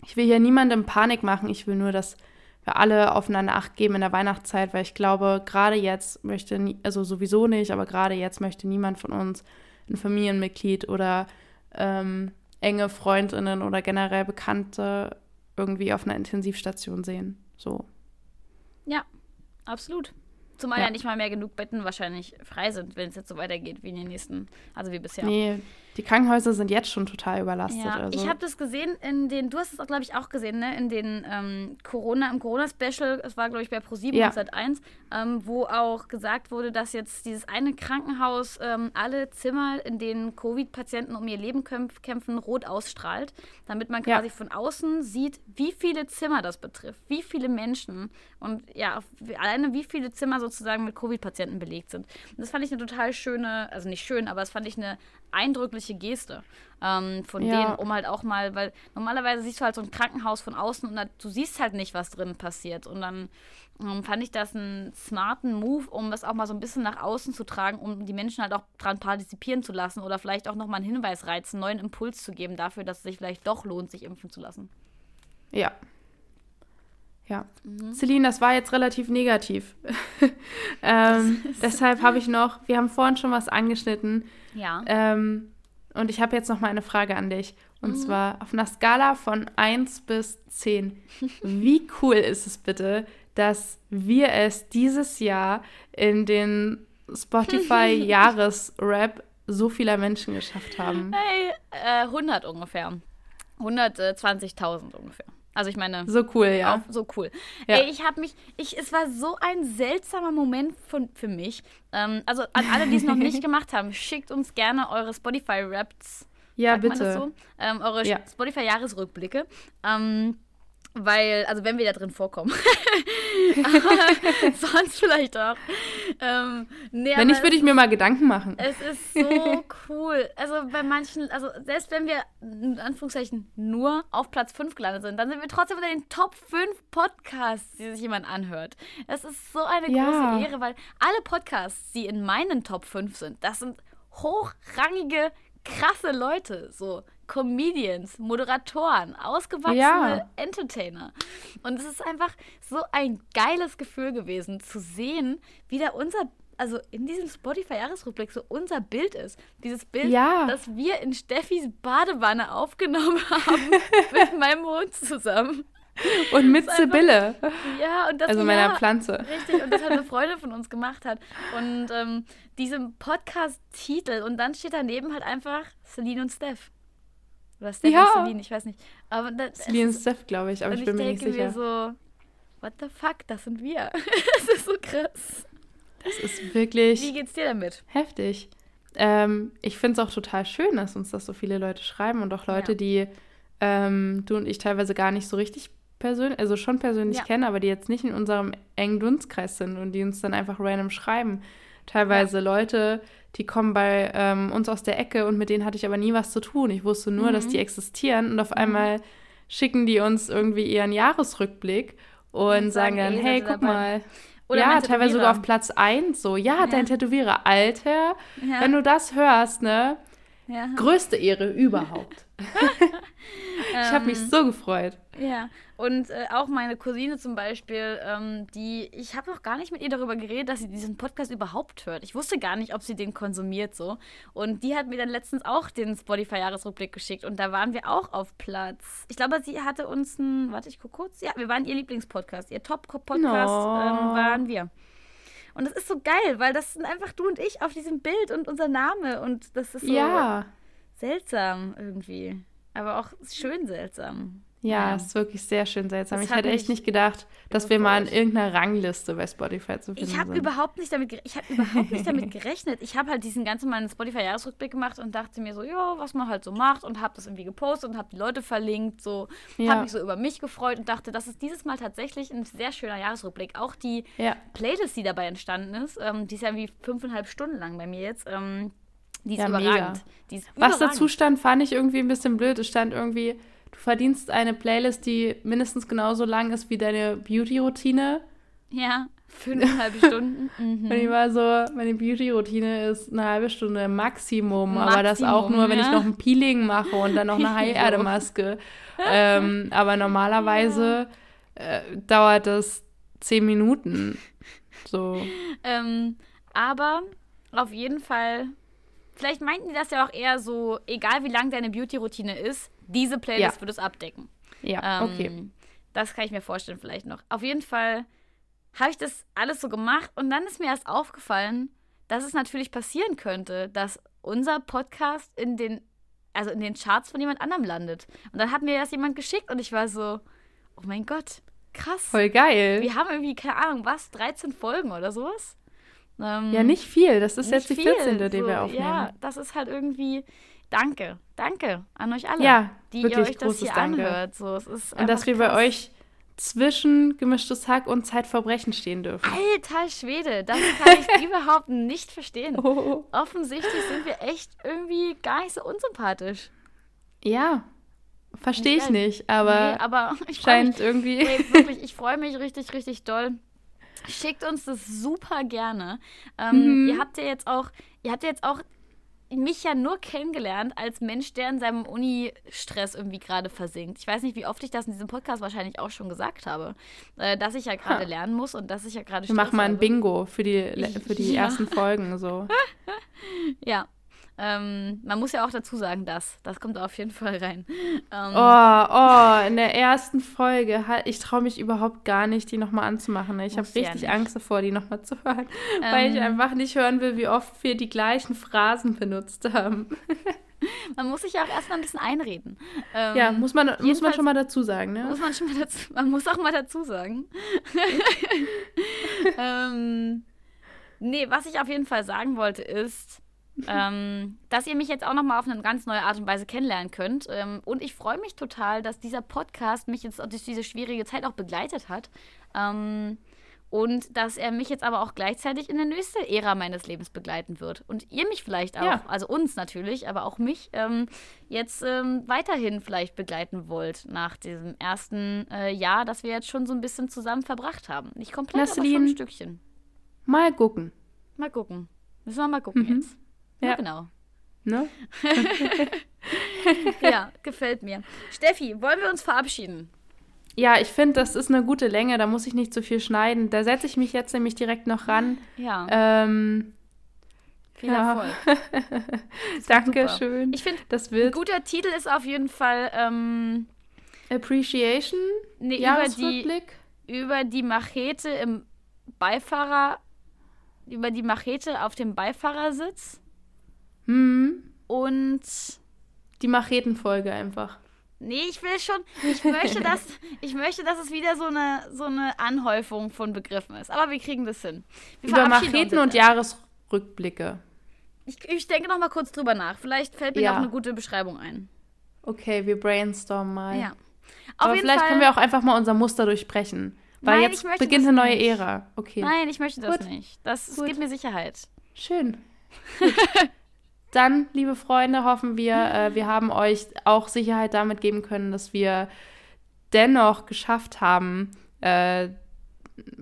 ich will hier niemandem Panik machen. Ich will nur, dass wir alle aufeinander Acht geben in der Weihnachtszeit, weil ich glaube, gerade jetzt möchte, nie, also sowieso nicht, aber gerade jetzt möchte niemand von uns ein Familienmitglied oder ähm, enge Freundinnen oder generell Bekannte irgendwie auf einer Intensivstation sehen. So. Absolut. Zumal Ja. ja. nicht mal mehr genug Betten wahrscheinlich frei sind, wenn es jetzt so weitergeht wie in den nächsten, also wie bisher. Nee, die Krankenhäuser sind jetzt schon total überlastet. Ja, also. ich habe das gesehen in den, du hast es auch, glaube ich, auch gesehen, ne? In den ähm, Corona, im Corona-Special, es war, glaube ich, bei ProSieben Ja. und Sat1, ähm, wo auch gesagt wurde, dass jetzt dieses eine Krankenhaus ähm, alle Zimmer, in denen Covid-Patienten um ihr Leben kämpf kämpfen, rot ausstrahlt, damit man Ja. quasi von außen sieht, wie viele Zimmer das betrifft, wie viele Menschen und ja, auf- alleine wie viele Zimmer sozusagen mit Covid-Patienten belegt sind. Und das fand ich eine total schöne, also nicht schön, aber das fand ich eine eindrückliche Geste ähm, von Ja. denen, um halt auch mal, weil normalerweise siehst du halt so ein Krankenhaus von außen und du siehst halt nicht, was drin passiert. Und dann ähm, fand ich das einen smarten Move, um das auch mal so ein bisschen nach außen zu tragen, um die Menschen halt auch dran partizipieren zu lassen oder vielleicht auch nochmal einen Hinweis reizen, einen neuen Impuls zu geben dafür, dass es sich vielleicht doch lohnt, sich impfen zu lassen. Ja. Ja. Mhm. Celine, das war jetzt relativ negativ. <laughs> ähm, <laughs> deshalb habe ich noch, wir haben vorhin schon was angeschnitten. Ja. Ähm, Und ich habe jetzt noch mal eine Frage an dich. Und Mhm. zwar auf einer Skala von 1 bis 10. Wie cool ist es bitte, dass wir es dieses Jahr in den Spotify-Jahresrap <laughs> so vieler Menschen geschafft haben? Hey, äh, 100 ungefähr. 120.000 ungefähr. Also ich meine, So cool, ja. Auf, so cool. Ja. Ey, ich habe mich, ich, es war so ein seltsamer Moment von, für mich. Ähm, also an alle, die es noch nicht <laughs> gemacht haben, schickt uns gerne eure Spotify-Raps. Ja, bitte. so? Ähm, eure Ja. Spotify-Jahresrückblicke. Ähm, weil, also wenn wir da drin vorkommen. <laughs> Sonst vielleicht auch. Ähm, nee, Wenn nicht, würde ich mir mal Gedanken machen. es ist <laughs> so cool. Also bei manchen, also selbst wenn wir in Anführungszeichen nur auf Platz 5 gelandet sind, dann sind wir trotzdem unter den Top 5 Podcasts, die sich jemand anhört. Es ist so eine Ja. große Ehre, weil alle Podcasts, die in meinen Top 5 sind, das sind hochrangige, krasse Leute. So Comedians, Moderatoren, ausgewachsene Ja. Entertainer. Und es ist einfach so ein geiles Gefühl gewesen, zu sehen, wie da unser, also in diesem Spotify-Jahresrückblick so unser Bild ist. Dieses Bild, Ja. das wir in Steffis Badewanne aufgenommen <laughs> haben, mit meinem Hund zusammen. Und mit Sibylle, Ja, und das also ja, meiner Pflanze. Richtig, und das hat eine Freundin von uns gemacht hat. Und ähm, diesem Podcast-Titel und dann steht daneben halt einfach Celine und Steph. Oder Steph Ja. und Celine, ich weiß nicht. Aber das, Celine ist- Steph, glaube ich, aber und ich ich, bin mir nicht denke mir sicher. so, what the fuck, das sind wir. <laughs> das ist so krass. Das ist wirklich Wie geht's dir damit? heftig. Ähm, ich finde es auch total schön, dass uns das so viele Leute schreiben und auch Leute, Ja. die ähm, du und ich teilweise gar nicht so richtig persönlich, also schon persönlich Ja. kennen, aber die jetzt nicht in unserem engen Dunstkreis sind und die uns dann einfach random schreiben. Teilweise Leute, die kommen bei ähm, uns aus der Ecke und mit denen hatte ich aber nie was zu tun. Ich wusste nur, dass Mhm. die existieren und auf einmal schicken die uns irgendwie ihren Jahresrückblick und, Und sagen dann, ey, hey, guck dabei? mal. Oder ja, teilweise sogar auf Platz 1, so, ja, dein Tätowierer, Alter, Ja. wenn du das hörst, ne, ja. größte Ehre überhaupt. <laughs> <laughs> ich habe mich Ähm, so gefreut. Ja, und äh, auch meine Cousine zum Beispiel, ähm, die, ich habe noch gar nicht mit ihr darüber geredet, dass sie diesen Podcast überhaupt hört. Ich wusste gar nicht, ob sie den konsumiert so. Und die hat mir dann letztens auch den Spotify-Jahresrückblick geschickt und da waren wir auch auf Platz. Ich glaube, sie hatte uns ein, warte, ich gucke kurz. Ja, wir waren ihr Lieblingspodcast. Ihr Top-Podcast No. ähm, waren wir. Und das ist so geil, weil das sind einfach du und ich auf diesem Bild und unser Name und das ist so Ja, seltsam irgendwie. Aber auch schön seltsam. Ja, Ja. es ist wirklich sehr schön seltsam. Das ich hätte echt nicht gedacht, dass wir mal in irgendeiner Rangliste bei Spotify zu finden Ich habe sind. überhaupt nicht damit, ich habe überhaupt nicht damit <laughs> gerechnet. Ich habe halt diesen ganzen meinen Spotify-Jahresrückblick gemacht und dachte mir so, ja, was man halt so macht und habe das irgendwie gepostet und habe die Leute verlinkt, so Ja. habe mich so über mich gefreut und dachte, das ist dieses Mal tatsächlich ein sehr schöner Jahresrückblick. Auch die Ja, Playlist, die dabei entstanden ist, ähm, die ist ja irgendwie fünfeinhalb Stunden lang bei mir jetzt. Ähm, die ist Ja, überragend. mega. Die ist was überragend. dazu stand, fand ich irgendwie ein bisschen blöd. Es stand irgendwie, du verdienst eine Playlist, die mindestens genauso lang ist wie deine Beauty-Routine. Ja, fünfeinhalb Stunden. <laughs> Mhm. Und ich war so, meine Beauty-Routine ist eine halbe Stunde Maximum, aber das auch Maximum, nur, wenn ich ja. noch ein Peeling mache und dann noch eine <laughs> High-Erde-Maske. ähm, aber normalerweise äh, dauert das zehn Minuten. So. Ähm, aber auf jeden Fall, vielleicht meinten die das ja auch eher so, egal wie lang deine Beauty-Routine ist, diese Playlist Ja. wird es abdecken. Ja, Ähm, okay. Das kann ich mir vorstellen vielleicht noch. Auf jeden Fall habe ich das alles so gemacht und dann ist mir erst aufgefallen, dass es natürlich passieren könnte, dass unser Podcast in den, also in den Charts von jemand anderem landet. Und dann hat mir das jemand geschickt und ich war so, oh mein Gott, krass. Voll geil. Wir haben irgendwie, keine Ahnung, was, 13 Folgen oder sowas? Ähm, Ja, nicht viel. Das ist jetzt die nicht viel, 14. die so, wir aufnehmen. Ja, das ist halt irgendwie, danke, danke an euch alle, Ja, die ihr euch das hier Danke. anhört. So, es ist Und dass wir bei krass. euch zwischen gemischtes Hack und Zeitverbrechen stehen dürfen. Alter Schwede, das kann ich <laughs> überhaupt nicht verstehen. Oh. Offensichtlich sind wir echt irgendwie gar nicht so unsympathisch. Ja, verstehe ich nicht, aber, nee, aber <laughs> ich freue mich scheint irgendwie. Nee, wirklich, <laughs> ich freue mich richtig, richtig doll. Schickt uns das super gerne. Ähm, Mhm. Ihr habt ja jetzt auch, ihr habt ja jetzt auch mich ja nur kennengelernt als Mensch, der in seinem Uni-Stress irgendwie gerade versinkt. Ich weiß nicht, wie oft ich das in diesem Podcast wahrscheinlich auch schon gesagt habe, äh, dass ich ja gerade lernen muss und dass ich ja gerade Wir machen mal ein habe. Bingo für die, für die <laughs> Ja. ersten Folgen. So. <laughs> Ja. Ähm, man muss ja auch dazu sagen, das. Das kommt auf jeden Fall rein. Ähm, oh, oh, in der ersten Folge. Ich traue mich überhaupt gar nicht, die nochmal anzumachen. Ich habe richtig ja Angst davor, die nochmal zu hören, ähm, <laughs> weil ich einfach nicht hören will, wie oft wir die gleichen Phrasen benutzt haben. <laughs> Man muss sich ja auch erstmal ein bisschen einreden. Ähm, ja, muss man, muss man schon mal dazu sagen, ne? Muss man schon mal dazu, man muss auch mal dazu sagen. <laughs> ähm, nee, was ich auf jeden Fall sagen wollte ist, ähm, dass ihr mich jetzt auch nochmal auf eine ganz neue Art und Weise kennenlernen könnt. Ähm, und ich freue mich total, dass dieser Podcast mich jetzt durch diese schwierige Zeit auch begleitet hat. Ähm, und dass er mich jetzt aber auch gleichzeitig in der nächste Ära meines Lebens begleiten wird. Und ihr mich vielleicht auch, ja. also uns natürlich, aber auch mich ähm, jetzt ähm, weiterhin vielleicht begleiten wollt nach diesem ersten äh, Jahr, das wir jetzt schon so ein bisschen zusammen verbracht haben. Nicht komplett, Nasselin, aber schon ein Stückchen. Mal gucken. Mal gucken. Müssen wir mal gucken mhm. jetzt. Ja, ja genau. Ne? <laughs> ja, gefällt mir. Steffi, wollen wir uns verabschieden? Ja, ich finde, das ist eine gute Länge, da muss ich nicht zu viel schneiden. Da setze ich mich jetzt nämlich direkt noch ran. Ja. Ähm, Viel ja. Erfolg. <laughs> Danke schön. Ich finde, ein guter Titel ist auf jeden Fall ähm, Appreciation. Nee, über die, über die Machete im Beifahrer, über die Machete auf dem Beifahrersitz. Hm. Und die Machetenfolge einfach. Nee, ich will schon, ich möchte, <laughs> dass, ich möchte, dass es wieder so eine, so eine Anhäufung von Begriffen ist. Aber wir kriegen das hin. Wir Über Macheten und Jahresrückblicke. Ich, ich denke noch mal kurz drüber nach. Vielleicht fällt mir ja. noch eine gute Beschreibung ein. Okay, wir brainstormen mal. Ja. Auf Aber vielleicht Fall, können wir auch einfach mal unser Muster durchbrechen. Weil Nein, jetzt beginnt eine neue nicht. Ära. Okay. Nein, ich möchte das Gut. nicht. Das, das gibt mir Sicherheit. Schön. <laughs> Dann, liebe Freunde, hoffen wir, äh, wir haben euch auch Sicherheit damit geben können, dass wir dennoch geschafft haben, äh,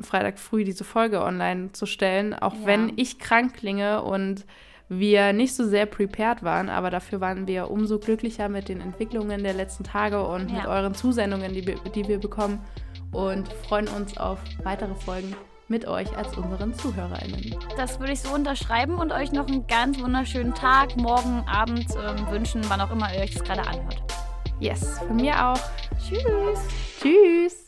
Freitag früh diese Folge online zu stellen, auch ja. wenn ich krank klinge und wir nicht so sehr prepared waren, aber dafür waren wir umso glücklicher mit den Entwicklungen der letzten Tage und ja. mit euren Zusendungen, die, die wir bekommen und freuen uns auf weitere Folgen mit euch als unseren ZuhörerInnen. Das würde ich so unterschreiben und euch noch einen ganz wunderschönen Tag, morgen, Abend äh, wünschen, wann auch immer ihr euch das gerade anhört. Yes, von mir auch. Tschüss. Tschüss.